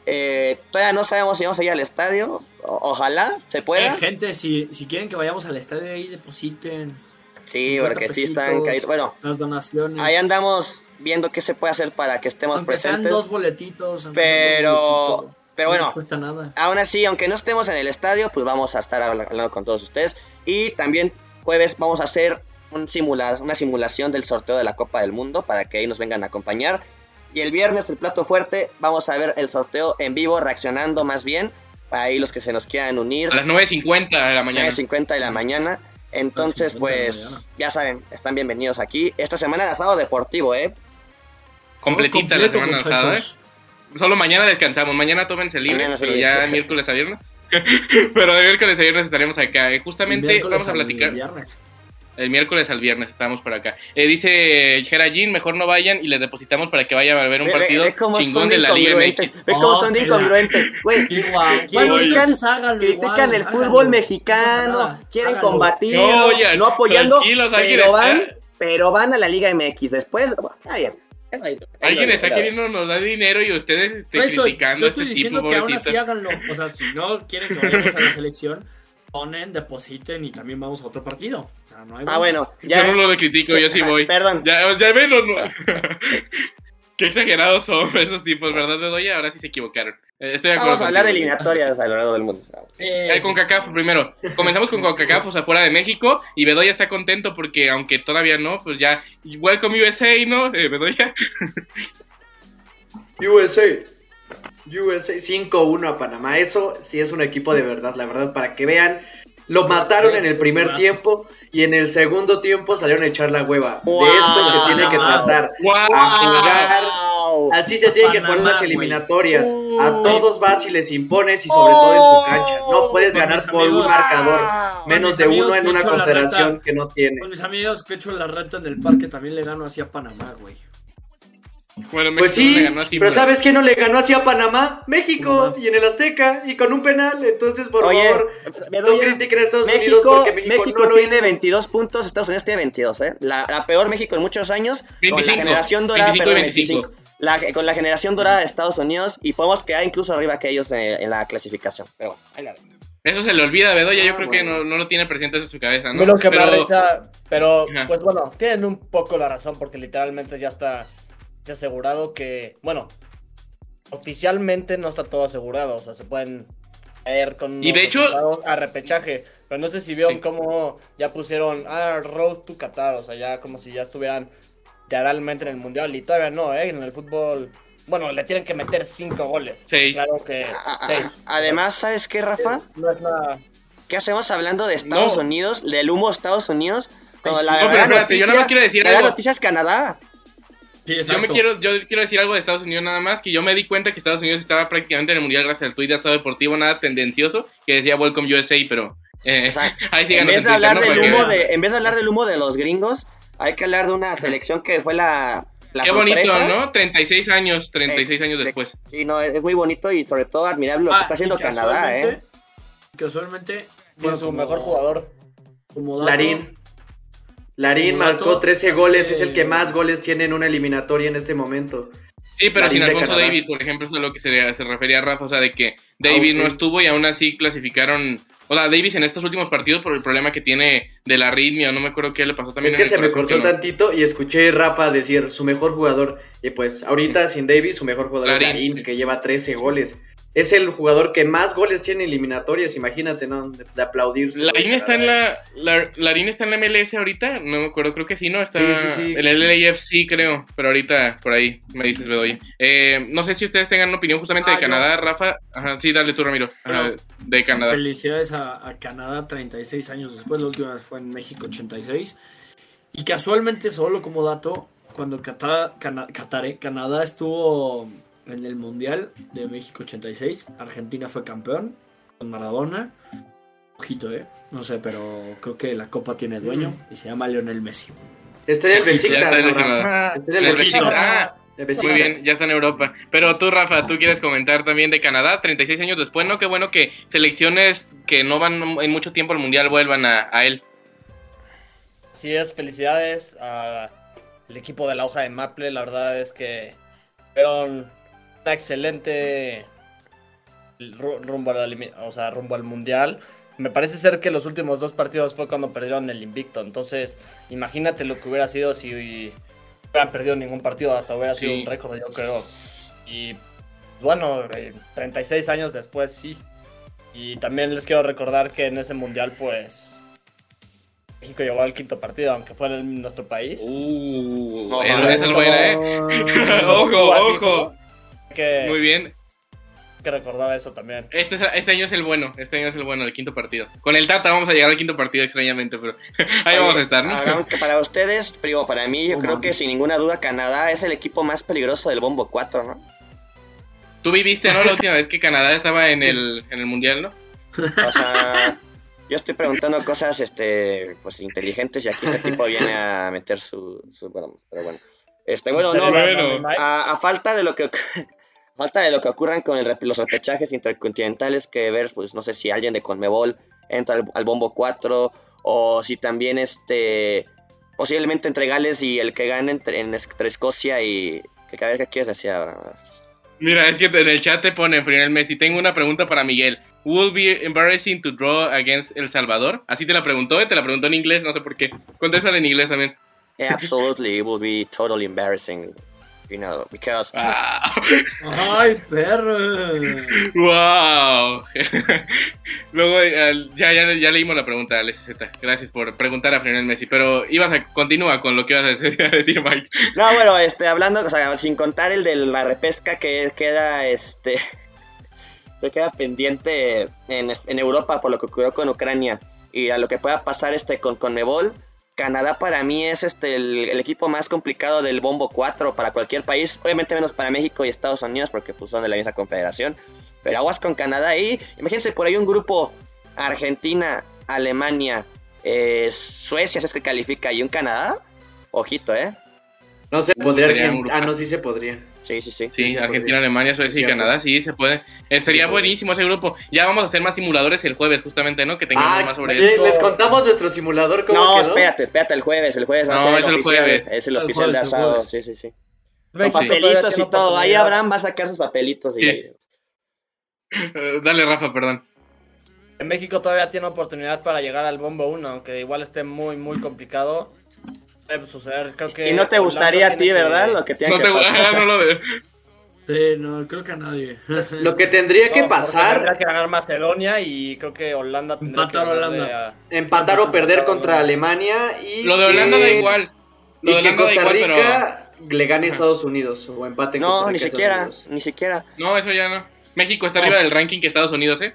[SPEAKER 3] Eh, todavía no sabemos si vamos a ir al estadio. O- ojalá se pueda.
[SPEAKER 4] Eh, gente, si, si quieren que vayamos al estadio ahí, depositen
[SPEAKER 3] Sí,
[SPEAKER 4] 50
[SPEAKER 3] porque sí están caídos. Bueno,
[SPEAKER 4] las donaciones.
[SPEAKER 3] ahí andamos viendo qué se puede hacer para que estemos
[SPEAKER 4] aunque sean
[SPEAKER 3] presentes.
[SPEAKER 4] dos boletitos.
[SPEAKER 3] Pero,
[SPEAKER 4] dos boletitos,
[SPEAKER 3] pero
[SPEAKER 4] no
[SPEAKER 3] bueno,
[SPEAKER 4] cuesta nada.
[SPEAKER 3] Aún así, aunque no estemos en el estadio, pues vamos a estar habla- hablando con todos ustedes. Y también jueves vamos a hacer un simula- una simulación del sorteo de la Copa del Mundo para que ahí nos vengan a acompañar. Y el viernes, el plato fuerte, vamos a ver el sorteo en vivo, reaccionando más bien. Para ahí los que se nos quieran unir.
[SPEAKER 2] A las 9.50 de la mañana.
[SPEAKER 3] 9.50 de la mañana. Entonces,
[SPEAKER 4] 9:50 de la
[SPEAKER 3] pues, ya saben, están bienvenidos aquí. Esta semana de asado deportivo, ¿eh?
[SPEAKER 2] Completita la
[SPEAKER 4] Completo,
[SPEAKER 2] semana pasada, ¿eh?
[SPEAKER 4] muchachos.
[SPEAKER 2] Solo mañana descansamos. Mañana tómense libre,
[SPEAKER 3] Mañana sí.
[SPEAKER 2] pero ya miércoles a viernes. pero de miércoles a viernes estaremos acá. Eh, Justamente
[SPEAKER 4] Miércoles
[SPEAKER 2] vamos a platicar.
[SPEAKER 4] viernes.
[SPEAKER 2] El miércoles al viernes estamos por acá. Eh, dice Gerajin, mejor no vayan y les depositamos para que vayan a ver un
[SPEAKER 3] Ve- ve-
[SPEAKER 2] partido
[SPEAKER 3] ve cómo
[SPEAKER 2] chingón
[SPEAKER 3] son
[SPEAKER 2] de la Liga
[SPEAKER 3] incongruentes.
[SPEAKER 2] MX.
[SPEAKER 3] Ve cómo son de
[SPEAKER 4] Oh,
[SPEAKER 3] incongruentes. Güey,
[SPEAKER 4] Igual.
[SPEAKER 3] Critican-
[SPEAKER 4] háganlo
[SPEAKER 3] critican
[SPEAKER 4] igual,
[SPEAKER 3] el
[SPEAKER 4] háganlo.
[SPEAKER 3] fútbol
[SPEAKER 4] No
[SPEAKER 3] mexicano,
[SPEAKER 4] nada,
[SPEAKER 3] quieren
[SPEAKER 4] háganlo.
[SPEAKER 3] combatir,
[SPEAKER 2] No,
[SPEAKER 3] no,
[SPEAKER 2] oye,
[SPEAKER 3] no apoyando, pero van, pero van a la Liga MX. Después, bien.
[SPEAKER 2] Alguien está queriendo nos dar dinero y ustedes
[SPEAKER 4] eso,
[SPEAKER 2] criticando
[SPEAKER 4] yo estoy
[SPEAKER 2] este
[SPEAKER 4] diciendo
[SPEAKER 2] tipo,
[SPEAKER 4] que aún
[SPEAKER 2] pobrecito.
[SPEAKER 4] así háganlo. O sea, si no quieren que vayamos a la selección, ponen, depositen y también vamos a otro partido. O sea, no hay
[SPEAKER 3] Ah, bueno,
[SPEAKER 2] Yo
[SPEAKER 3] ya.
[SPEAKER 2] no lo critico, yo sí voy.
[SPEAKER 3] Perdón.
[SPEAKER 2] Ya, ya ven, no. Qué exagerados son esos tipos, ¿verdad, Bedoya? Ahora sí se equivocaron. Eh, Estoy de acuerdo.
[SPEAKER 3] Vamos a hablar de eliminatorias a lo largo del mundo.
[SPEAKER 4] Eh,
[SPEAKER 2] Eh, con CACAF primero. Comenzamos con CONCACAF, o sea, fuera de México. Y Bedoya está contento porque, aunque todavía no, pues ya. Welcome USA, ¿no? Eh, Bedoya.
[SPEAKER 5] USA. USA 5-1 a Panamá. Eso sí es un equipo de verdad, la verdad, para que vean. Lo mataron en el primer tiempo y en el segundo tiempo salieron a echar la hueva.
[SPEAKER 3] Wow.
[SPEAKER 5] De esto se tiene que tratar.
[SPEAKER 2] ¡Wow!
[SPEAKER 5] A jugar Así se tienen que poner las eliminatorias.
[SPEAKER 4] Uy.
[SPEAKER 5] A todos vas y les impones y sobre todo en tu cancha. No puedes
[SPEAKER 4] Con
[SPEAKER 5] ganar por un marcador. Menos de uno en una confederación que no tiene.
[SPEAKER 4] Con mis amigos que he hecho la reta en el parque también le gano así a Panamá, güey.
[SPEAKER 2] Bueno,
[SPEAKER 5] Pues
[SPEAKER 2] le
[SPEAKER 5] sí,
[SPEAKER 2] ganó así,
[SPEAKER 5] pero ¿sabes quién no le ganó así a Panamá? México
[SPEAKER 4] Panamá.
[SPEAKER 5] y en el Azteca y con un penal. Entonces, por
[SPEAKER 3] Oye,
[SPEAKER 5] favor, no
[SPEAKER 3] Bedoya,
[SPEAKER 5] critiquen a Estados Unidos
[SPEAKER 3] México,
[SPEAKER 5] porque México,
[SPEAKER 3] México
[SPEAKER 5] no lo
[SPEAKER 3] tiene
[SPEAKER 5] hizo.
[SPEAKER 3] 22 puntos, Estados Unidos tiene 22, ¿eh? La, la peor México en muchos años, con
[SPEAKER 2] 25,
[SPEAKER 3] la generación dorada,
[SPEAKER 2] 25 y
[SPEAKER 3] perdón,
[SPEAKER 2] 25.
[SPEAKER 3] 25. La- con la generación dorada de Estados Unidos y podemos quedar incluso arriba que ellos en, en la clasificación. Pero bueno, ahí la ven.
[SPEAKER 2] Eso se le olvida a Bedoya, yo
[SPEAKER 3] Ah,
[SPEAKER 2] creo que no, no lo tiene presente en su cabeza, ¿no?
[SPEAKER 6] lo que me
[SPEAKER 2] Pero-
[SPEAKER 6] arrecha, pero
[SPEAKER 2] Ajá.
[SPEAKER 6] pues bueno, tienen un poco la razón porque literalmente ya está asegurado que, bueno, oficialmente no está todo asegurado, o sea, se pueden caer con
[SPEAKER 2] Y de hecho-
[SPEAKER 6] a repechaje, pero no sé si vieron
[SPEAKER 2] Sí.
[SPEAKER 6] cómo ya pusieron ah, Road to Qatar, o sea, ya como si ya estuvieran realmente en el mundial y todavía no, eh, en el fútbol, bueno, le tienen que meter cinco goles.
[SPEAKER 2] Seis.
[SPEAKER 6] Claro que
[SPEAKER 3] A- a-
[SPEAKER 6] seis.
[SPEAKER 3] Además, ¿sabes qué, Rafa?
[SPEAKER 6] no es nada.
[SPEAKER 3] ¿Qué hacemos hablando de Estados
[SPEAKER 2] No.
[SPEAKER 3] Unidos, del humo de Estados Unidos? Cuando la
[SPEAKER 2] No, pero
[SPEAKER 3] gran
[SPEAKER 2] espérate, yo nada más quiero decir
[SPEAKER 3] la
[SPEAKER 2] algo.
[SPEAKER 3] noticia es Canadá.
[SPEAKER 4] Sí,
[SPEAKER 2] Yo me quiero, yo quiero decir algo de Estados Unidos nada más, que yo me di cuenta que Estados Unidos estaba prácticamente en el Mundial gracias al tuit de Asado Deportivo, nada tendencioso, que decía Welcome USA, pero eh,
[SPEAKER 3] O sea,
[SPEAKER 2] ahí
[SPEAKER 3] En vez, de hablar del
[SPEAKER 2] que
[SPEAKER 3] humo de, en vez de hablar del humo de los gringos, hay que hablar de una selección que fue la, la
[SPEAKER 2] Qué
[SPEAKER 3] sorpresa.
[SPEAKER 2] bonito, ¿no? 36 años, 36 años
[SPEAKER 3] Ex-
[SPEAKER 2] después.
[SPEAKER 3] Sí, no, es, es muy bonito y sobre todo admirable lo que
[SPEAKER 4] Ah,
[SPEAKER 3] está haciendo Canadá, ¿eh?
[SPEAKER 4] casualmente- bueno,
[SPEAKER 6] su
[SPEAKER 4] como-
[SPEAKER 6] mejor jugador.
[SPEAKER 4] como dato,
[SPEAKER 5] Larín. Larín marcó 13 goles, es el que más goles tiene en una eliminatoria en este momento.
[SPEAKER 2] Sí, pero sin Alfonso. Davis, por ejemplo, eso es a lo que se, se refería Rafa, o sea, de que Davis
[SPEAKER 5] ok.
[SPEAKER 2] no estuvo y aún así clasificaron. O sea, Davis en estos últimos partidos por el problema que tiene de la arritmia, no me acuerdo qué le pasó también.
[SPEAKER 5] Es
[SPEAKER 2] en
[SPEAKER 5] que
[SPEAKER 2] el
[SPEAKER 5] se me cortó
[SPEAKER 2] no-
[SPEAKER 5] tantito y escuché a Rafa decir su mejor jugador. Y pues ahorita sin Davis, su mejor jugador
[SPEAKER 2] Larín,
[SPEAKER 5] es Larín,
[SPEAKER 2] sí.
[SPEAKER 5] que lleva 13 goles. Es el jugador que más goles tiene en eliminatorias, imagínate, ¿no? De, de aplaudirse.
[SPEAKER 2] Larín está en la, la Larín está en la MLS ahorita, no me acuerdo, creo que sí, ¿no? Está
[SPEAKER 5] Sí, sí, sí.
[SPEAKER 2] en el LAFC, creo, pero ahorita por ahí me dices Bedoya. Eh, no sé si ustedes tengan una opinión justamente
[SPEAKER 4] Ah,
[SPEAKER 2] de
[SPEAKER 4] yo.
[SPEAKER 2] Canadá, Rafa. Ajá, sí, dale tú, Ramiro. Ajá,
[SPEAKER 4] Bueno,
[SPEAKER 2] de Canadá.
[SPEAKER 4] Felicidades a, a Canadá 36 años después, la última vez fue en México 86. Y casualmente, solo como dato, cuando Qatar, Cana- Qatar, eh, Canadá estuvo en el Mundial de México 86, Argentina fue campeón con Maradona. Ojito, eh. No sé, pero creo que la copa tiene dueño y se llama Lionel Messi.
[SPEAKER 5] Está en el Besiktas.
[SPEAKER 2] Está en
[SPEAKER 5] el Besiktas.
[SPEAKER 2] Ah, Muy bien, ya está en Europa. Pero tú, Rafa, tú quieres comentar también de Canadá, 36 años después, ¿no? Qué bueno que selecciones que no van en mucho tiempo al Mundial vuelvan a, a él.
[SPEAKER 6] Así es, felicidades al equipo de la hoja de Maple. La verdad es que fueron excelente ru- rumbo, a la limi- o sea, rumbo al mundial. Me parece ser que los últimos dos partidos fue cuando perdieron el invicto. Entonces, imagínate lo que hubiera sido si hubieran perdido ningún partido. Hasta hubiera sido un récord, yo creo. Y bueno, eh, 36 años después, sí. Y también les quiero recordar que en ese mundial, pues. México llegó al quinto partido, aunque fuera en nuestro país.
[SPEAKER 2] Uh, esa es buena, ¿eh? ojo, ojo.
[SPEAKER 6] Que,
[SPEAKER 2] Muy bien.
[SPEAKER 6] que recordar eso también.
[SPEAKER 2] Este, es- este año es el bueno, este año es el bueno, el quinto partido. Con el Tata vamos a llegar al quinto partido extrañamente, pero ahí vamos a estar, ¿no?
[SPEAKER 3] Que para ustedes, digo, para mí, yo creo que sin ninguna duda Canadá es el equipo más peligroso del Bombo 4, ¿no?
[SPEAKER 2] Tú viviste, ¿no? La última vez que Canadá estaba en el, en el Mundial, ¿no?
[SPEAKER 3] O sea, yo estoy preguntando cosas este pues inteligentes y aquí este tipo viene a meter su, su- bueno, pero bueno. Este, bueno, no,
[SPEAKER 2] Bueno.
[SPEAKER 3] a, a falta de lo que falta de lo que ocurran con el los repechajes intercontinentales que ver, pues no sé si alguien de Conmebol entra al, al bombo 4 o si también este posiblemente entre Gales y el que gane entre, en, entre Escocia y que a ver qué quieres decir ahora.
[SPEAKER 2] Mira, es que en el chat te pone Frionel Messi. Tengo una pregunta para Miguel. ¿Will be embarrassing to draw against El Salvador? Así te la preguntó, eh, te la preguntó en inglés, no sé por qué. Contéstale en inglés también.
[SPEAKER 3] Absolutely, it will be totally embarrassing, you know, because
[SPEAKER 2] Ah,
[SPEAKER 4] ¡Ay, perro!
[SPEAKER 2] ¡Wow! Luego eh, ya, ya, ya leímos la pregunta, LSZ. Gracias por preguntar a Frionel Messi. Pero ibas a continúa con lo que ibas a decir, a decir, Mike.
[SPEAKER 3] No, bueno, este, hablando, o sea, sin contar el de la repesca que queda, este, que queda pendiente en, en Europa por lo que ocurrió con Ucrania y a lo que pueda pasar este con Conmebol, Canadá para mí es este el, el equipo más complicado del bombo 4 para cualquier país, obviamente menos para México y Estados Unidos porque pues son de la misma confederación, pero aguas con Canadá ahí, imagínense por ahí un grupo Argentina, Alemania, eh, Suecia, si es que califica, y un Canadá, ojito, ¿eh?
[SPEAKER 5] No se podría. Ah, no, sí se podría.
[SPEAKER 3] Sí, sí, sí.
[SPEAKER 2] Sí, Argentina,
[SPEAKER 5] podría.
[SPEAKER 2] Alemania, Suecia y. Canadá, sí, se puede. Eh, sería
[SPEAKER 5] Sí,
[SPEAKER 2] buenísimo ese grupo. Ya vamos a hacer más simuladores el jueves, justamente, ¿no? Que tengamos
[SPEAKER 5] Ah,
[SPEAKER 2] más sobre
[SPEAKER 5] ¿qué?
[SPEAKER 2] eso.
[SPEAKER 5] ¿les contamos nuestro simulador cómo
[SPEAKER 3] No,
[SPEAKER 5] quedó?
[SPEAKER 3] espérate, espérate, el jueves, el jueves va
[SPEAKER 2] No,
[SPEAKER 3] a ser
[SPEAKER 2] es
[SPEAKER 3] el
[SPEAKER 2] el
[SPEAKER 3] oficial,
[SPEAKER 2] jueves.
[SPEAKER 3] es el
[SPEAKER 4] El
[SPEAKER 3] oficial de
[SPEAKER 4] jueves,
[SPEAKER 3] asado, sí, sí, sí. Con papelitos y todo, ahí. Abraham va a sacar sus papelitos y
[SPEAKER 2] Sí. Eh, Dale, Rafa, perdón.
[SPEAKER 6] En México todavía tiene oportunidad para llegar al bombo 1, aunque igual esté muy, muy complicado. Creo que.
[SPEAKER 3] Y no te gustaría a ti,
[SPEAKER 6] que-
[SPEAKER 3] ¿verdad? Lo que tiene
[SPEAKER 2] No
[SPEAKER 3] que
[SPEAKER 2] te
[SPEAKER 3] pasar.
[SPEAKER 2] no lo de...
[SPEAKER 4] Sí, no, creo que a nadie.
[SPEAKER 5] Lo que tendría
[SPEAKER 6] No,
[SPEAKER 5] que pasar,
[SPEAKER 6] Tendría que ganar Macedonia y creo que Holanda tendría
[SPEAKER 4] Empatar
[SPEAKER 6] que
[SPEAKER 4] Holanda.
[SPEAKER 6] a-
[SPEAKER 5] empatar o perder contra Alemania y
[SPEAKER 2] Lo de Holanda
[SPEAKER 5] que-
[SPEAKER 2] da igual. Lo
[SPEAKER 5] Y
[SPEAKER 2] de
[SPEAKER 5] que Costa
[SPEAKER 2] igual,
[SPEAKER 5] Rica le gane a Estados Unidos o empate en Costa
[SPEAKER 3] No,
[SPEAKER 5] Rica
[SPEAKER 3] ni siquiera, ni siquiera.
[SPEAKER 2] pero... No, eso ya no. México está
[SPEAKER 4] No.
[SPEAKER 2] arriba del ranking que Estados Unidos, ¿eh?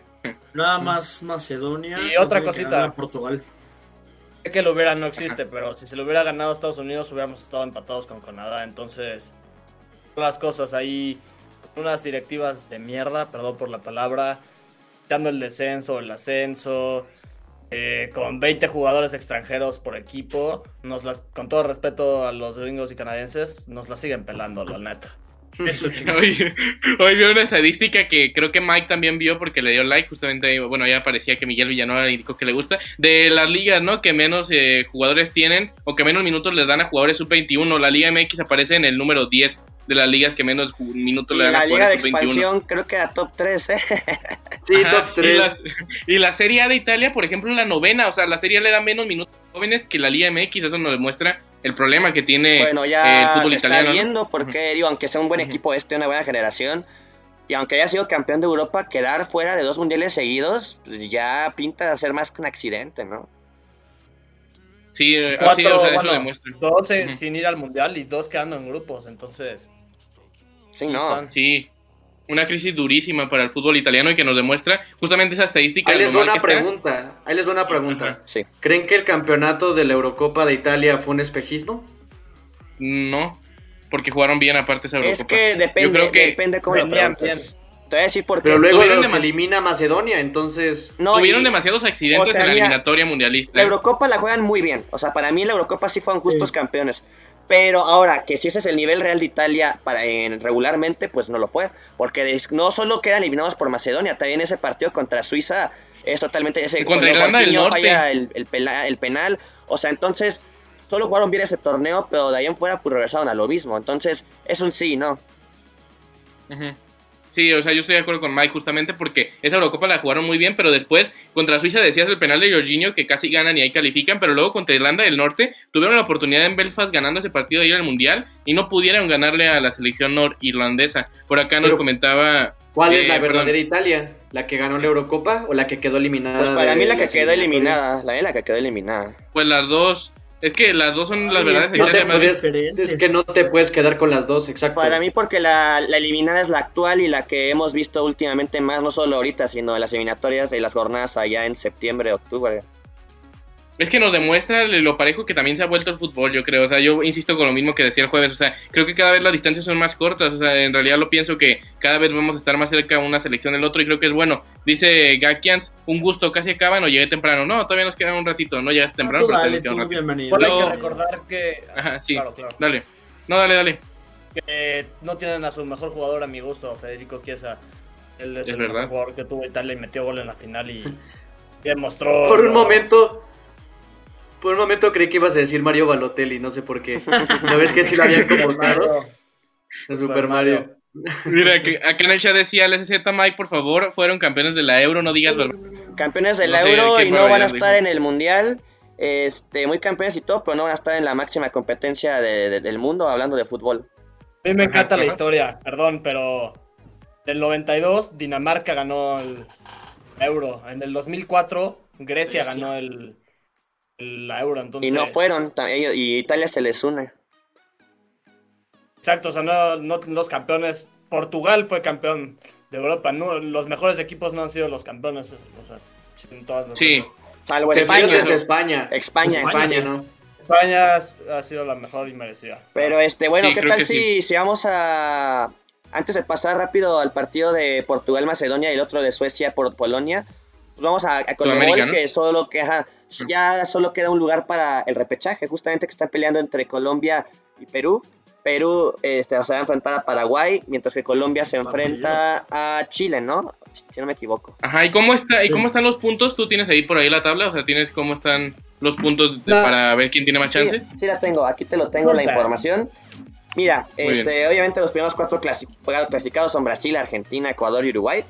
[SPEAKER 4] Nada más Macedonia.
[SPEAKER 6] Y otra cosita.
[SPEAKER 4] Portugal.
[SPEAKER 6] Que lo hubiera no existe, pero si se lo hubiera ganado Estados Unidos hubiéramos estado empatados con Canadá. Entonces, las cosas ahí, unas directivas de mierda, perdón por la palabra, dando el descenso, el ascenso, eh, con 20 jugadores extranjeros por equipo, nos las, con todo respeto a los gringos y canadienses, nos la siguen pelando, la neta.
[SPEAKER 4] Eso.
[SPEAKER 2] Hoy, hoy vi una estadística que creo que Mike también vio porque le dio like, justamente, ahí, bueno, ya parecía que Miguel Villanueva indicó que le gusta, de las ligas, ¿no? Que menos eh, jugadores tienen o que menos minutos les dan a jugadores sub-21. La Liga MX aparece en el número 10 de las ligas que menos minutos
[SPEAKER 3] Y
[SPEAKER 2] le dan a
[SPEAKER 3] la Liga de
[SPEAKER 2] jugadores sub-21.
[SPEAKER 3] Expansión creo que era top 3, ¿eh?
[SPEAKER 5] Sí,
[SPEAKER 2] Ajá,
[SPEAKER 5] top 3.
[SPEAKER 2] Y la, y la Serie A de Italia, por ejemplo, la novena, o sea, la Serie A le da menos minutos a jóvenes que la Liga MX, eso nos demuestra el problema que tiene
[SPEAKER 3] Bueno,
[SPEAKER 2] eh, el fútbol
[SPEAKER 3] se está
[SPEAKER 2] italiano. ¿no?
[SPEAKER 3] viendo porque, digo, aunque sea un buen equipo este, una buena generación, y aunque haya sido campeón de Europa, quedar fuera de dos mundiales seguidos pues, ya pinta ser más que un accidente, ¿no?
[SPEAKER 2] Sí, eh,
[SPEAKER 6] Cuatro,
[SPEAKER 2] así, o sea, eso
[SPEAKER 6] bueno,
[SPEAKER 2] demuestra.
[SPEAKER 6] dos eh, sin ir al mundial y dos quedando en grupos, entonces.
[SPEAKER 3] Sí, no.
[SPEAKER 2] Sí, una crisis durísima para el fútbol italiano y que nos demuestra justamente esa estadística.
[SPEAKER 5] Ahí les va una
[SPEAKER 2] está.
[SPEAKER 5] pregunta. Ahí les va una pregunta.
[SPEAKER 3] Sí.
[SPEAKER 5] ¿Creen que el campeonato de la Eurocopa de Italia fue un espejismo?
[SPEAKER 2] No, porque jugaron bien aparte esa
[SPEAKER 3] Es
[SPEAKER 2] Eurocopa.
[SPEAKER 3] que depende,
[SPEAKER 2] Yo creo que
[SPEAKER 3] depende cómo lo preguntes. Te voy a decir por qué.
[SPEAKER 5] Pero luego
[SPEAKER 2] Tuvieron
[SPEAKER 5] los elimina Macedonia, entonces...
[SPEAKER 3] No,
[SPEAKER 2] Tuvieron
[SPEAKER 3] y
[SPEAKER 2] demasiados accidentes
[SPEAKER 3] o sea,
[SPEAKER 2] en la eliminatoria mundialista.
[SPEAKER 3] La Eurocopa la juegan muy bien. O sea, para mí la Eurocopa sí fueron justos campeones. Pero ahora, que si ese es el nivel real de Italia para, en- regularmente, pues no lo fue. Porque no solo quedan eliminados por Macedonia, también ese partido contra Suiza es totalmente... Ese,
[SPEAKER 2] contra
[SPEAKER 3] cuando
[SPEAKER 2] Irlanda del
[SPEAKER 3] Jorginho
[SPEAKER 2] Norte.
[SPEAKER 3] falla el, el pela- el penal. O sea, entonces, solo jugaron bien ese torneo, pero de ahí en fuera pues regresaron a lo mismo. Entonces, es un sí, ¿no?
[SPEAKER 2] Ujú. Sí, o sea, yo estoy de acuerdo con Mike justamente porque esa Eurocopa la jugaron muy bien, pero después contra Suiza decías el penal de Jorginho que casi ganan y ahí califican, pero luego contra Irlanda del Norte tuvieron la oportunidad en Belfast ganando ese partido de ir al Mundial y no pudieron ganarle a la selección norirlandesa. Por acá nos
[SPEAKER 5] Pero-
[SPEAKER 2] comentaba...
[SPEAKER 5] ¿Cuál
[SPEAKER 2] eh,
[SPEAKER 5] es la
[SPEAKER 2] perdón,
[SPEAKER 5] verdadera Italia? ¿La que ganó la Eurocopa o la que quedó eliminada?
[SPEAKER 3] Pues para mí la que quedó eliminada. La, la que quedó eliminada.
[SPEAKER 2] Pues las dos... Es que las dos son las
[SPEAKER 4] Ay,
[SPEAKER 2] verdades
[SPEAKER 4] es que
[SPEAKER 5] No te puedes-
[SPEAKER 4] diferentes.
[SPEAKER 5] es que no te puedes quedar con las dos, exacto.
[SPEAKER 3] Para mí porque la, la eliminada es la actual y la que hemos visto últimamente más, no solo ahorita, sino las eliminatorias de las jornadas allá en septiembre, octubre.
[SPEAKER 2] Es que nos demuestra lo parejo que también se ha vuelto el fútbol, yo creo. O sea, yo insisto con lo mismo que decía el jueves. O sea, creo que cada vez las distancias son más cortas. O sea, en realidad lo pienso que cada vez vamos a estar más cerca una selección del otro y creo que es bueno. Dice Gakians, un gusto, casi acaban o llegué temprano. No, todavía nos queda un ratito. No llegaste
[SPEAKER 4] Ah,
[SPEAKER 2] temprano,
[SPEAKER 4] tú
[SPEAKER 2] pero
[SPEAKER 4] dale,
[SPEAKER 2] un
[SPEAKER 4] tú,
[SPEAKER 2] ratito.
[SPEAKER 4] bienvenido.
[SPEAKER 6] Igual hay que recordar que.
[SPEAKER 2] Ajá, sí.
[SPEAKER 6] Claro, claro.
[SPEAKER 2] Dale. No, dale, dale.
[SPEAKER 6] que no tienen a su mejor jugador a mi gusto, Federico Chiesa. Él es,
[SPEAKER 2] Es
[SPEAKER 6] el
[SPEAKER 2] verdad.
[SPEAKER 6] mejor jugador que tuvo Italia y metió gol en la final y demostró.
[SPEAKER 5] Por un momento... Por un momento creí que ibas a decir Mario Balotelli, no sé por qué. ¿No ves que sí lo habían convocado? De Super Mario.
[SPEAKER 2] Mira, acá en el chat decía LSZ Mike, por favor, fueron campeones de la Euro, no digas ver-
[SPEAKER 3] Campeones del
[SPEAKER 2] No sé,
[SPEAKER 3] Euro y no van a estar
[SPEAKER 2] dijo.
[SPEAKER 3] en el Mundial. Este, muy campeones y todo, pero no van a estar en la máxima competencia de- de- del mundo hablando de fútbol.
[SPEAKER 6] A mí me encanta
[SPEAKER 2] Ajá,
[SPEAKER 6] la historia, perdón, pero en el 92 Dinamarca ganó el Euro. En el 2004 Grecia,
[SPEAKER 4] Grecia.
[SPEAKER 6] ganó el, el- la Euro. Entonces,
[SPEAKER 3] Y no fueron, ellos- y Italia se les une.
[SPEAKER 6] Exacto, o sea, no, no los campeones. Portugal fue campeón de Europa. No, los mejores equipos no han sido los campeones. O sea, en todas las
[SPEAKER 2] Sí.
[SPEAKER 6] cosas.
[SPEAKER 3] Salvo
[SPEAKER 5] Excepción
[SPEAKER 3] España.
[SPEAKER 5] es España.
[SPEAKER 3] España,
[SPEAKER 4] España,
[SPEAKER 3] España.
[SPEAKER 5] ¿no?
[SPEAKER 6] España ha sido la mejor y merecida.
[SPEAKER 3] Pero este, bueno,
[SPEAKER 2] Sí,
[SPEAKER 3] ¿qué tal si,
[SPEAKER 2] sí.
[SPEAKER 3] si vamos a antes de pasar rápido al partido de Portugal Macedonia y el otro de Suecia por Polonia? Pues vamos a, a Conmebol,
[SPEAKER 2] ¿no?
[SPEAKER 3] que solo que ajá, ya solo queda un lugar para el repechaje, justamente que están peleando entre Colombia y Perú. Perú este, se va a enfrentar a Paraguay, mientras que Colombia se enfrenta a Chile, ¿no? Si no me equivoco.
[SPEAKER 2] Ajá, ¿y cómo, está, ¿y cómo están los puntos? ¿Tú tienes ahí por ahí la tabla? O sea, ¿tienes cómo están los puntos de- para ver quién tiene más chance?
[SPEAKER 3] Sí, sí la tengo, aquí te lo tengo la información. Mira,
[SPEAKER 2] Muy
[SPEAKER 3] este, obviamente los primeros cuatro clasi- clasificados son Brasil, Argentina, Ecuador y Uruguay.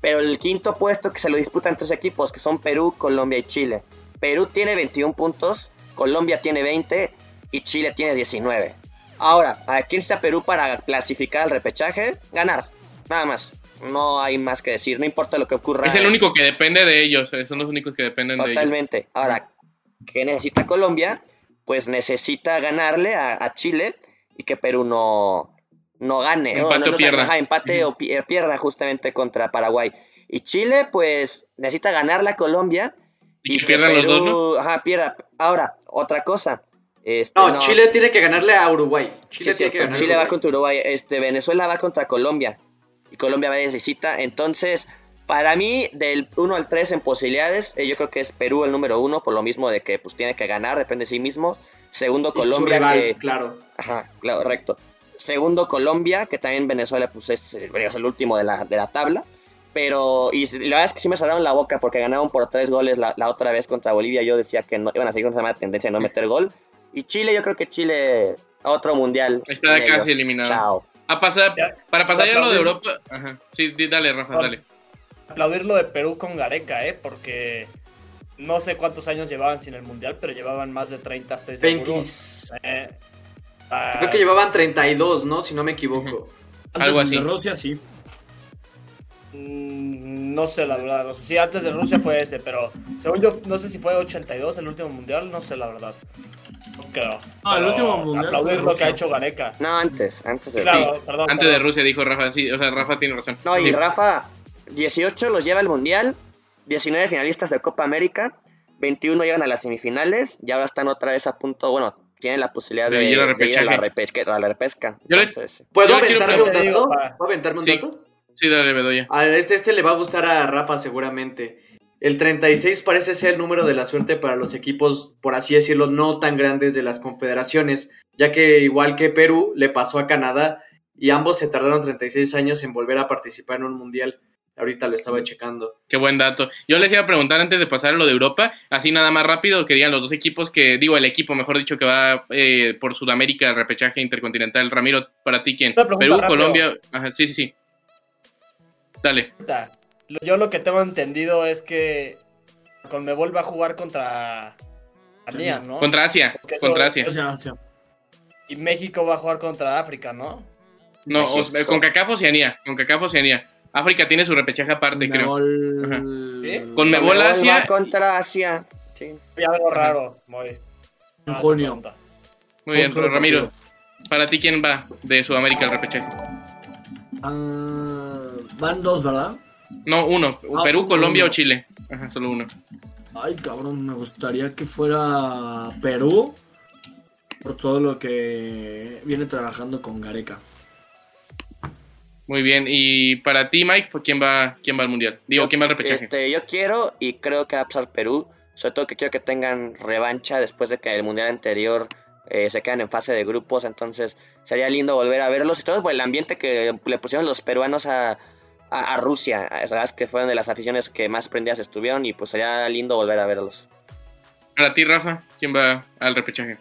[SPEAKER 3] Pero el quinto puesto que se lo disputan tres equipos, que son Perú, Colombia y Chile. Perú tiene 21 puntos, Colombia tiene 20 y Chile tiene 19. Ahora, ¿a quién está Perú para clasificar al repechaje? Ganar, nada más. No hay más que decir, no importa lo que ocurra.
[SPEAKER 2] Es el único que depende de ellos, eh, son los únicos que dependen de ellos.
[SPEAKER 3] Totalmente. Ahora, ¿qué necesita Colombia? Pues necesita ganarle a, a Chile y que Perú no, no gane.
[SPEAKER 2] Empate
[SPEAKER 3] no, no,
[SPEAKER 2] o
[SPEAKER 3] no,
[SPEAKER 2] pierda.
[SPEAKER 3] ajá, empate o pi- eh, pierda justamente contra Paraguay. Y Chile, pues, necesita ganarle a Colombia.
[SPEAKER 2] Y que pierdan los dos, ¿no?
[SPEAKER 3] Ajá, pierda. Ahora, otra cosa. Este,
[SPEAKER 5] No, Chile tiene que ganarle a Uruguay. Chile
[SPEAKER 3] Sí,
[SPEAKER 5] tiene que ganar.
[SPEAKER 3] Chile va contra Uruguay. Este, Venezuela va contra Colombia. Y Colombia va de visita. Entonces, para mí, del 1 al 3 en posibilidades, eh, yo creo que es Perú el número uno, por lo mismo de que pues tiene que ganar, depende de sí mismo. Segundo,
[SPEAKER 5] Y su
[SPEAKER 3] Colombia,
[SPEAKER 5] rival,
[SPEAKER 3] que.
[SPEAKER 5] claro.
[SPEAKER 3] Ajá, claro, correcto. Segundo, Colombia, que también Venezuela pues es, eh, es el último de la, de la tabla. Pero, y la verdad es que sí me cerraron la boca porque ganaron por tres goles la, la otra vez contra Bolivia. Yo decía que no, iban a seguir con esa mala tendencia de no meter gol. Y Chile, yo creo que Chile, otro mundial.
[SPEAKER 2] Está casi eliminado.
[SPEAKER 3] Chao.
[SPEAKER 2] A pasar,
[SPEAKER 6] Ya.
[SPEAKER 2] para pasar ya lo de. Europa. Ajá. Sí, dale, Rafa, dale.
[SPEAKER 6] Aplaudir lo de Perú con Gareca, ¿eh? Porque no sé cuántos años llevaban sin el Mundial, pero llevaban más de 30, estoy seguro.
[SPEAKER 5] 20.
[SPEAKER 6] Eh,
[SPEAKER 5] Creo que llevaban 32, ¿no? Si no me equivoco.
[SPEAKER 2] Algo
[SPEAKER 4] de
[SPEAKER 2] así.
[SPEAKER 4] Rusia, sí.
[SPEAKER 6] mm, No sé, la verdad. No sé si antes de Rusia fue ese, pero según yo, no sé si fue 82 el último mundial, no sé la verdad. No creo.
[SPEAKER 4] No, el último mundial
[SPEAKER 6] Aplaudir
[SPEAKER 4] fue
[SPEAKER 6] lo que
[SPEAKER 4] Rusia.
[SPEAKER 6] ha hecho Gareca.
[SPEAKER 3] No, antes, antes de
[SPEAKER 6] Claro, perdón.
[SPEAKER 2] Antes de. Rusia dijo Rafa, sí, o sea, Rafa tiene razón.
[SPEAKER 3] No, y
[SPEAKER 2] Sí.
[SPEAKER 3] Rafa, 18 los lleva al Mundial, 19 finalistas de Copa América, 21 llegan a las semifinales y ahora están otra vez a punto, bueno, tienen la posibilidad
[SPEAKER 2] De
[SPEAKER 3] de,
[SPEAKER 2] ir al
[SPEAKER 3] de ir a la repesca. a la repesca.
[SPEAKER 2] Yo le-
[SPEAKER 3] Entonces,
[SPEAKER 5] ¿Puedo
[SPEAKER 2] Yo
[SPEAKER 5] aventarme un dato? ¿Puedo aventarme un
[SPEAKER 2] Sí.
[SPEAKER 5] dato?
[SPEAKER 2] Sí, dale, Bedoya.
[SPEAKER 5] A este, este le va a gustar a Rafa seguramente. El 36 parece ser el número de la suerte para los equipos, por así decirlo, no tan grandes de las confederaciones, ya que igual que Perú le pasó a Canadá y ambos se tardaron 36 años en volver a participar en un mundial. Ahorita lo estaba checando.
[SPEAKER 2] Qué buen dato. Yo les iba a preguntar antes de pasar a lo de Europa, así nada más rápido, que digan los dos equipos que, digo, el equipo, mejor dicho, que va eh, por Sudamérica, repechaje intercontinental. Ramiro, para ti, ¿quién? Perú,
[SPEAKER 6] rápido.
[SPEAKER 2] Colombia. Ajá, sí, sí, sí. Dale.
[SPEAKER 6] Yo lo que tengo entendido es que Conmebol va a jugar contra Alemania, ¿no?
[SPEAKER 2] Contra Asia,
[SPEAKER 6] eso-
[SPEAKER 2] contra Asia.
[SPEAKER 4] Asia, Asia.
[SPEAKER 6] Y México va a jugar contra África, ¿no?
[SPEAKER 2] No,
[SPEAKER 3] México.
[SPEAKER 2] con CACAF Oceanía, con CACAF Oceanía. África tiene su repechaje aparte, creo.
[SPEAKER 4] Conmebol-
[SPEAKER 6] ¿Sí?
[SPEAKER 2] Con Mebol
[SPEAKER 3] va
[SPEAKER 2] Asia.
[SPEAKER 3] contra Asia. Sí.
[SPEAKER 6] Hay algo raro, muy.
[SPEAKER 4] En junio.
[SPEAKER 2] Muy bien, Ramiro.
[SPEAKER 4] partido.
[SPEAKER 2] Para ti, ¿quién va de Sudamérica al repechaje?
[SPEAKER 4] Ah, van dos, ¿verdad?
[SPEAKER 2] No, uno.
[SPEAKER 4] Ah,
[SPEAKER 2] Perú,
[SPEAKER 4] uno,
[SPEAKER 2] Colombia
[SPEAKER 4] uno.
[SPEAKER 2] o Chile. Ajá, solo uno.
[SPEAKER 4] Ay, cabrón, me gustaría que fuera Perú por todo lo que viene trabajando con Gareca.
[SPEAKER 2] Muy bien. Y para ti, Mike, ¿por ¿quién va, quién va al mundial? Digo,
[SPEAKER 3] Yo-
[SPEAKER 2] ¿quién va al repechaje?
[SPEAKER 3] Este, yo quiero y creo que va a pasar Perú. Sobre todo que quiero que tengan revancha después de que el mundial anterior eh, se quedan en fase de grupos. Entonces sería lindo volver a verlos. Y todo por el ambiente que le pusieron los peruanos a, a, a Rusia. La verdad es que fueron de las aficiones que más prendidas estuvieron. Y pues sería lindo volver a verlos.
[SPEAKER 2] Para ti, Rafa, ¿quién va al repechaje?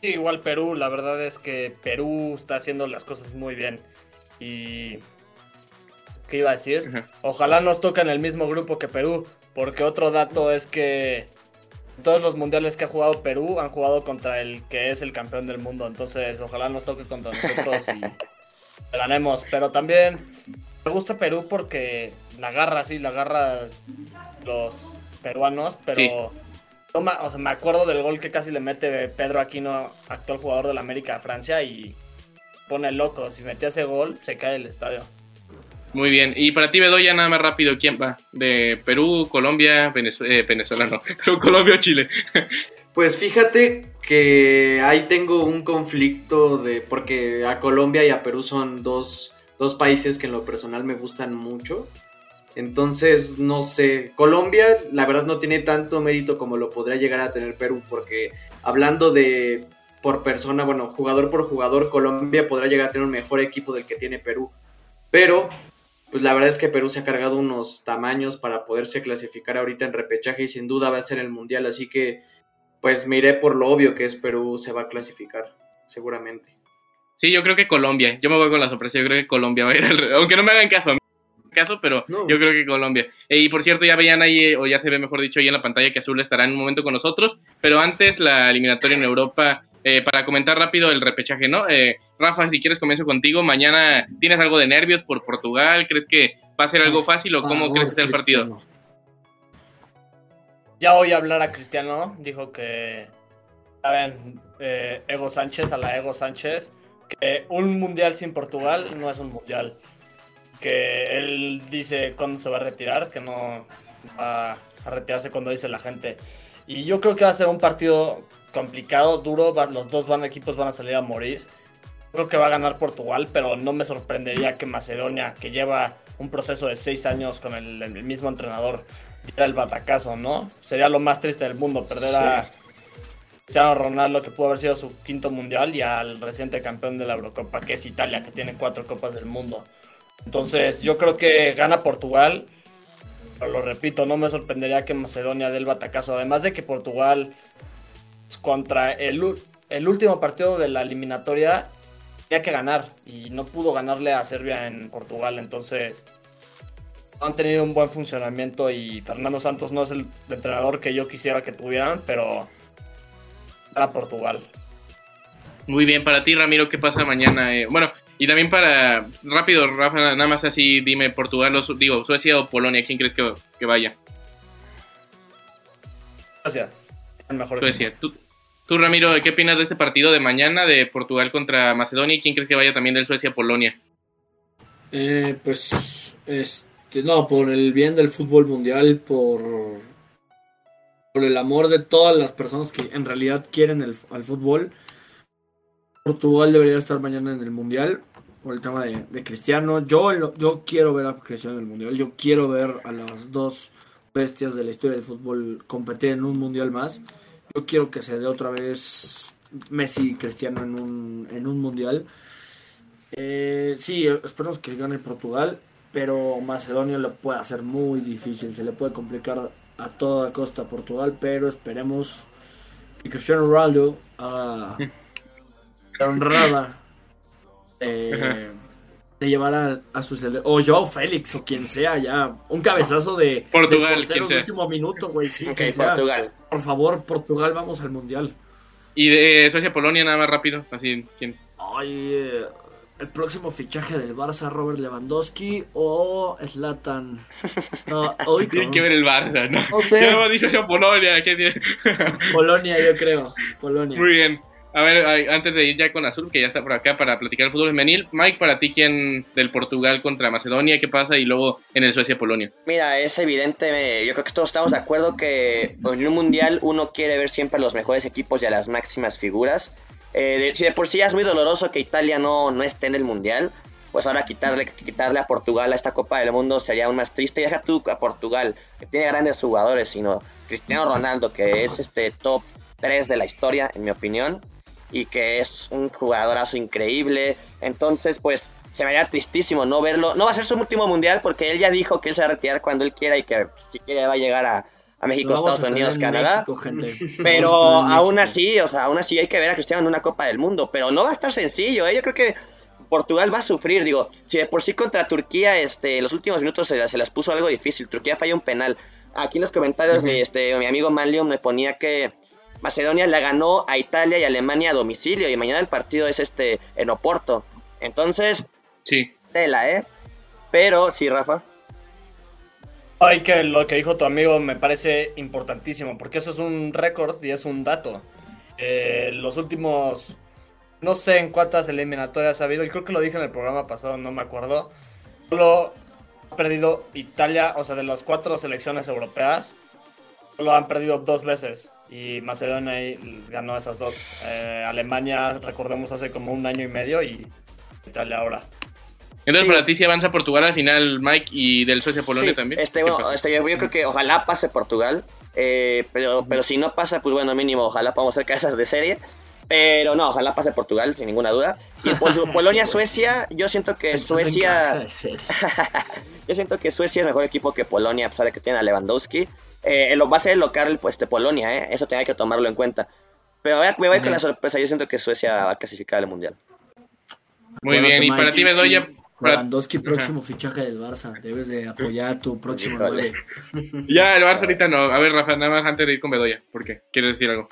[SPEAKER 6] Sí, igual Perú, la verdad es que Perú está haciendo las cosas muy bien. Y. ¿Qué iba a decir?
[SPEAKER 2] Ajá.
[SPEAKER 6] Ojalá nos toque en el mismo grupo que Perú, porque otro dato es que todos los mundiales que ha jugado Perú han jugado contra el que es el campeón del mundo. Entonces, ojalá nos toque contra nosotros y ganemos. Pero también me gusta Perú porque la garra, sí, la garra los peruanos, pero.
[SPEAKER 2] Sí.
[SPEAKER 6] o sea, me acuerdo del gol que casi le mete Pedro Aquino, actual jugador de la América a Francia, y pone loco. Si metía ese gol, se cae el estadio.
[SPEAKER 2] Muy bien. Y para ti, Bedoya, nada más rápido, ¿quién va? De Perú, Colombia, Venezuela, Venezuela no. Perú, Colombia o Chile.
[SPEAKER 5] Pues fíjate que ahí tengo un conflicto de. porque a Colombia y a Perú son dos, dos países que en lo personal me gustan mucho. Entonces, no sé. Colombia, la verdad, no tiene tanto mérito como lo podría llegar a tener Perú, porque hablando de por persona, bueno, jugador por jugador, Colombia podrá llegar a tener un mejor equipo del que tiene Perú. Pero, pues la verdad es que Perú se ha cargado unos tamaños para poderse clasificar ahorita en repechaje y sin duda va a ser el mundial, así que pues me iré por lo obvio que es Perú se va a clasificar, seguramente.
[SPEAKER 2] Sí, yo creo que Colombia. Yo me voy con la sorpresa. Yo creo que Colombia va a ir al... Aunque no me hagan caso, caso, pero yo creo que Colombia. Eh, y por cierto, ya veían ahí, o ya se ve mejor dicho ahí en la pantalla que Azul estará en un momento con nosotros. Pero antes, la eliminatoria en Europa, eh, para comentar rápido el repechaje, ¿no? Eh, Rafa, si quieres comienzo contigo. Mañana, ¿tienes algo de nervios por Portugal? ¿Crees que va a ser algo fácil o cómo crees que está el partido?
[SPEAKER 6] Ya oí hablar a Cristiano, dijo que, saben, eh, Ego Sánchez, a la Ego Sánchez, que un mundial sin Portugal no es un mundial. Que él dice cuándo se va a retirar, que no va a retirarse cuando dice la gente. Y yo creo que va a ser un partido complicado, duro, los dos van, equipos van a salir a morir. Creo que va a ganar Portugal, pero no me sorprendería que Macedonia, que lleva un proceso de seis años con el mismo entrenador, era el batacazo, ¿no? Sería lo más triste del mundo, perder a Cristiano Ronaldo, que pudo haber sido su quinto mundial, y al reciente campeón de la Eurocopa, que es Italia, que tiene cuatro copas del mundo. Entonces, yo creo que gana Portugal. Pero lo repito, no me sorprendería que Macedonia dé el batacazo. Además de que Portugal, contra el, el último partido de la eliminatoria, tenía que ganar. Y no pudo ganarle a Serbia en Portugal. Entonces, han tenido un buen funcionamiento y Fernando Santos no es el entrenador que yo quisiera que tuvieran, pero para Portugal.
[SPEAKER 2] Muy bien, para ti Ramiro, ¿qué pasa mañana? Eh, bueno, y también para, rápido, Rafa, nada más así, dime Portugal, o, digo, Suecia o Polonia, ¿quién crees que, vaya?
[SPEAKER 6] Suecia,
[SPEAKER 2] mejor Suecia. ¿Tú, tú, Ramiro, ¿qué opinas de este partido de mañana de Portugal contra Macedonia y quién crees que vaya también del Suecia-Polonia?
[SPEAKER 4] Eh, pues, es, este, no, por el bien del fútbol mundial, por, por el amor de todas las personas que en realidad quieren el, al fútbol. Portugal debería estar mañana en el mundial por el tema de, Cristiano. Yo, yo quiero ver a Cristiano en el mundial. Yo quiero ver a las dos bestias de la historia del fútbol competir en un mundial más. Yo quiero que se dé otra vez Messi y Cristiano en un, en un mundial. Eh, sí, esperamos que gane Portugal pero Macedonia lo puede hacer muy difícil, se le puede complicar a toda costa a Portugal, pero esperemos que Cristiano Ronaldo haga la honrada eh, de llevar a, a su o Joao Félix o quien sea ya un cabezazo de
[SPEAKER 2] Portugal
[SPEAKER 4] de último minuto, güey, sí, Portugal. Por favor, Portugal, vamos al mundial.
[SPEAKER 2] Y de Suecia Polonia nada más rápido, así quién.
[SPEAKER 4] Ay, eh, el próximo fichaje del Barça, Robert Lewandowski o Zlatan.
[SPEAKER 2] No, hoy Tiene que ver el Barça, ¿no?
[SPEAKER 4] No sé.
[SPEAKER 2] hemos dicho yo Polonia. ¿qué tiene?
[SPEAKER 4] Polonia, yo creo. Polonia.
[SPEAKER 2] Muy bien. A ver, antes de ir ya con Azul, que ya está por acá para platicar el fútbol femenil, Mike, para ti, ¿quién del Portugal contra Macedonia? ¿Qué pasa? Y luego en el Suecia-Polonia.
[SPEAKER 3] Mira, es evidente, yo creo que todos estamos de acuerdo que en un mundial uno quiere ver siempre a los mejores equipos y a las máximas figuras. Eh, si de por sí es muy doloroso que Italia no, no esté en el Mundial, pues ahora quitarle, quitarle a Portugal a esta Copa del Mundo sería aún más triste. Deja tú a Portugal, que tiene grandes jugadores, sino Cristiano Ronaldo, que es este top 3 de la historia, en mi opinión, y que es un jugadorazo increíble. Entonces, pues se me haría tristísimo no verlo. No va a ser su último mundial porque él ya dijo que él se va a retirar cuando él quiera y que si quiere va a llegar a, a México, Estados Unidos, Canadá. pero aún así, o sea, aún así hay que ver a Cristiano en una Copa del Mundo, pero no va a estar sencillo, ¿eh? yo creo que Portugal va a sufrir, digo, si de por sí contra Turquía, este, los últimos minutos se, se las puso algo difícil, Turquía falla un penal. Aquí en los comentarios, este, mi amigo Manlium me ponía que Macedonia le ganó a Italia y Alemania a domicilio y mañana el partido es este en Oporto. Entonces,
[SPEAKER 2] sí.
[SPEAKER 3] Tela, ¿eh? Pero, sí, Rafa.
[SPEAKER 6] Ay, que lo que dijo tu amigo me parece importantísimo, porque eso es un récord y es un dato. Eh, los últimos, no sé en cuántas eliminatorias ha habido, y creo que lo dije en el programa pasado, no me acuerdo. Solo ha perdido Italia, o sea, de las cuatro selecciones europeas, solo han perdido dos veces. Y Macedonia ganó esas dos. Eh, Alemania, recordemos, hace como un año y medio y Italia ahora.
[SPEAKER 2] Entonces,
[SPEAKER 3] Sí.
[SPEAKER 2] para ti sí avanza Portugal al final, Mike, y del Suecia-Polonia
[SPEAKER 3] Sí,
[SPEAKER 2] también.
[SPEAKER 3] Este,
[SPEAKER 2] ¿Qué
[SPEAKER 3] bueno,
[SPEAKER 2] pasa?
[SPEAKER 3] este, yo, yo creo que ojalá pase Portugal. eh, pero, pero si no pasa, pues bueno, mínimo, ojalá podamos ser cabezas de serie. Pero no, ojalá pase Portugal, sin ninguna duda. Y Pol- Polonia-Suecia, yo siento que Suecia. Yo siento que Suecia es mejor equipo que Polonia, a pesar de que tiene a Lewandowski. Eh, lo va a ser el local, pues, de Polonia, ¿eh? Eso tenía que tomarlo en cuenta. Pero voy a- me voy con
[SPEAKER 2] Ujú.
[SPEAKER 3] la sorpresa. Yo siento que Suecia va a clasificar al mundial.
[SPEAKER 2] Muy
[SPEAKER 4] Acuérdate,
[SPEAKER 2] bien, y para ti, Bedoya, para-
[SPEAKER 4] Lewandowski, próximo fichaje del Barça. Debes de apoyar a tu próximo. 9.
[SPEAKER 2] Ya, el Barça ahorita no. A ver, Rafa, nada más antes de ir con Bedoya. ¿Por qué? ¿Quieres decir algo?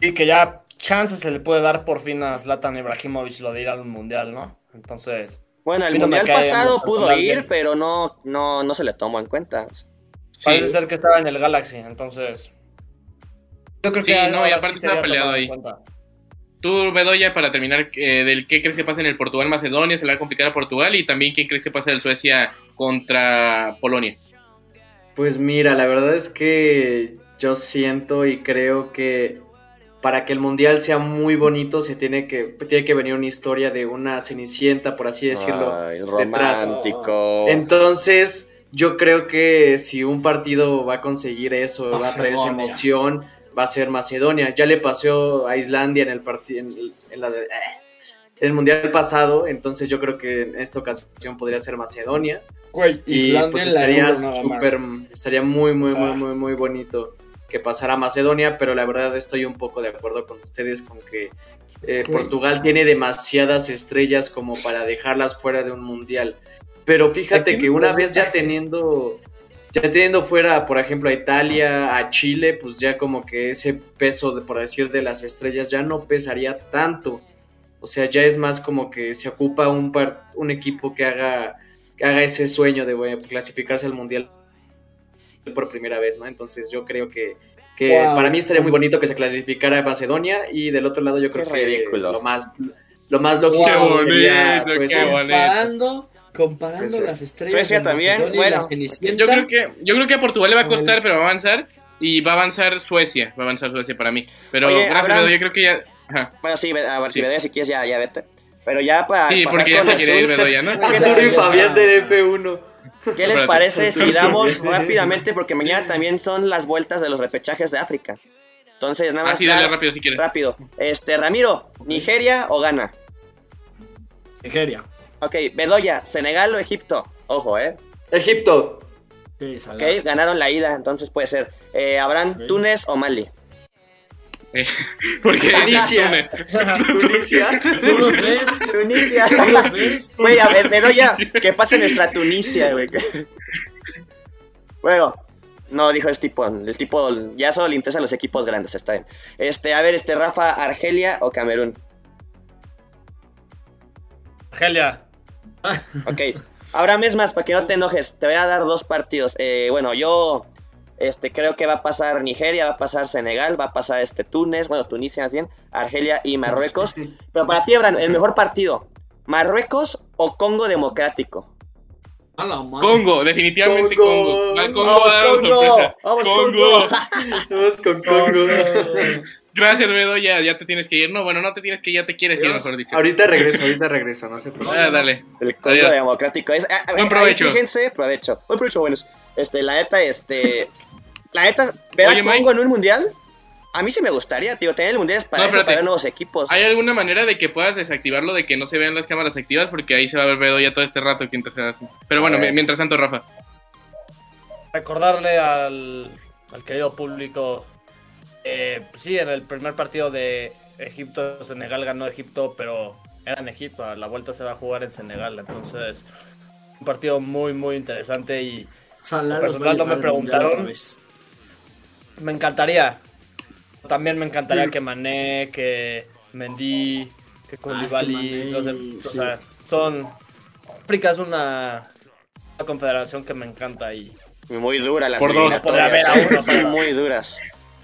[SPEAKER 6] Y que ya chances se le puede dar por fin a Zlatan Ibrahimovic lo de ir al mundial, ¿no? Entonces,
[SPEAKER 3] Bueno, el
[SPEAKER 6] no
[SPEAKER 3] mundial pasado pudo ir,
[SPEAKER 6] bien.
[SPEAKER 3] pero no, no, no se le tomó en cuenta.
[SPEAKER 6] Parece ser que estaba en el Galaxy, entonces. Yo creo
[SPEAKER 2] Sí,
[SPEAKER 6] que
[SPEAKER 2] no, y aparte estaba peleado ahí. Tú, Bedoya, para terminar, eh, del qué crees que pasa en el Portugal-Macedonia, se le va a complicar a Portugal, y también quién crees que pasa del Suecia contra Polonia.
[SPEAKER 5] Pues mira, la verdad es que yo siento y creo que para que el mundial sea muy bonito se tiene que tiene que venir una historia de una cenicienta, por así decirlo.
[SPEAKER 3] Ay,
[SPEAKER 5] detrás.
[SPEAKER 3] romántico.
[SPEAKER 5] Entonces, yo creo que si un partido va a conseguir eso, va a traer esa emoción, va a ser Macedonia. Ya le pasó a Islandia en el partido en, en la de- eh, el mundial pasado, entonces yo creo que en esta ocasión podría ser Macedonia.
[SPEAKER 4] Güey,
[SPEAKER 5] Y
[SPEAKER 4] Islandia
[SPEAKER 5] pues estaría súper, estaría muy, muy, muy, muy, muy bonito que pasara Macedonia, pero la verdad estoy un poco de acuerdo con ustedes con que eh. Portugal tiene demasiadas estrellas como para dejarlas fuera de un mundial. Pero fíjate que una vez ya teniendo, ya teniendo fuera, por ejemplo, a Italia, a Chile, pues ya como que ese peso, de, por decir, de las estrellas ya no pesaría tanto. O sea, ya es más como que se ocupa un, par- un equipo que haga, que haga ese sueño de bueno, clasificarse al mundial por primera vez, ¿no? Entonces yo creo que, que
[SPEAKER 4] Wow.
[SPEAKER 5] para mí estaría muy bonito que se clasificara Macedonia y del otro lado yo creo
[SPEAKER 3] Qué
[SPEAKER 5] que
[SPEAKER 3] ridículo.
[SPEAKER 5] lo más lo más lógico
[SPEAKER 6] Qué
[SPEAKER 2] bonito,
[SPEAKER 5] sería pues,
[SPEAKER 2] qué bonito.
[SPEAKER 4] Comparando,
[SPEAKER 5] Suecia.
[SPEAKER 4] las estrellas
[SPEAKER 3] Suecia
[SPEAKER 4] de
[SPEAKER 3] también, bueno.
[SPEAKER 2] Yo creo que yo creo que a Portugal le va a costar, pero va a avanzar. Y va a avanzar Suecia. Va a avanzar Suecia para mí. Pero
[SPEAKER 3] Oye,
[SPEAKER 2] gracias,
[SPEAKER 3] Abraham.
[SPEAKER 2] Bedoya, creo que ya. Ajá.
[SPEAKER 3] Bueno, sí, a ver, si
[SPEAKER 2] Sí.
[SPEAKER 3] me si quieres, ya, ya vete. Pero ya para
[SPEAKER 2] Sí,
[SPEAKER 3] pasar
[SPEAKER 2] porque ya
[SPEAKER 3] con
[SPEAKER 2] se
[SPEAKER 3] el
[SPEAKER 2] quiere ir
[SPEAKER 3] sur,
[SPEAKER 2] Bedoya, ¿no?
[SPEAKER 3] ¿Qué
[SPEAKER 5] y
[SPEAKER 3] les-
[SPEAKER 5] Fabián del F1.
[SPEAKER 3] ¿Qué les parece si damos rápidamente? Porque mañana también son las vueltas de los repechajes de África. Entonces, nada más.
[SPEAKER 2] Así, dale
[SPEAKER 3] dar-
[SPEAKER 2] rápido si quieres.
[SPEAKER 3] rápido. Este, Ramiro, ¿Nigeria o Ghana?
[SPEAKER 4] Nigeria.
[SPEAKER 3] Ok, Bedoya, ¿Senegal o Egipto? Ojo, ¿eh?
[SPEAKER 5] Egipto.
[SPEAKER 4] Sí,
[SPEAKER 3] Ok, ganaron la ida, entonces puede ser. Eh, ¿Habrán. Túnez o Mali?
[SPEAKER 2] Porque
[SPEAKER 5] Tunisia.
[SPEAKER 2] Túnez.
[SPEAKER 5] Tunisia.
[SPEAKER 4] ¿Tú los ves?
[SPEAKER 3] Tunisia.
[SPEAKER 4] ¿Tú los ves?
[SPEAKER 3] Güey, a ver, Bedoya, que pase nuestra Tunisia, güey. Bueno, no, dijo el tipo, el tipo, ya solo le interesan los equipos grandes, está bien. Este, a ver, este, Rafa, ¿Argelia o Camerún?
[SPEAKER 6] Argelia.
[SPEAKER 3] Ok. Ahora es más, para que no te enojes, te voy a dar dos partidos. Eh, bueno, yo este, creo que va a pasar Nigeria, va a pasar Senegal, va a pasar este Túnez, bueno, Tunisia más bien, Argelia y Marruecos. Pero para ti, Abraham, el mejor partido, ¿Marruecos o Congo Democrático?
[SPEAKER 4] A la madre.
[SPEAKER 2] Congo, definitivamente
[SPEAKER 5] Congo.
[SPEAKER 3] Vamos, Congo.
[SPEAKER 2] Congo.
[SPEAKER 5] Vamos con Congo.
[SPEAKER 2] Gracias, Bedoya. Ya te tienes que ir. No, bueno, no te tienes que ir, ya te quieres ir, mejor dicho.
[SPEAKER 5] Ahorita regreso, ahorita regreso, no se preocupen.
[SPEAKER 2] Ah, dale.
[SPEAKER 3] El
[SPEAKER 2] Adiós.
[SPEAKER 3] Democrático. Es, ah,
[SPEAKER 2] Buen provecho.
[SPEAKER 3] ahí Fíjense, provecho. Buen provecho, buenos. Este, la neta, este. La neta, ver a
[SPEAKER 2] Oye,
[SPEAKER 3] Congo en un mundial. A mí sí me gustaría, tío. Tener el mundial es para
[SPEAKER 2] No,
[SPEAKER 3] eso, para ver nuevos equipos.
[SPEAKER 2] ¿Hay alguna manera de que puedas desactivarlo, de que no se vean las cámaras activas? Porque ahí se va a ver Bedoya todo este rato mientras se hace. Pero bueno, mientras tanto, Rafa.
[SPEAKER 6] Recordarle al, al querido público. Eh, sí, en el primer partido de Egipto, Senegal ganó Egipto, pero era en Egipto. La vuelta se va a jugar en Senegal. Entonces, un partido muy, muy interesante y
[SPEAKER 4] Salah
[SPEAKER 6] personal, no me preguntaron. me encantaría. También me encantaría que Mané, que Mendy, que Koulibaly,
[SPEAKER 4] Mané,
[SPEAKER 6] los de- o
[SPEAKER 4] sí.
[SPEAKER 6] sea, son... África es una, una confederación que me encanta y
[SPEAKER 3] Muy duras las
[SPEAKER 2] Por dos.
[SPEAKER 6] Podrá haber a uno,
[SPEAKER 3] Son
[SPEAKER 6] pero-
[SPEAKER 3] muy duras.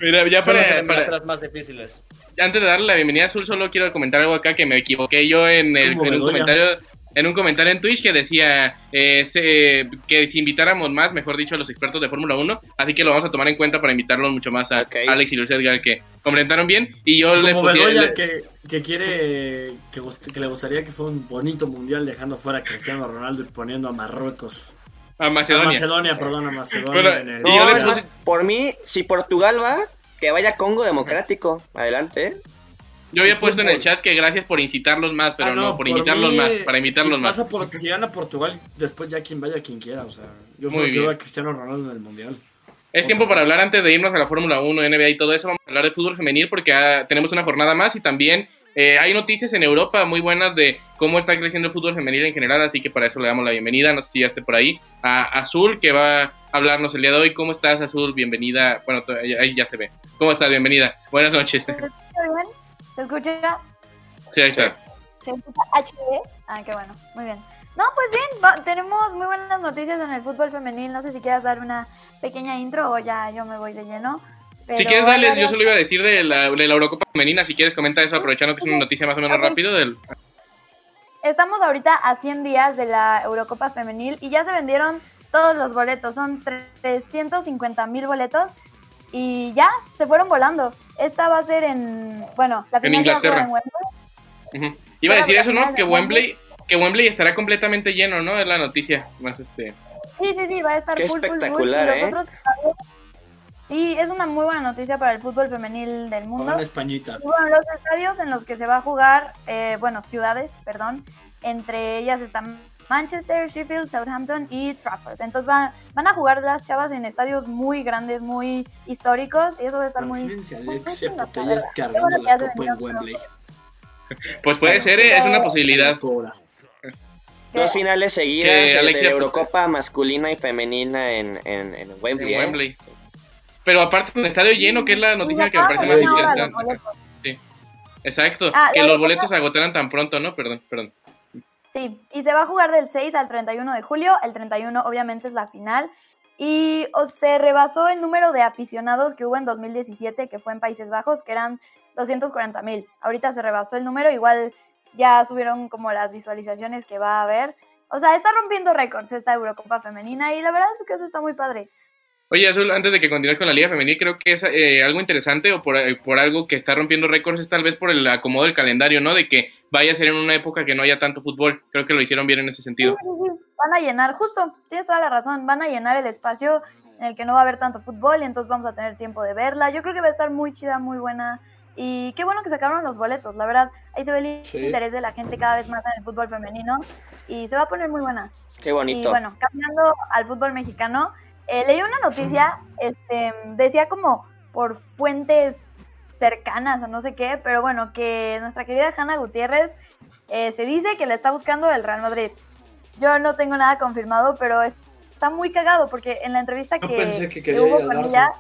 [SPEAKER 2] Mira, ya para, para-
[SPEAKER 6] más difíciles.
[SPEAKER 2] antes de darle la bienvenida a Azul, solo quiero comentar algo acá que me equivoqué yo en, el,
[SPEAKER 4] ¿Cómo,
[SPEAKER 2] en un comentario en un comentario en Twitch que decía eh, se- que si invitáramos más, mejor dicho, a los expertos de Fórmula 1, así que lo vamos a tomar en cuenta para invitarlos mucho más a. Alex y Luis Edgar, que comentaron bien. Y yo le
[SPEAKER 4] Como
[SPEAKER 2] pusiera-
[SPEAKER 4] Bedoya
[SPEAKER 2] le-
[SPEAKER 4] que, que quiere, que, le gustaría que fuera un bonito mundial dejando fuera a Cristiano Ronaldo y poniendo a Marruecos.
[SPEAKER 2] A
[SPEAKER 4] A
[SPEAKER 2] Macedonia.
[SPEAKER 4] Macedonia, perdón, a Macedonia.
[SPEAKER 2] Bueno,
[SPEAKER 4] en el-
[SPEAKER 2] Y
[SPEAKER 3] No,
[SPEAKER 2] yo
[SPEAKER 3] es
[SPEAKER 2] puse-
[SPEAKER 3] más, por mí, si Portugal va, que vaya Congo Democrático. Adelante. ¿eh?
[SPEAKER 2] Yo había puesto en el
[SPEAKER 4] fútbol.
[SPEAKER 2] chat que gracias por incitarlos más, pero
[SPEAKER 4] Ah,
[SPEAKER 2] no, por
[SPEAKER 4] por
[SPEAKER 2] invitarlos
[SPEAKER 4] mí,
[SPEAKER 2] más, para invitarlos
[SPEAKER 4] si
[SPEAKER 2] más.
[SPEAKER 4] pasa por- si gana Portugal, después ya quien vaya quien quiera. O sea, yo
[SPEAKER 2] Muy
[SPEAKER 4] solo quiero
[SPEAKER 2] bien.
[SPEAKER 4] a Cristiano Ronaldo en el mundial.
[SPEAKER 2] Es tiempo para
[SPEAKER 4] vez.
[SPEAKER 2] hablar antes de irnos a la Fórmula 1, NBA y todo eso. Vamos a hablar de fútbol femenil porque ah, tenemos una jornada más y también eh, hay noticias en Europa muy buenas de cómo está creciendo el fútbol femenil en general. Así que para eso le damos la bienvenida. No sé si ya esté por ahí. A Azul, que va a hablarnos el día de hoy. ¿Cómo estás, Azul? Bienvenida. Bueno, ahí ya se ve. ¿Cómo estás? Bienvenida. Buenas noches.
[SPEAKER 7] ¿Se escucha bien? ¿Se escucha?
[SPEAKER 2] Sí, ahí está.
[SPEAKER 7] ¿Se escucha HD? Ah, qué bueno, muy bien. No, pues bien, va- tenemos muy buenas noticias en el fútbol femenil. No sé si quieras dar una pequeña intro o ya yo me voy de lleno.
[SPEAKER 2] Si quieres, dale. Yo solo iba a decir de la, de la Eurocopa Femenina. Si quieres, comenta eso, aprovechando que es una noticia más o menos rápido. Del...
[SPEAKER 7] Estamos ahorita a 100 días de la Eurocopa Femenil y ya se vendieron todos los boletos. Son 350 mil boletos y ya se fueron volando. Esta va a ser en. Bueno, la
[SPEAKER 2] En
[SPEAKER 7] final se va a jugar
[SPEAKER 2] Inglaterra.
[SPEAKER 7] en Wembley.
[SPEAKER 2] Iba a decir eso, ¿no? Que Wembley, que Wembley estará completamente lleno, ¿no? Es la noticia. Más este.
[SPEAKER 7] Sí, sí, sí, va a estar
[SPEAKER 3] Qué
[SPEAKER 7] full, full, full.
[SPEAKER 3] espectacular,
[SPEAKER 7] Y los
[SPEAKER 3] ¿eh?
[SPEAKER 7] Sí, es una muy buena noticia para el fútbol femenil del mundo.
[SPEAKER 4] Con Españita.
[SPEAKER 7] Y bueno, los estadios en los que se va a jugar, eh, bueno, ciudades, perdón, entre ellas están Manchester, Sheffield, Southampton y Trafford. Entonces van, van a jugar las chavas en estadios muy grandes, muy históricos y eso va a estar muy...
[SPEAKER 4] Imagínense
[SPEAKER 7] muy
[SPEAKER 4] Alexia Putellas cargando
[SPEAKER 7] bueno
[SPEAKER 4] la copa en Wembley.
[SPEAKER 2] Pues puede ser, ¿eh? es una posibilidad.
[SPEAKER 3] Dos finales seguidas el de
[SPEAKER 2] Alexia-
[SPEAKER 3] Eurocopa masculina y femenina en, en, en Wembley.
[SPEAKER 2] en
[SPEAKER 3] ¿eh?
[SPEAKER 2] Pero aparte con el estadio lleno, que es la noticia que me parece más interesante.
[SPEAKER 7] boletos.
[SPEAKER 2] Exacto,
[SPEAKER 7] Ah,
[SPEAKER 2] que los boletos se agotaran tan pronto, ¿no? Perdón, perdón.
[SPEAKER 7] Sí, y se va a jugar del 6 al 31 de julio. El 31 obviamente es la final. Y o, se rebasó el número de aficionados que hubo en 2017, que fue en Países Bajos, que eran 240 mil. Ahorita se rebasó el número, igual ya subieron como las visualizaciones que va a haber. O sea, está rompiendo récords esta Eurocopa femenina y la verdad es que eso está muy padre.
[SPEAKER 2] Oye, Azul, antes de que continúes con la Liga Femenil, creo que es eh, algo interesante o por, eh, por algo que está rompiendo récords es tal vez por el acomodo del calendario, ¿no? De que vaya a ser en una época que no haya tanto fútbol. Creo que lo hicieron bien en ese sentido.
[SPEAKER 7] Sí, sí, sí, Van a llenar, justo, tienes toda la razón, van a llenar el espacio en el que no va a haber tanto fútbol y entonces vamos a tener tiempo de verla. Yo creo que va a estar muy chida, muy buena. Y qué bueno que sacaron los boletos, la verdad. Ahí se ve el
[SPEAKER 4] Sí.
[SPEAKER 7] interés de la gente cada vez más en el fútbol femenino y se va a poner muy buena.
[SPEAKER 3] Qué
[SPEAKER 7] Y
[SPEAKER 3] bonito.
[SPEAKER 7] bueno, cambiando al fútbol mexicano, eh, leí una noticia, este, decía como por fuentes cercanas o no sé qué, pero bueno, que nuestra querida Hanna Gutiérrez eh, se dice que le está buscando el Real Madrid. Yo no tengo nada confirmado, pero es- está muy cagado porque en la entrevista
[SPEAKER 4] Yo
[SPEAKER 7] que,
[SPEAKER 4] pensé que
[SPEAKER 7] hubo con ella,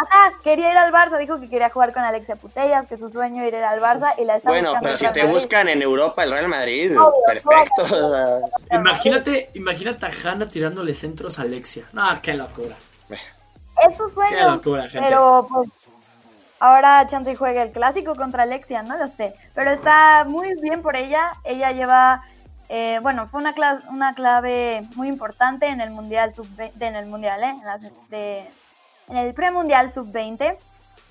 [SPEAKER 7] ajá, quería ir al Barça, dijo que quería jugar con Alexia Putellas, que su sueño era ir al Barça y la está
[SPEAKER 3] Bueno, pero si te
[SPEAKER 7] Madrid.
[SPEAKER 3] buscan en Europa el Real Madrid,
[SPEAKER 7] Obvio,
[SPEAKER 3] perfecto.
[SPEAKER 7] obvio.
[SPEAKER 4] Imagínate, imagínate a Hanna tirándole centros a Alexia. No, qué locura.
[SPEAKER 7] Es su
[SPEAKER 4] Qué
[SPEAKER 7] sueño.
[SPEAKER 4] locura, gente.
[SPEAKER 7] Pero pues ahora Chante juega el clásico contra Alexia, no lo sé. Pero está muy bien por ella. Ella lleva, eh, bueno, fue una, cla- una clave muy importante en el Mundial sub en el Mundial, ¿eh? En, las- de- en el premundial sub-20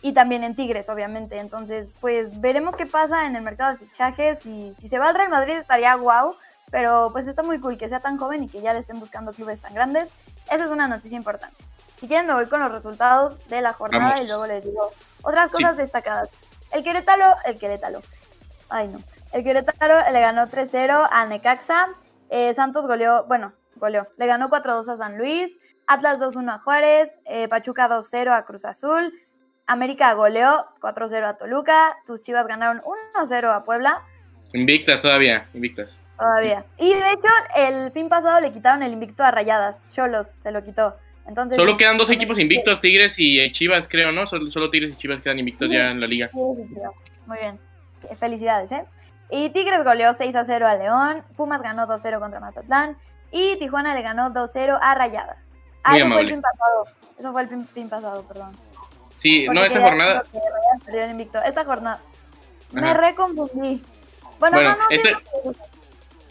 [SPEAKER 7] y también en Tigres, obviamente. Entonces, pues veremos qué pasa en el mercado de fichajes. Y si se va al Real Madrid estaría guau. Pero pues está muy cool que sea tan joven y que ya le estén buscando clubes tan grandes. Esa es una noticia importante. Si quieren me voy con los resultados de la jornada
[SPEAKER 2] Vamos.
[SPEAKER 7] y luego les digo otras cosas destacadas. El Querétaro, el Querétaro. Ay no. El Querétaro le ganó 3-0 a Necaxa. Eh, Santos goleó, bueno, goleó. Le ganó 4-2 a San Luis. Atlas 2-1 a Juárez. eh, Pachuca 2-0 a Cruz Azul. América goleó 4-0 a Toluca. Tus Chivas ganaron 1-0 a Puebla.
[SPEAKER 2] Invictas todavía, invictas.
[SPEAKER 7] Todavía. Y de hecho, el fin pasado le quitaron el invicto a Rayadas. Cholos se lo quitó. Entonces,
[SPEAKER 2] Solo quedan dos equipos invictos, Tigres y eh, Chivas, creo, ¿no? Solo, solo Tigres y Chivas quedan invictos ya en la liga.
[SPEAKER 7] Sí, sí, sí. Muy bien. Eh, Felicidades, ¿eh? Y Tigres goleó 6 a 0 a León. Pumas ganó 2-0 contra Mazatlán. Y Tijuana le ganó 2-0 a Rayadas. Ah,
[SPEAKER 2] Muy
[SPEAKER 7] eso fue el
[SPEAKER 2] amable.
[SPEAKER 7] fin pasado. Eso fue el fin, fin pasado, perdón.
[SPEAKER 2] Sí, no, esta jornada.
[SPEAKER 7] Esta jornada. Me reconfundí. Bueno,
[SPEAKER 2] Bueno,
[SPEAKER 7] no, no, sí,
[SPEAKER 2] este-
[SPEAKER 7] no,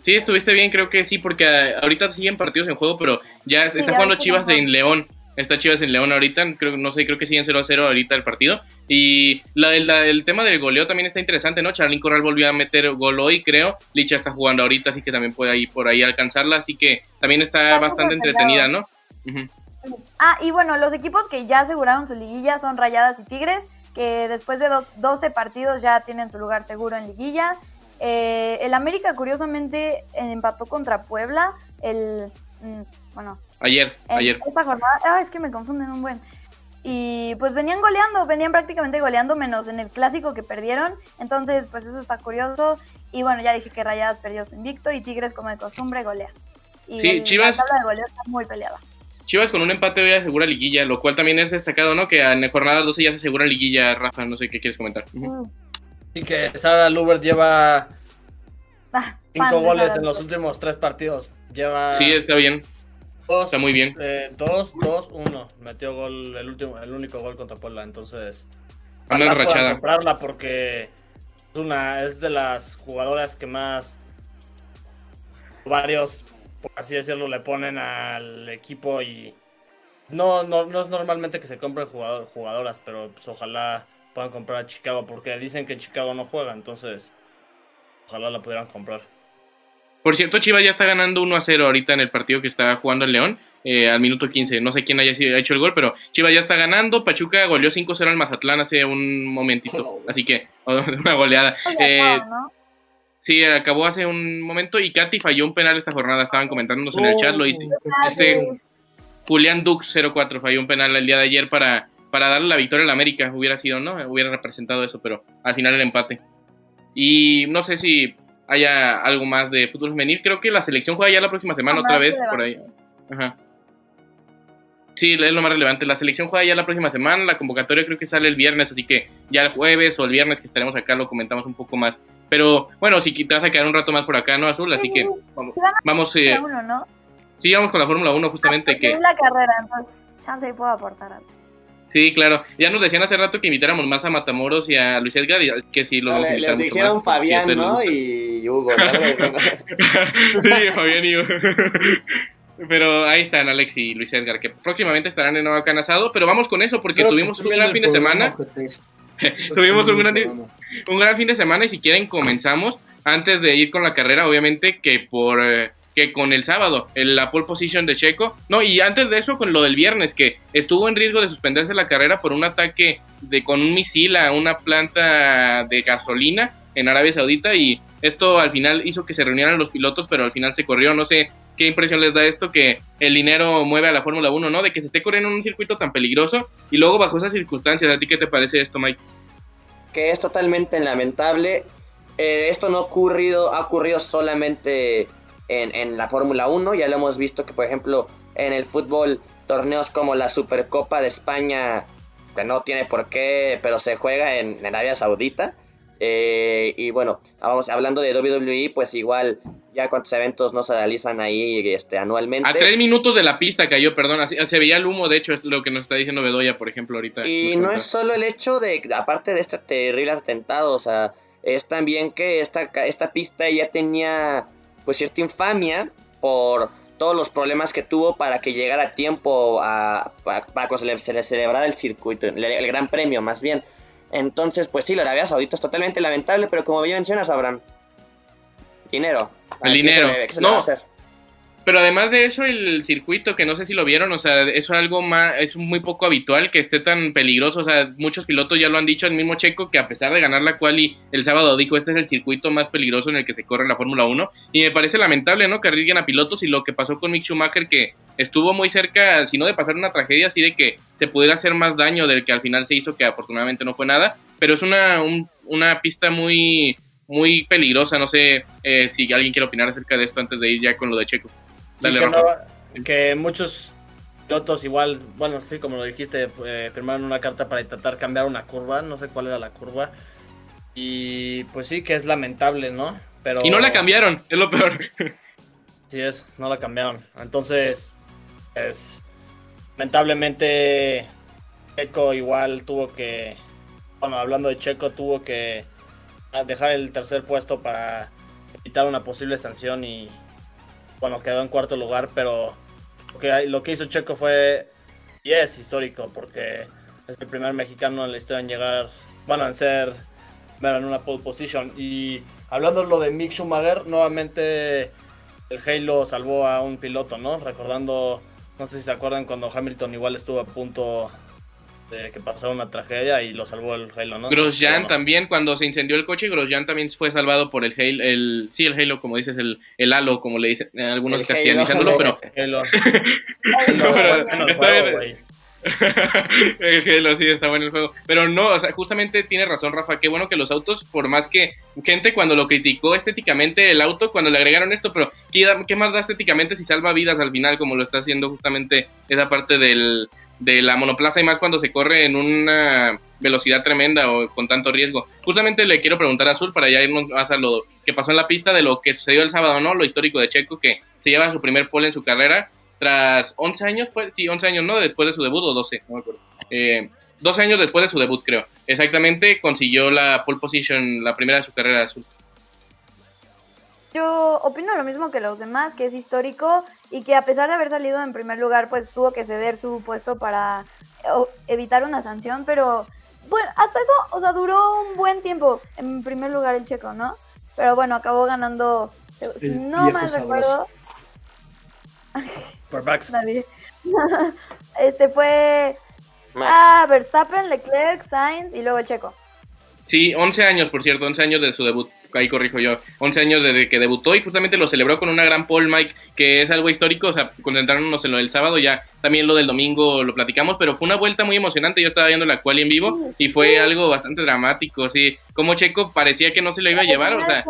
[SPEAKER 7] sí,
[SPEAKER 2] estuviste bien, creo que sí, porque ah, ahorita siguen partidos en juego, pero ya
[SPEAKER 7] Sí,
[SPEAKER 2] está
[SPEAKER 7] ya
[SPEAKER 2] jugando Chivas en León. Está Chivas en León ahorita, creo, no sé, creo que siguen 0 a 0 ahorita el partido. Y la, el, la- el tema del goleo también está interesante, ¿no? Charlín Corral volvió a meter gol hoy, creo. Licha está jugando ahorita, así que también puede ahí por ahí alcanzarla, así que también está
[SPEAKER 7] Está
[SPEAKER 2] bastante entretenida, ¿no?
[SPEAKER 7] Ah, y bueno, los equipos que ya aseguraron su liguilla son Rayadas y Tigres, que después de do- 12 partidos ya tienen su lugar seguro en liguilla. Eh, el América, curiosamente, empató contra Puebla. El. mm, bueno,
[SPEAKER 2] Ayer, ayer.
[SPEAKER 7] esta jornada. Ah, es que me confunden un buen. Y pues venían goleando, venían prácticamente goleando, menos en el clásico que perdieron. Entonces, pues eso está curioso. Y bueno, ya dije que Rayadas perdió su invicto y Tigres, como de costumbre, golea. Y
[SPEAKER 2] Sí, Chivas-
[SPEAKER 7] la tabla de goleo está muy peleada.
[SPEAKER 2] Chivas con un empate hoy asegura liguilla, lo cual también es destacado, ¿no? Que en jornada 12 ya se asegura liguilla, Rafa, no sé qué quieres comentar.
[SPEAKER 6] Y que Sara Lubert lleva
[SPEAKER 7] Ah,
[SPEAKER 6] cinco goles en los últimos tres partidos. Lleva
[SPEAKER 2] Sí, está bien,
[SPEAKER 6] dos,
[SPEAKER 2] está muy bien.
[SPEAKER 6] eh, dos, dos, uno. Metió gol, el último, el único gol contra Puebla. Entonces,
[SPEAKER 2] Anda enrachada.
[SPEAKER 6] comprarla porque es una, es de las jugadoras que más varios, por así decirlo, le ponen al equipo y no, no, no es normalmente que se compren jugador, jugadoras, pero pues ojalá puedan comprar a Chicago porque dicen que en Chicago no juega, entonces ojalá la pudieran comprar.
[SPEAKER 2] Por cierto, Chivas ya está ganando 1 a 0 ahorita en el partido que está jugando el León. eh, al minuto 15, no sé quién haya sido- ha hecho el gol, pero Chivas ya está ganando. Pachuca goleó 5-0 al Mazatlán hace un momentito, así que una goleada. Eh. Sí, acabó hace un momento y Katy falló un penal esta jornada. Estaban comentándonos en el chat, lo hice.
[SPEAKER 7] Ah,
[SPEAKER 2] este-. Julián Dux 04 falló un penal el día de ayer para, para darle la victoria al América. Hubiera sido, ¿no? Hubiera representado eso, pero al final el empate. Y no sé si haya algo más de fútbol femenil. Creo que la selección juega ya la próxima semana otra vez por ahí. Ajá. Sí, es lo más relevante. La selección juega ya la próxima semana. La convocatoria creo que sale el viernes, así que ya el jueves o el viernes que estaremos acá lo comentamos un poco más. Pero bueno, si te vas a quedar un rato más por acá, ¿no, Azul? Así
[SPEAKER 7] Sí,
[SPEAKER 2] que vamos, vamos, eh,
[SPEAKER 7] Fórmula uno, ¿no?
[SPEAKER 2] sí, vamos con la Fórmula 1 justamente.
[SPEAKER 7] Porque
[SPEAKER 2] que
[SPEAKER 7] es la carrera, entonces, chance ahí puedo aportar algo.
[SPEAKER 2] Sí, claro. Ya nos decían hace rato que invitáramos más a Matamoros y a Luis Edgar, y que sí lo vamos a
[SPEAKER 3] les
[SPEAKER 2] mucho
[SPEAKER 3] dijeron
[SPEAKER 2] más,
[SPEAKER 3] Fabián, ¿no? Y Hugo, ¿no?
[SPEAKER 2] Sí, Fabián y Hugo. Pero ahí están Alex y Luis Edgar, que próximamente estarán en Nueva Canasado, pero vamos con eso porque
[SPEAKER 4] Creo
[SPEAKER 2] tuvimos un gran fin de semana. Tuvimos un gran. Un gran fin de semana y si quieren comenzamos antes de ir con la carrera, obviamente que por eh, que con el sábado, en la pole position de Checo. No, y antes de eso con lo del viernes que estuvo en riesgo de suspenderse la carrera por un ataque de con un misil a una planta de gasolina en Arabia Saudita y esto al final hizo que se reunieran los pilotos, pero al final se corrió, no sé qué impresión les da esto que el dinero mueve a la Fórmula 1, ¿no? De que se esté corriendo en un circuito tan peligroso y luego bajo esas circunstancias, ¿a ti qué te parece esto, Mike?
[SPEAKER 3] Que es totalmente lamentable. Eh, esto no ha ocurrido, ha ocurrido solamente en, en la Fórmula 1. Ya lo hemos visto que, por ejemplo, en el fútbol, torneos como la Supercopa de España, que no tiene por qué, pero se juega en, Arabia Saudita. Eh, y bueno, vamos hablando de WWE, pues igual ya cuántos eventos no se realizan ahí este, anualmente.
[SPEAKER 2] A tres minutos de la pista cayó, perdón, así- se veía el humo, de hecho, es lo que nos está diciendo Bedoya, por ejemplo, ahorita.
[SPEAKER 3] Y no es solo el hecho de, aparte de este terrible atentado, o sea, es también que esta, esta pista ya tenía pues cierta infamia por todos los problemas que tuvo para que llegara a tiempo a, para, para que se le, se le celebrara el circuito, el, el gran premio más bien. Entonces, pues sí, la Arabia Saudita es totalmente lamentable, pero como bien mencionas, Abraham, dinero.
[SPEAKER 2] El
[SPEAKER 3] ¿Qué
[SPEAKER 2] dinero.
[SPEAKER 3] se le- qué se le va a
[SPEAKER 2] No.
[SPEAKER 3] hacer?
[SPEAKER 2] Pero además de eso, el circuito, que no sé si lo vieron, o sea, eso es algo más, es muy poco habitual que esté tan peligroso, o sea, muchos pilotos ya lo han dicho, el mismo Checo, que a pesar de ganar la quali el sábado dijo, este es el circuito más peligroso en el que se corre la Fórmula 1, y me parece lamentable, ¿no?, que arriesguen a pilotos, y lo que pasó con Mick Schumacher, que estuvo muy cerca, si no de pasar una tragedia, así de que se pudiera hacer más daño del que al final se hizo, que afortunadamente no fue nada, pero es una, un- una pista muy, muy peligrosa, no sé eh, si alguien quiere opinar acerca de esto antes de ir ya con lo de Checo. Dale,
[SPEAKER 6] Y que,
[SPEAKER 2] Rafa.
[SPEAKER 6] no- que muchos pilotos igual, bueno, sí, como lo dijiste, eh, firmaron una carta para intentar cambiar una curva, no sé cuál era la curva. Y pues sí, que es lamentable, ¿no? Pero
[SPEAKER 2] Y no la cambiaron, es lo peor.
[SPEAKER 6] Sí es, no la cambiaron. Entonces, es lamentablemente Checo igual tuvo que, bueno, hablando de Checo, tuvo que dejar el tercer puesto para evitar una posible sanción y bueno, quedó en cuarto lugar, pero lo que, hizo Checo fue y es histórico porque es el primer mexicano en la historia en llegar, bueno, en ser bueno, en una pole position y hablando lo de Mick Schumacher, nuevamente el Halo salvó a un piloto, ¿no? Recordando, no sé si se acuerdan cuando Hamilton igual estuvo a punto de que pasara una tragedia y lo salvó el Halo, ¿no?
[SPEAKER 2] Grosjean también, cuando se incendió el coche, Grosjean también fue salvado por el Halo, el, sí, el Halo, como dices, el, el halo, como le dicen algunos castellanizándolo, pero... Halo. no, pero está bien. el Halo sí está bueno el juego. Pero no, o sea, justamente tiene razón Rafa, qué bueno que los autos, por más que gente cuando lo criticó estéticamente el auto, cuando le agregaron esto, pero ¿qué, más da estéticamente si salva vidas al final, como lo está haciendo justamente esa parte del, de la monoplaza y más cuando se corre en una velocidad tremenda o con tanto riesgo. Justamente le quiero preguntar a Azul para ya irnos más a lo que pasó en la pista de lo que sucedió el sábado, ¿no? Lo histórico de Checo que se lleva su primer pole en su carrera tras 11 años, fue, sí, 11 años, ¿no? Después de su debut, o 12, no me acuerdo. Eh, 12 años después de su debut, creo. Exactamente, consiguió la pole position, la primera de su carrera azul.
[SPEAKER 7] Yo opino lo mismo que los demás, que es histórico y que a pesar de haber salido en primer lugar, pues tuvo que ceder su puesto para evitar una sanción, pero bueno, hasta eso, o sea, duró un buen tiempo en primer lugar el checo, ¿no? Pero bueno, acabó ganando, si no mal recuerdo,
[SPEAKER 6] por Max.
[SPEAKER 7] este fue Ah, Verstappen, Leclerc, Sainz y luego Checo.
[SPEAKER 2] Sí, 11 años, por cierto, 11 años de su debut. Ahí corrijo yo. 11 años desde que debutó y justamente lo celebró con una gran Paul Mike, que es algo histórico. O sea, concentrarnos en lo del sábado, ya también lo del domingo lo platicamos, pero fue una vuelta muy emocionante. Yo estaba viendo la cual en vivo y fue algo bastante dramático. Sí, como Checo parecía que no se lo iba a llevar, o sea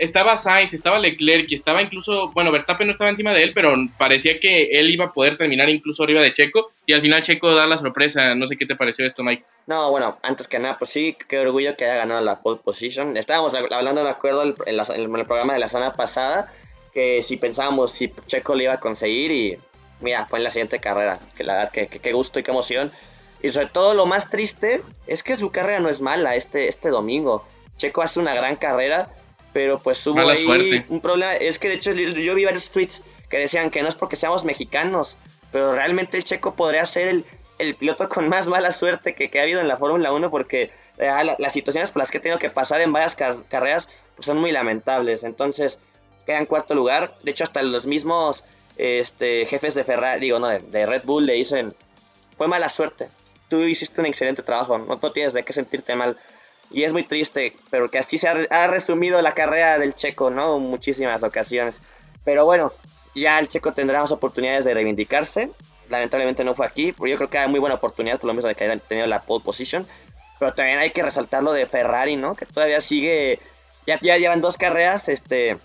[SPEAKER 2] estaba Sainz, estaba Leclerc y estaba incluso, bueno, Verstappen no estaba encima de él, pero parecía que él iba a poder terminar incluso arriba de Checo y al final Checo da la sorpresa. No sé qué te pareció esto, Mike.
[SPEAKER 3] No, bueno, antes que nada, pues sí, qué orgullo que haya ganado la pole position. Estábamos hablando, de acuerdo, en, el programa de la semana pasada, que si pensábamos si Checo lo iba a conseguir y mira, fue en la siguiente carrera. Que la verdad, qué gusto y qué emoción. Y sobre todo lo más triste es que su carrera no es mala este, este domingo. Checo hace una gran carrera pero pues hubo ahí un problema. Es que de hecho yo vi varios tweets que decían que no es porque seamos mexicanos, pero realmente el checo podría ser el, el piloto con más mala suerte que, ha habido en la Fórmula 1 porque eh, las situaciones por las que he tenido que pasar en varias carreras pues, son muy lamentables. Entonces queda en cuarto lugar. De hecho hasta los mismos este, jefes de Ferrari, digo, no, de, Red Bull le dicen, fue mala suerte. Tú hiciste un excelente trabajo, no, no tienes de qué sentirte mal. Y es muy triste, pero que así se ha, resumido la carrera del Checo, ¿no? En muchísimas ocasiones. Pero bueno, ya el Checo tendrá más oportunidades de reivindicarse. Lamentablemente no fue aquí, pero yo creo que hay muy buena oportunidad, por lo menos de que haya tenido la pole position. Pero también hay que resaltar lo de Ferrari, ¿no? Que todavía sigue, ya, ya llevan dos carreras, este,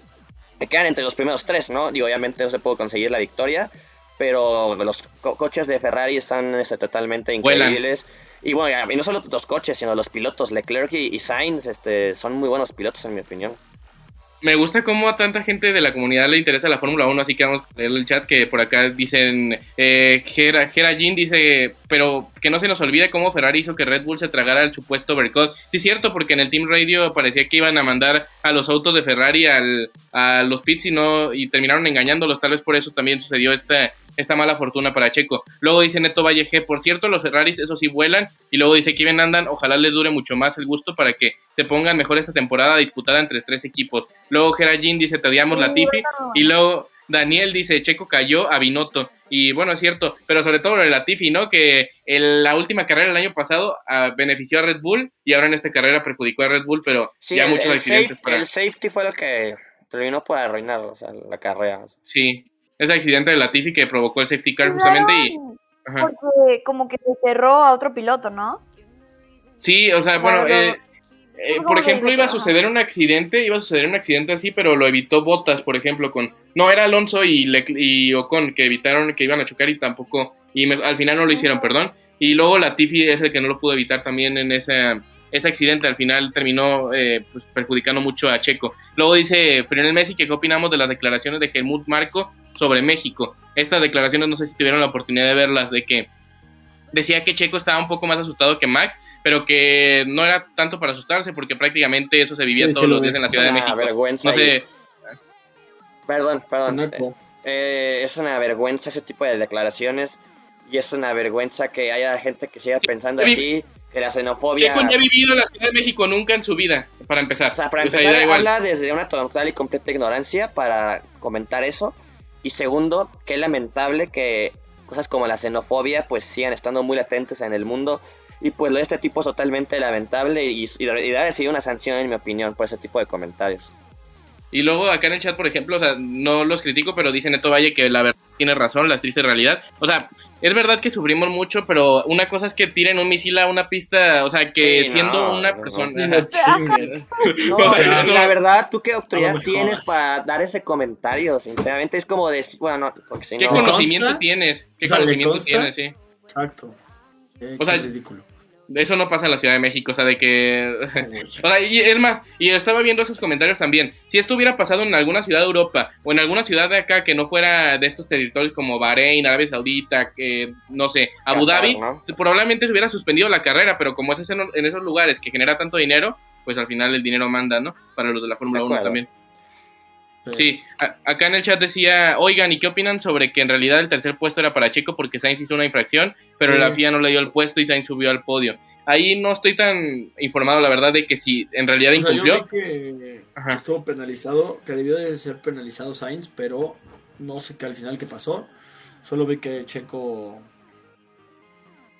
[SPEAKER 3] que quedan entre los primeros tres, ¿no? Digo, obviamente no se puede conseguir la victoria, pero los coches de Ferrari están este, totalmente increíbles. Y bueno, y no solo los coches, sino los pilotos, Leclerc y, Sainz, este, son muy buenos pilotos en mi opinión.
[SPEAKER 2] Me gusta cómo a tanta gente de la comunidad le interesa la Fórmula 1, así que vamos a leer el chat que por acá dicen, eh, Gera, Jean dice, pero que no se nos olvide cómo Ferrari hizo que Red Bull se tragara el supuesto Bercot. Sí, es cierto, porque en el Team Radio parecía que iban a mandar a los autos de Ferrari al, a los pits y, no, y terminaron engañándolos, tal vez por eso también sucedió esta esta mala fortuna para Checo. Luego dice Neto Valle G, por cierto, los Ferraris, eso sí vuelan. Y luego dice Kevin Andan, ojalá les dure mucho más el gusto para que se pongan mejor esta temporada disputada entre tres equipos. Luego Geraldine dice, te odiamos la Tifi. Y luego Daniel dice, Checo cayó a Binotto. Y bueno, es cierto, pero sobre todo la Latifi, ¿no? Que en la última carrera del año pasado ah, benefició a Red Bull y ahora en esta carrera perjudicó a Red Bull, pero ya muchos accidentes.
[SPEAKER 3] El safety fue lo que terminó por arruinar la carrera.
[SPEAKER 2] Sí, ese accidente de Latifi que provocó el safety car justamente y...
[SPEAKER 7] Porque como que se cerró a otro piloto, ¿no?
[SPEAKER 2] Sí, o sea, bueno, eh, eh, por ejemplo, iba a suceder un accidente, iba a suceder un accidente así, pero lo evitó Botas, por ejemplo, con... No, era Alonso y, y Ocon que evitaron que iban a chocar y tampoco... Y al final no lo hicieron, perdón. Y luego Latifi es el que no lo pudo evitar también en ese, ese accidente. Al final terminó eh, pues, perjudicando mucho a Checo. Luego dice Frenel Messi que qué opinamos de las declaraciones de Helmut Marco sobre México. Estas declaraciones no sé si tuvieron la oportunidad de verlas, de que decía que Checo estaba un poco más asustado que Max, pero que no era tanto para asustarse porque prácticamente eso se vivía
[SPEAKER 4] Sí,
[SPEAKER 2] todos
[SPEAKER 4] sí
[SPEAKER 2] los días en la Ciudad de México.
[SPEAKER 3] vergüenza
[SPEAKER 2] No sé,
[SPEAKER 3] Perdón, perdón.
[SPEAKER 4] Naco.
[SPEAKER 3] Eh, es una vergüenza ese tipo de declaraciones y es una vergüenza que haya gente que siga pensando así, que la xenofobia...
[SPEAKER 2] Checo ni ha vivido en la Ciudad de México nunca en su vida, para empezar.
[SPEAKER 3] O sea, para
[SPEAKER 2] O sea,
[SPEAKER 3] empezar,
[SPEAKER 2] da igual.
[SPEAKER 3] habla desde una total y completa ignorancia para comentar eso. Y segundo, qué lamentable que cosas como la xenofobia pues sigan estando muy latentes en el mundo. Y pues lo de este tipo es totalmente lamentable y, y, y una sanción, en mi opinión, por ese tipo de comentarios.
[SPEAKER 2] Y luego acá en el chat, por ejemplo, o sea, no los critico, pero dice Neto Valle que la verdad tiene razón, la triste realidad. O sea, es verdad que sufrimos mucho, pero una cosa es que tiren un misil a una pista, o sea, que
[SPEAKER 3] Sí,
[SPEAKER 2] siendo
[SPEAKER 3] no,
[SPEAKER 2] una
[SPEAKER 3] no,
[SPEAKER 2] persona...
[SPEAKER 4] No chinguen.
[SPEAKER 3] No,
[SPEAKER 2] O sea,
[SPEAKER 3] y
[SPEAKER 2] no-
[SPEAKER 3] la verdad, ¿tú qué autoridad tienes para dar ese comentario? Sinceramente, es como decir, bueno, no, porque si
[SPEAKER 2] ¿Qué
[SPEAKER 3] no...
[SPEAKER 4] cono-
[SPEAKER 2] conocimiento
[SPEAKER 4] consta?
[SPEAKER 2] tienes? ¿Qué
[SPEAKER 4] O sea, ¿le
[SPEAKER 2] conocimiento tienes? Sí.
[SPEAKER 4] Exacto. Eh,
[SPEAKER 2] O sea,
[SPEAKER 4] qué ridículo.
[SPEAKER 2] Eso no pasa en la Ciudad de México, o sea, de que... O sea, y es más, y estaba viendo esos comentarios también. Si esto hubiera pasado en alguna ciudad de Europa o en alguna ciudad de acá que no fuera de estos territorios como Bahrein, Arabia Saudita, que no sé, Abu Dhabi,
[SPEAKER 3] ¿no?
[SPEAKER 2] probablemente se hubiera suspendido la carrera, pero como es en, en esos lugares que genera tanto dinero, pues al final el dinero manda, ¿no? Para los de la Fórmula
[SPEAKER 3] De
[SPEAKER 2] 1
[SPEAKER 3] acuerdo.
[SPEAKER 2] también. Sí, a- acá en el chat decía, oigan, ¿y qué opinan sobre que en realidad el tercer puesto era para Checo porque Sainz hizo una infracción, pero
[SPEAKER 4] Sí.
[SPEAKER 2] la FIA no le dio el puesto y Sainz subió al podio? Ahí no estoy tan informado, la verdad, de que si en realidad
[SPEAKER 4] O sea, yo
[SPEAKER 2] incumplió.
[SPEAKER 4] vi que,
[SPEAKER 2] Ajá.
[SPEAKER 4] que estuvo penalizado, que debió de ser penalizado Sainz, pero no sé qué al final qué pasó. Solo vi que Checo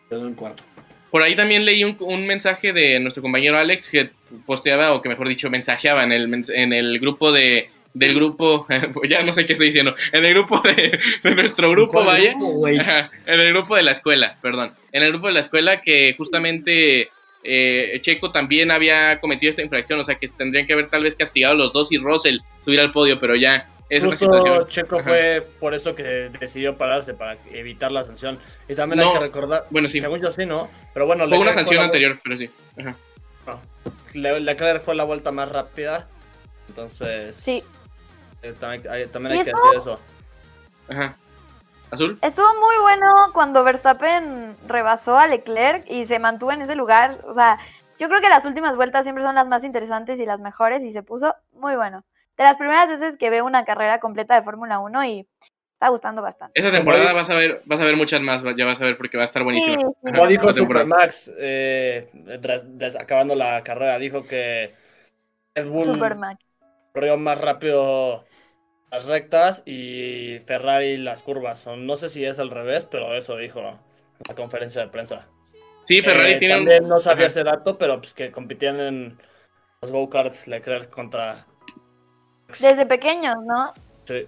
[SPEAKER 4] quedó en cuarto.
[SPEAKER 2] Por ahí también leí un, un mensaje de nuestro compañero Alex que posteaba, o que mejor dicho, mensajeaba en el, en el grupo de del grupo, ya no sé qué estoy diciendo, en el grupo de, de nuestro grupo,
[SPEAKER 4] ¿Cuál
[SPEAKER 2] vaya,
[SPEAKER 4] grupo, güey?
[SPEAKER 2] Ajá, en el grupo de la escuela, perdón, en el grupo de la escuela que justamente eh, Checo también había cometido esta infracción, o sea que tendrían que haber tal vez castigado a los dos y Russell subir al podio, pero ya es una
[SPEAKER 6] Justo
[SPEAKER 2] situación.
[SPEAKER 6] Checo
[SPEAKER 2] Ajá.
[SPEAKER 6] fue por eso que decidió pararse, para evitar la sanción. Y también
[SPEAKER 2] No,
[SPEAKER 6] hay que recordar,
[SPEAKER 2] bueno, sí.
[SPEAKER 6] según yo sí, ¿no? Pero bueno,
[SPEAKER 2] Fue una sanción anterior, pero sí. Ajá.
[SPEAKER 6] Le- Leclerc fue la vuelta más rápida. Entonces,
[SPEAKER 7] Sí.
[SPEAKER 6] Eh, también, hay, también
[SPEAKER 7] ¿Y
[SPEAKER 6] hay que
[SPEAKER 7] eso?
[SPEAKER 6] decir eso.
[SPEAKER 2] Ajá. ¿Azul?
[SPEAKER 7] Estuvo muy bueno cuando Verstappen rebasó a Leclerc y se mantuvo en ese lugar. O sea, yo creo que las últimas vueltas siempre son las más interesantes y las mejores y se puso muy bueno. De las primeras veces que veo una carrera completa de Fórmula 1 y está gustando bastante.
[SPEAKER 2] Esta temporada vas a ver, vas a ver muchas más, ya vas a ver porque va a estar
[SPEAKER 7] Sí,
[SPEAKER 2] buenísima.
[SPEAKER 7] sí.
[SPEAKER 6] Como dijo. Supermax, eh, acabando la carrera, dijo que Red Bull
[SPEAKER 7] Superman.
[SPEAKER 6] Corrió más rápido las rectas y Ferrari las curvas. No sé si es al revés, pero eso dijo en la conferencia de prensa.
[SPEAKER 2] Sí, Ferrari
[SPEAKER 6] Eh,
[SPEAKER 2] tiene un...
[SPEAKER 6] también no sabía
[SPEAKER 2] Ajá.
[SPEAKER 6] ese dato, pero pues que compitían en los go-karts Leclerc contra...
[SPEAKER 7] Desde pequeños, ¿no?
[SPEAKER 6] Sí.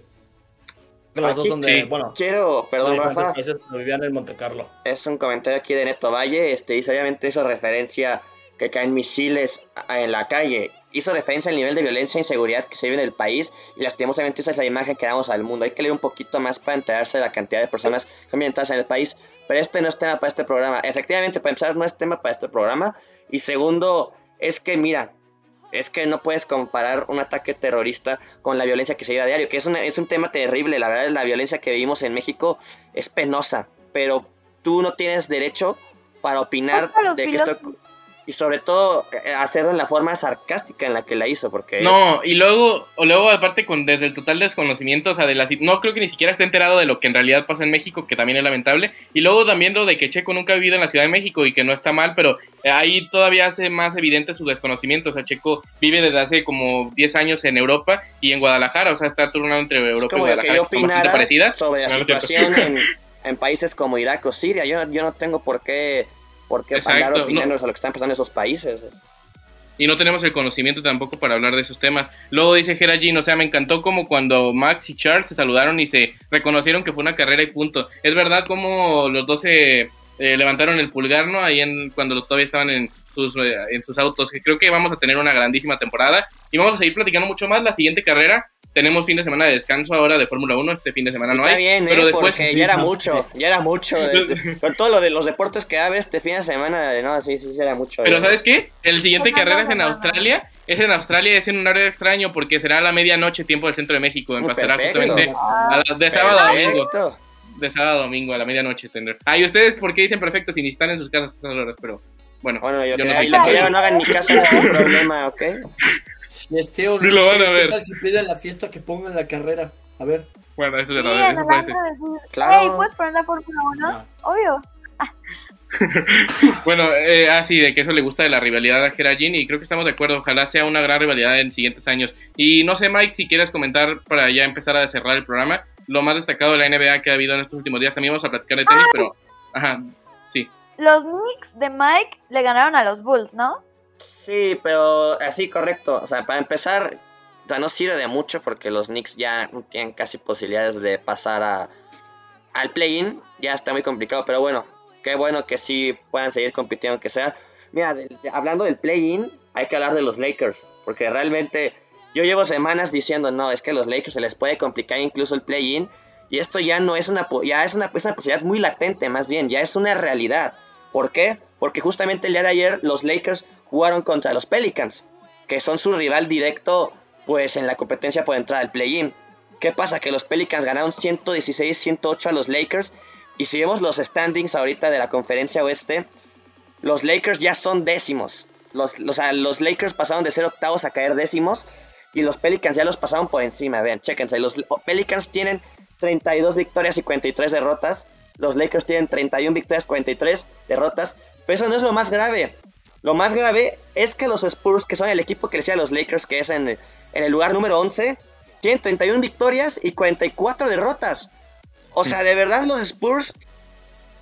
[SPEAKER 6] Los dos
[SPEAKER 3] Aquí-
[SPEAKER 6] son de,
[SPEAKER 2] sí.
[SPEAKER 6] bueno,
[SPEAKER 3] Quiero, perdón, Rafa,
[SPEAKER 6] vivían en Monte Carlo.
[SPEAKER 3] es un comentario aquí de Neto Valle, este, hizo obviamente hizo referencia que caen misiles en la calle, hizo referencia al nivel de violencia e inseguridad que se vive en el país y lastimosamente esa es la imagen que damos al mundo. Hay que leer un poquito más para enterarse de la cantidad de personas que están ambientadas en el país, pero este no es tema para este programa. Efectivamente, para empezar, no es tema para este programa y segundo, es que mira, es que no puedes comparar un ataque terrorista con la violencia que se vive a diario, que es, una- es un tema terrible, la verdad la violencia que vivimos en México es penosa, pero tú no tienes derecho para opinar de que
[SPEAKER 7] pilotos.
[SPEAKER 3] esto... Y sobre todo eh, hacerlo en la forma sarcástica en la que la hizo, porque... es-
[SPEAKER 2] No, y luego, o luego aparte con desde el total desconocimiento, o sea, de la, no creo que ni siquiera esté enterado de lo que en realidad pasa en México, que también es lamentable, y luego también lo de que Checo nunca ha vivido en la Ciudad de México y que no está mal, pero eh, ahí todavía hace más evidente su desconocimiento, o sea, Checo vive desde hace como 10 años en Europa y en Guadalajara, o sea, está turnando entre Europa y
[SPEAKER 3] como
[SPEAKER 2] Guadalajara,
[SPEAKER 3] yo
[SPEAKER 2] que bastante parecidas.
[SPEAKER 3] sobre la
[SPEAKER 2] No, no
[SPEAKER 3] situación en, en países como Irak o Siria. Yo, yo no tengo por qué, por qué
[SPEAKER 2] Exacto,
[SPEAKER 3] andar
[SPEAKER 2] no.
[SPEAKER 3] sobre lo que están pasando en esos países.
[SPEAKER 2] y no tenemos el conocimiento tampoco para hablar de esos temas. Luego dice Gera Jean, o sea, me encantó como cuando Max y Charles se saludaron y se reconocieron que fue una carrera y punto. Es verdad como los dos se eh, levantaron el pulgar, ¿no? Ahí en, cuando todavía estaban en sus, eh, en sus autos. Que creo que vamos a tener una grandísima temporada y vamos a seguir platicando mucho más. La siguiente carrera, tenemos fin de semana de descanso ahora de Fórmula 1, este fin de semana no
[SPEAKER 3] Está
[SPEAKER 2] hay.
[SPEAKER 3] bien,
[SPEAKER 2] pero
[SPEAKER 3] ¿eh?
[SPEAKER 2] después...
[SPEAKER 3] porque ya era mucho, ya era mucho. de- con todo lo de los deportes que había este fin de semana, de- no, sí, sí, ya era mucho.
[SPEAKER 2] Pero
[SPEAKER 3] eh.
[SPEAKER 2] ¿sabes qué? El siguiente carrera es en. Australia. Es en Australia, es en un horario extraño porque será a la medianoche, tiempo del centro de México. Pasará
[SPEAKER 3] perfecto.
[SPEAKER 2] justamente
[SPEAKER 7] Ah,
[SPEAKER 2] a la- de sábado a domingo. De sábado a domingo, a la medianoche tendré. Ah, ¿y ustedes por qué dicen perfecto si ni están en sus casas a estas horas? Pero Bueno,
[SPEAKER 3] Bueno, yo
[SPEAKER 2] yo
[SPEAKER 3] que,
[SPEAKER 2] no
[SPEAKER 3] ahí lo que no hagan ni caso no problema, ¿ok?
[SPEAKER 4] Este, o
[SPEAKER 2] Ni lo van a
[SPEAKER 4] ¿qué
[SPEAKER 2] ver.
[SPEAKER 4] tal si piden la fiesta que pongan la carrera? A ver.
[SPEAKER 2] Bueno, eso
[SPEAKER 7] antro
[SPEAKER 2] ser.
[SPEAKER 7] decir,
[SPEAKER 3] Claro.
[SPEAKER 7] "Ey, ¿puedes poner la Fórmula 1?
[SPEAKER 4] No.
[SPEAKER 7] Obvio.
[SPEAKER 2] Bueno, eh, ah, sí, de que eso le gusta de la rivalidad a Geraldine y creo que estamos de acuerdo. Ojalá sea una gran rivalidad en siguientes años. Y no sé, Mike, si quieres comentar para ya empezar a cerrar el programa, lo más destacado de la NBA que ha habido en estos últimos días. También vamos a platicar de tenis, pero. Ajá.
[SPEAKER 7] Los Knicks de Mike le ganaron a los Bulls, ¿no?
[SPEAKER 3] Sí, pero así correcto. O sea, para empezar, o no sirve de mucho porque los Knicks ya tienen casi posibilidades de pasar a, al play-in. Ya está muy complicado, pero bueno, qué bueno que sí puedan seguir compitiendo, aunque sea. Mira, hablando del play-in, hay que hablar de los Lakers, porque realmente yo llevo semanas diciendo, no, es que a los Lakers se les puede complicar incluso el play-in. Y esto ya no es una, ya es una, es una posibilidad muy latente, más bien, ya es una realidad. ¿Por qué? Porque justamente el día de ayer los Lakers jugaron contra los Pelicans, que son su rival directo pues en la competencia por entrar al play-in. ¿Qué pasa? Que los Pelicans ganaron 116-108 a los Lakers y si vemos los standings ahorita de la conferencia oeste, los Lakers ya son décimos. Los, los, los Lakers pasaron de ser octavos a caer décimos y los Pelicans ya los pasaron por encima. Vean, chéquense. Los Pelicans tienen 32 victorias y 43 derrotas. Los Lakers tienen 31 victorias, 43 derrotas. Pero eso no es lo más grave. Lo más grave es que los Spurs, que son el equipo que le a los Lakers, que es en, en el lugar número 11, tienen 31 victorias y 44 derrotas. O sea, de verdad los Spurs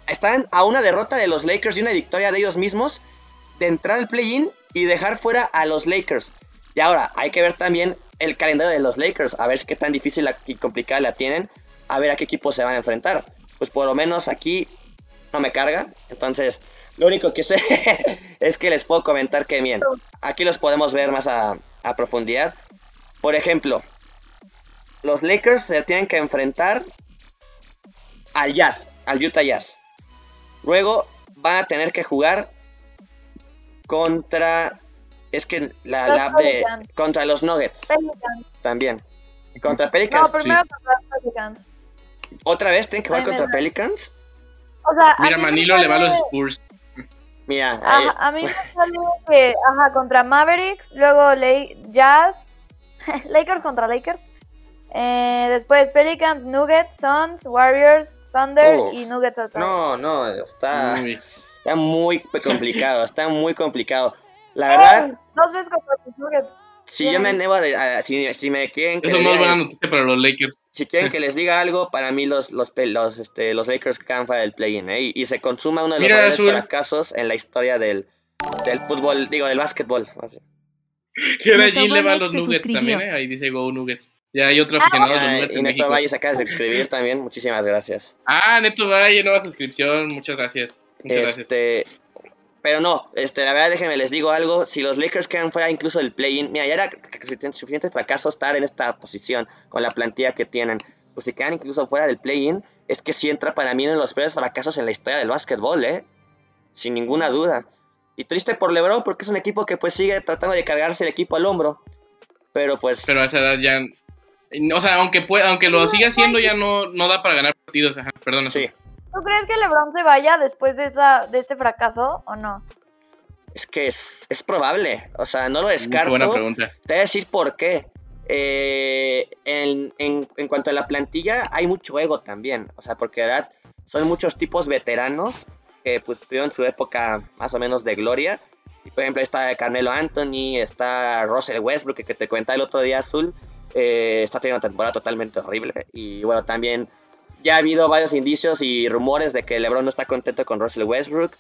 [SPEAKER 3] están a una derrota de los Lakers y una victoria de ellos mismos de entrar al play-in y dejar fuera a los Lakers. Y ahora, hay que ver también el calendario de los Lakers, a ver qué tan difícil y complicada la tienen, a ver a qué equipos se van a enfrentar. Pues por lo menos aquí no me carga, entonces lo único que sé es que les puedo comentar que bien, aquí los podemos ver más a, a profundidad. Por ejemplo, los Lakers se tienen que enfrentar al Jazz, al Utah Jazz. Luego van a tener que jugar contra. Es que la, de. Contra los Nuggets
[SPEAKER 7] Pelicans.
[SPEAKER 3] también. Contra
[SPEAKER 7] No,
[SPEAKER 3] Pelicans.
[SPEAKER 7] primero contra los Pelicans.
[SPEAKER 3] ¿Otra vez tienen que jugar contra Pelicans?
[SPEAKER 7] O sea, a
[SPEAKER 2] Mira, Manilo le va a los Spurs.
[SPEAKER 3] Mira, eh,
[SPEAKER 7] Ajá, a mí me sale que, ajá, contra Mavericks, luego Jazz, Lakers contra Lakers, eh, después Pelicans, Nuggets, Suns, Warriors, Thunder y Nuggets otra vez.
[SPEAKER 3] no, no, está,
[SPEAKER 2] Uy.
[SPEAKER 3] está muy complicado, está muy complicado. La verdad.
[SPEAKER 7] Dos veces contra los Nuggets.
[SPEAKER 3] Si yo me animo a, a- si, si me quieren que
[SPEAKER 2] Eso no es buena noticia para los Lakers.
[SPEAKER 3] si quieren que les diga algo, para mí los los los, este, los Lakers quedan fuera del play-in, ¿eh? y, y se consuma uno de los mayores fracasos en la historia del, del fútbol, digo, del básquetbol. así.
[SPEAKER 2] Geraldine le va a los Nuggets
[SPEAKER 8] suscribió.
[SPEAKER 2] también, ¿eh? Ahí dice Go Nuggets. Ya hay otro aficionado de los
[SPEAKER 3] Ah,
[SPEAKER 2] Nuggets
[SPEAKER 3] y
[SPEAKER 2] en
[SPEAKER 3] Neto
[SPEAKER 2] México.
[SPEAKER 3] Valle se acaba de escribir también, muchísimas gracias.
[SPEAKER 2] Ah, Neto Valle, nueva suscripción. Muchas gracias. Muchas gracias.
[SPEAKER 3] Pero no, este, la verdad, déjenme les digo algo. Si los Lakers quedan fuera incluso del play-in, mira, ya era suficiente, fracaso estar en esta posición con la plantilla que tienen. Pues si quedan incluso fuera del play-in, es que sí entra para mí uno de los peores fracasos en la historia del básquetbol, ¿eh? Sin ninguna duda. Y triste por LeBron porque es un equipo que pues sigue tratando de cargarse el equipo al hombro. Pero pues
[SPEAKER 2] Pero a esa edad ya. O sea, aunque pueda, aunque lo siga haciendo, ya no, no da para ganar partidos. Ajá, perdón.
[SPEAKER 3] sí,
[SPEAKER 7] ¿Tú crees que LeBron se vaya después de, esa, de este fracaso o no?
[SPEAKER 3] es que es, es probable. O sea, no lo
[SPEAKER 2] Muy
[SPEAKER 3] descarto.
[SPEAKER 2] buena pregunta.
[SPEAKER 3] Te voy a decir por qué. Eh, en, en- en cuanto a la plantilla, hay mucho ego también. O sea, porque de verdad son muchos tipos veteranos que pues tuvieron su época más o menos de gloria. Y por ejemplo, está Carmelo Anthony, está Russell Westbrook, que, que te comentaba el otro día, Azul. eh, está teniendo una temporada totalmente horrible. Y bueno, también ya ha habido varios indicios y rumores de que LeBron no está contento con Russell Westbrook.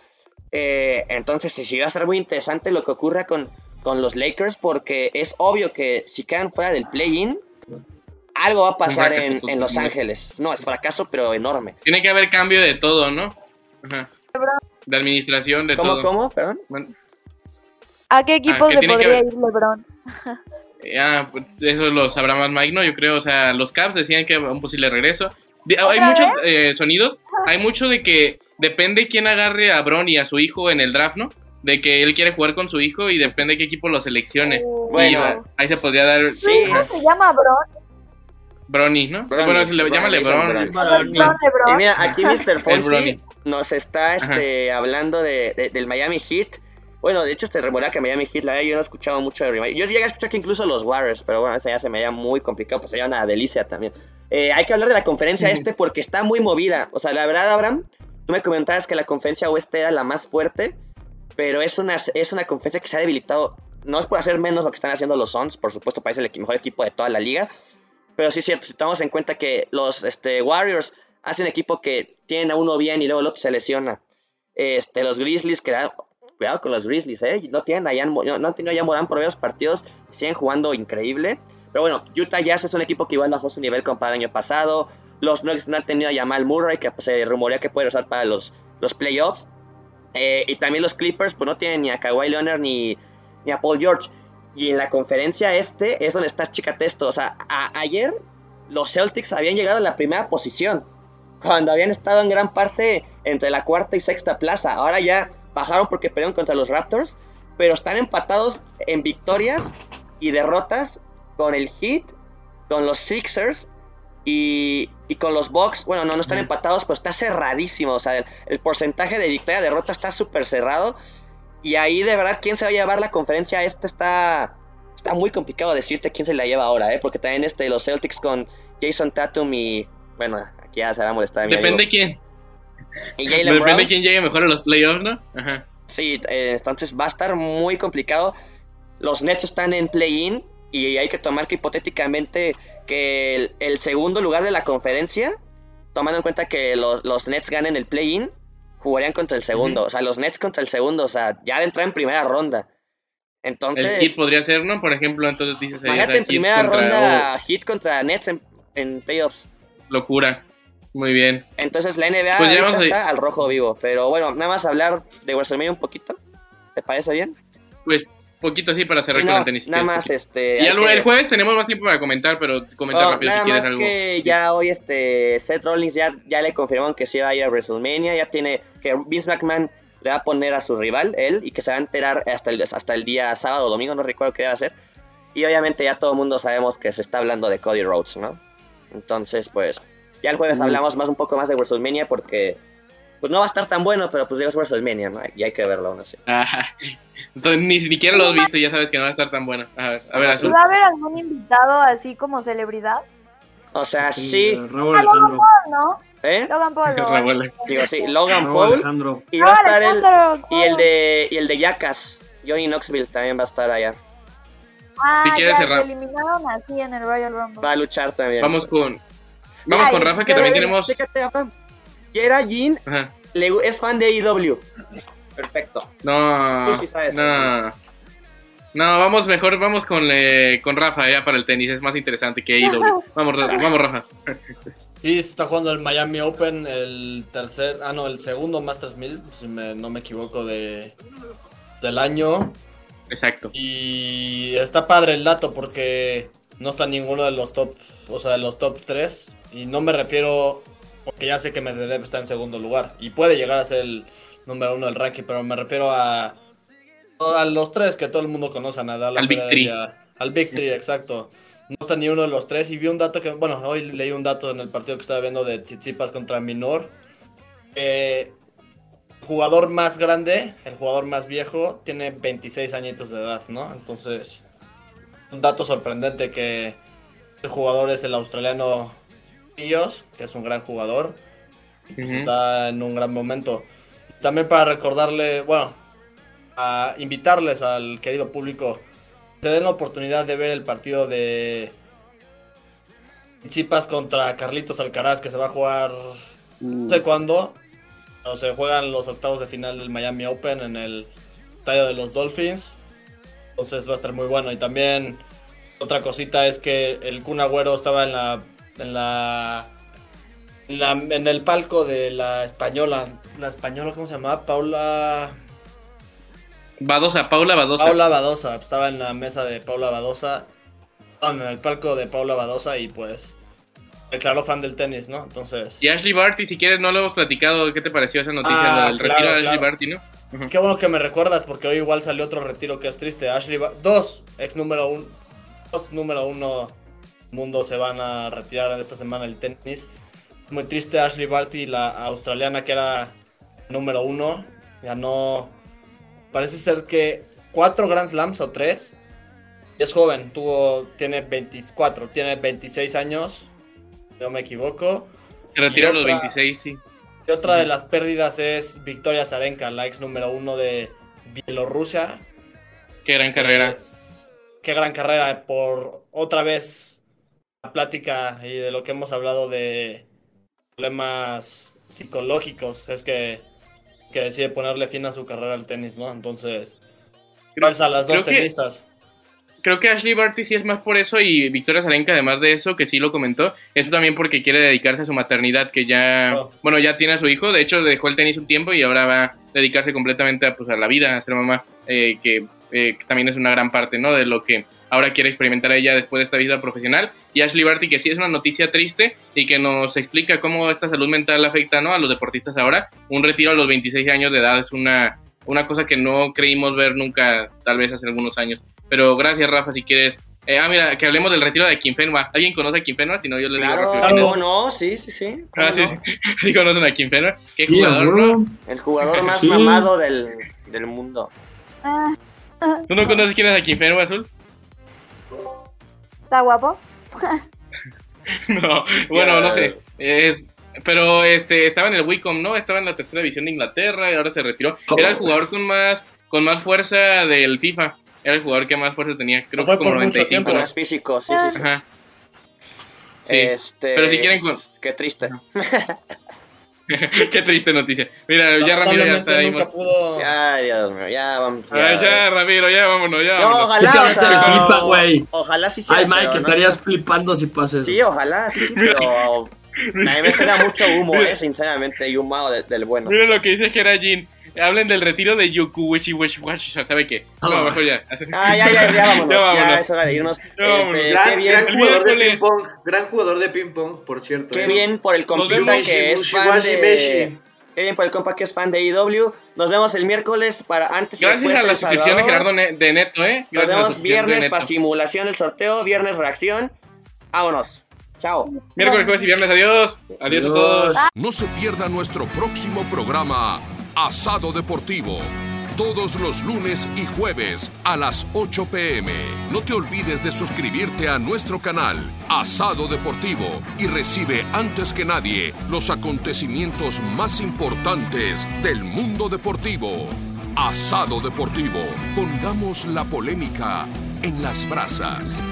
[SPEAKER 3] Eh, entonces, sí, sí va a ser muy interesante lo que ocurra con, con los Lakers, porque es obvio que si quedan fuera del play-in, algo va a pasar en, en. Los Ángeles. No, es fracaso, pero enorme.
[SPEAKER 2] Tiene que haber cambio de todo, ¿no? Ajá.
[SPEAKER 7] LeBron.
[SPEAKER 2] De administración, de
[SPEAKER 3] ¿Cómo,
[SPEAKER 2] todo.
[SPEAKER 3] cómo? Perdón.
[SPEAKER 2] Bueno,
[SPEAKER 7] ¿A qué equipos
[SPEAKER 2] que
[SPEAKER 7] le
[SPEAKER 2] tiene que
[SPEAKER 7] podría ir LeBron?
[SPEAKER 2] ya, pues, eso lo sabrá más Mike, ¿no? Yo creo, o sea, los Caps decían que un posible regreso. Hay
[SPEAKER 7] ¿Otra
[SPEAKER 2] muchos eh, sonidos. Hay mucho de que depende quién agarre a Bron y a su hijo en el draft, ¿no? De que él quiere jugar con su hijo y depende qué equipo lo seleccione.
[SPEAKER 7] Uh,
[SPEAKER 3] Bueno.
[SPEAKER 2] Y ahí se podría dar
[SPEAKER 7] ¿Su
[SPEAKER 3] Sí.
[SPEAKER 7] hijo se llama Bron?
[SPEAKER 2] Bronny, ¿no? Bueno, se le llama LeBron.
[SPEAKER 3] Y mira, aquí Mr. Fonsi nos está este, hablando de, de- del Miami Heat. Bueno, de hecho, este remorea que Miami Heat, la verdad, yo no he escuchado mucho de Miami. Yo llegué a escuchar que incluso los Warriors, pero bueno, eso ya se me veía muy complicado, pues sería una delicia también. Eh, hay que hablar de la conferencia este porque está muy movida. O sea, la verdad, Abraham, tú me comentabas que la conferencia oeste era la más fuerte, pero es una, es una conferencia que se ha debilitado. No es por hacer menos lo que están haciendo los Suns, por supuesto, parece el mejor equipo de toda la liga. Pero sí es cierto, si tomamos en cuenta que los este, Warriors hacen equipo que tienen a uno bien y luego el otro se lesiona. Este, los Grizzlies, que cuidado con los Grizzlies, ¿eh? No tienen allá, no, han tenido ya Morán por varios partidos, siguen jugando increíble. Pero bueno, Utah Jazz es un equipo que igual bajó su nivel comparado al año pasado. Los Nuggets no han tenido a Jamal Murray, que se rumorea que puede usar para los, los playoffs. Eh, y también los Clippers, pues no tienen ni a Kawhi Leonard ni, ni a Paul George. Y en la conferencia este es donde está chica esto. O sea, ayer los Celtics habían llegado a la primera posición. Cuando habían estado en gran parte entre la cuarta y sexta plaza. Ahora ya bajaron porque perdieron contra los Raptors. Pero están empatados en victorias y derrotas con el Heat, con los Sixers y, con los Bucks. Bueno, no, no están empatados, pero está cerradísimo. O sea, el, porcentaje de victoria-derrota está súper cerrado. Y ahí de verdad, ¿quién se va a llevar la conferencia? Esto está, está muy complicado decirte quién se la lleva ahora, ¿eh? Porque también este, los Celtics con Jason Tatum y... Bueno, aquí ya se va a molestar.
[SPEAKER 2] Depende quién. Y Depende quién llegue mejor a los playoffs, ¿no? Ajá.
[SPEAKER 3] Sí, eh, entonces va a estar muy complicado. Los Nets están en play-in y hay que tomar que hipotéticamente que el, segundo lugar de la conferencia, tomando en cuenta que los, Nets ganen el play-in, jugarían contra el segundo. O sea, los Nets contra el segundo, o sea, ya de entrar en primera ronda. Entonces.
[SPEAKER 2] El hit podría ser, ¿no? Por ejemplo, entonces dices.
[SPEAKER 3] Imagínate en primera ronda hit contra Nets en, en playoffs.
[SPEAKER 2] Locura. Muy bien.
[SPEAKER 3] Entonces la NBA pues está al rojo vivo. Pero bueno, nada más hablar de WrestleMania un poquito. ¿Te parece bien?
[SPEAKER 2] Pues poquito así para cerrar con el tenis.
[SPEAKER 3] Nada más, este.
[SPEAKER 2] Y el, jueves tenemos más tiempo para comentar, pero comenta rápido si quieres algo.
[SPEAKER 3] que ya hoy, este, Seth Rollins ya, ya le confirmaron que sí va a ir a WrestleMania. Ya tiene que Vince McMahon le va a poner a su rival, él, y que se va a enterar hasta el, hasta el día sábado o domingo, no recuerdo qué va a hacer. Y obviamente ya todo el mundo sabemos que se está hablando de Cody Rhodes, ¿no? Entonces, pues, ya el jueves hablamos más un poco más de WrestleMania porque pues no va a estar tan bueno, pero pues digo es WrestleMania, ¿no? Y hay que verlo aún así.
[SPEAKER 2] Entonces ni siquiera lo has visto y ya sabes que no va a estar tan bueno. A ver, a ver,
[SPEAKER 7] Azul. ¿Va a haber algún invitado así como celebridad?
[SPEAKER 3] O sea, sí.
[SPEAKER 7] Logan Paul, ¿no?
[SPEAKER 3] ¿Eh?
[SPEAKER 7] Logan Paul.
[SPEAKER 3] Digo, sí, Logan Paul. Y va a estar el, y el de y el de Jackass, Johnny Knoxville también va a estar allá.
[SPEAKER 7] Ah, si ya, cerrar. eliminaron así en el Royal Rumble.
[SPEAKER 3] Va a luchar también.
[SPEAKER 2] Vamos con Vamos con Rafa, que también tenemos.
[SPEAKER 3] Fíjate, Rafa. Kiera Jin es fan de AEW. Perfecto.
[SPEAKER 2] No. no. No, vamos mejor, vamos con, eh, con Rafa ya para el tenis, es más interesante que AEW. Vamos, vamos Rafa.
[SPEAKER 6] Sí, está jugando el Miami Open, el tercer, ah no, el segundo Masters 1000, si no me equivoco, de, del año.
[SPEAKER 2] Exacto.
[SPEAKER 6] Y está padre el dato porque no está ninguno de los top, o sea, de los top 3. Y no me refiero, porque ya sé que Medvedev está en segundo lugar y puede llegar a ser el número uno del ranking, pero me refiero a, a los tres que todo el mundo conoce, a Nadal,
[SPEAKER 2] al Big Three.
[SPEAKER 6] Al Big Three, exacto. No está ni uno de los tres y vi un dato que, bueno, hoy leí un dato en el partido que estaba viendo de Tsitsipas contra Minor. el jugador más grande, el jugador más viejo, tiene 26 añitos de edad, ¿no? Entonces, un dato sorprendente que el jugador es el australiano que es un gran jugador. Pues está en un gran momento. También para recordarle, bueno, a invitarles al querido público, se den la oportunidad de ver el partido de Tsipas contra Carlitos Alcaraz, que se va a jugar no sé uh. cuándo. O se juegan los octavos de final del Miami Open en el estadio de los Dolphins. Entonces va a estar muy bueno. Y también otra cosita es que el Kun Agüero estaba en la en la, en el palco de la española. La española, ¿cómo se llamaba? Paula.
[SPEAKER 2] Badosa, Paula Badosa.
[SPEAKER 6] Paula Badosa, estaba en la mesa de Paula Badosa. En el palco de Paula Badosa y pues declaró fan del tenis, ¿no? Entonces.
[SPEAKER 2] Y Ashley Barty, si quieres, no lo hemos platicado. ¿Qué te pareció esa noticia ah, del retiro de Ashley Barty, no?
[SPEAKER 6] Qué bueno que me recuerdas porque hoy igual salió otro retiro que es triste. Ashley Barty, dos, ex número uno, dos número uno mundo se van a retirar esta semana el tenis. Muy triste Ashley Barty, la australiana que era número uno, ganó parece ser que cuatro Grand Slams o tres. Es joven, tuvo, tiene 24, tiene 26 años, no me equivoco.
[SPEAKER 2] Se retiró los
[SPEAKER 6] otra-
[SPEAKER 2] 26, sí.
[SPEAKER 6] Y otra de las pérdidas es Victoria Zarenka, la ex número uno de Bielorrusia.
[SPEAKER 2] Qué gran carrera.
[SPEAKER 6] Qué gran carrera por otra vez plática y de lo que hemos hablado de problemas psicológicos. Es que, que decide ponerle fin a su carrera al tenis, ¿no? Entonces, gracias a las dos
[SPEAKER 2] creo que-
[SPEAKER 6] tenistas.
[SPEAKER 2] Creo que Ashley Barty sí es más por eso y Victoria Zarenka, además de eso, que sí lo comentó, eso también porque quiere dedicarse a su maternidad, que ya,
[SPEAKER 6] Oh.
[SPEAKER 2] bueno, ya tiene a su hijo, de hecho dejó el tenis un tiempo y ahora va a dedicarse completamente a, pues, a la vida, a ser mamá, eh, que, eh, que también es una gran parte, ¿no? De lo que ahora quiere experimentar ella después de esta vida profesional. Y Ashley Barty, que sí es una noticia triste y que nos explica cómo esta salud mental afecta, ¿no? A los deportistas ahora. Un retiro a los 26 años de edad es una, una cosa que no creímos ver nunca, tal vez hace algunos años. Pero gracias, Rafa, si quieres. Eh, ah, mira, que hablemos del retiro de Quinfenwa. ¿Alguien conoce a Quinfenwa? Si no, yo les digo
[SPEAKER 3] Claro,
[SPEAKER 2] rápido quién es.
[SPEAKER 3] ¿cómo no? Sí, sí, sí. ¿cómo
[SPEAKER 2] Ah, sí,
[SPEAKER 3] no?
[SPEAKER 2] sí. Sí conocen a. Qué
[SPEAKER 4] Sí,
[SPEAKER 2] jugador. ¿no?
[SPEAKER 3] El jugador más
[SPEAKER 4] Sí.
[SPEAKER 3] mamado del, del mundo.
[SPEAKER 7] Ah,
[SPEAKER 2] ¿Tú no conoces quién es a Azul?
[SPEAKER 7] ¿Está guapo?
[SPEAKER 2] No, bueno, no sé. Es, pero este estaba en el Wicom, ¿no? Estaba en la tercera división de Inglaterra y ahora se retiró. Era el jugador con más con más fuerza del FIFA. Era el jugador que más fuerza tenía, creo que como
[SPEAKER 6] por mucho
[SPEAKER 2] 95.
[SPEAKER 6] tiempo.
[SPEAKER 2] ¿no?
[SPEAKER 3] Más físico, sí, sí, sí.
[SPEAKER 2] Ajá. Sí.
[SPEAKER 3] Este,
[SPEAKER 2] Pero si quieren con-
[SPEAKER 3] Qué triste.
[SPEAKER 2] Qué triste noticia. Mira, ya Ramiro ya está ahí.
[SPEAKER 6] nunca pudo.
[SPEAKER 3] Ya, Dios mío, ya vamos.
[SPEAKER 2] Ay, ya, Ramiro, ya vámonos, ya.
[SPEAKER 3] No, ojalá,
[SPEAKER 4] Es que
[SPEAKER 3] o sea,
[SPEAKER 4] el FIFA, güey.
[SPEAKER 3] Ojalá sí sí.
[SPEAKER 4] Ay, Mike, estarías flipando si pasa eso.
[SPEAKER 3] Sí, ojalá, sí, sí, pero a mí me suena mucho humo, eh, sinceramente, y humado de- del bueno.
[SPEAKER 2] Miren lo que dice Gerajin. Hablen del retiro de Yukuwichi ¿Sabe qué? No,
[SPEAKER 4] Ah.
[SPEAKER 2] mejor ya.
[SPEAKER 3] Ah, ya, ya, ya vámonos,
[SPEAKER 2] Ya
[SPEAKER 3] es hora de irnos. Este, qué
[SPEAKER 5] Gran,
[SPEAKER 3] bien,
[SPEAKER 5] gran jugador de ping pong, gran jugador de ping pong, por cierto.
[SPEAKER 3] qué
[SPEAKER 5] ¿eh?
[SPEAKER 3] bien por el compita que es fan de... Qué bien por el compa que es fan de IW. Nos vemos el miércoles para antes y
[SPEAKER 2] Gracias
[SPEAKER 3] después
[SPEAKER 2] a la suscripción de. Gerardo Ne- de Neto, ¿eh?
[SPEAKER 3] Nos
[SPEAKER 2] Gracias
[SPEAKER 3] vemos viernes para simulación del sorteo, viernes reacción. Vámonos. Chao.
[SPEAKER 2] Miércoles, jueves y viernes. Adiós. Adiós a todos.
[SPEAKER 1] No se pierda nuestro próximo programa Asado Deportivo. Todos los lunes y jueves a las 8 pm. No te olvides de suscribirte a nuestro canal Asado Deportivo y recibe antes que nadie los acontecimientos más importantes del mundo deportivo. Asado Deportivo. Pongamos la polémica en las brasas.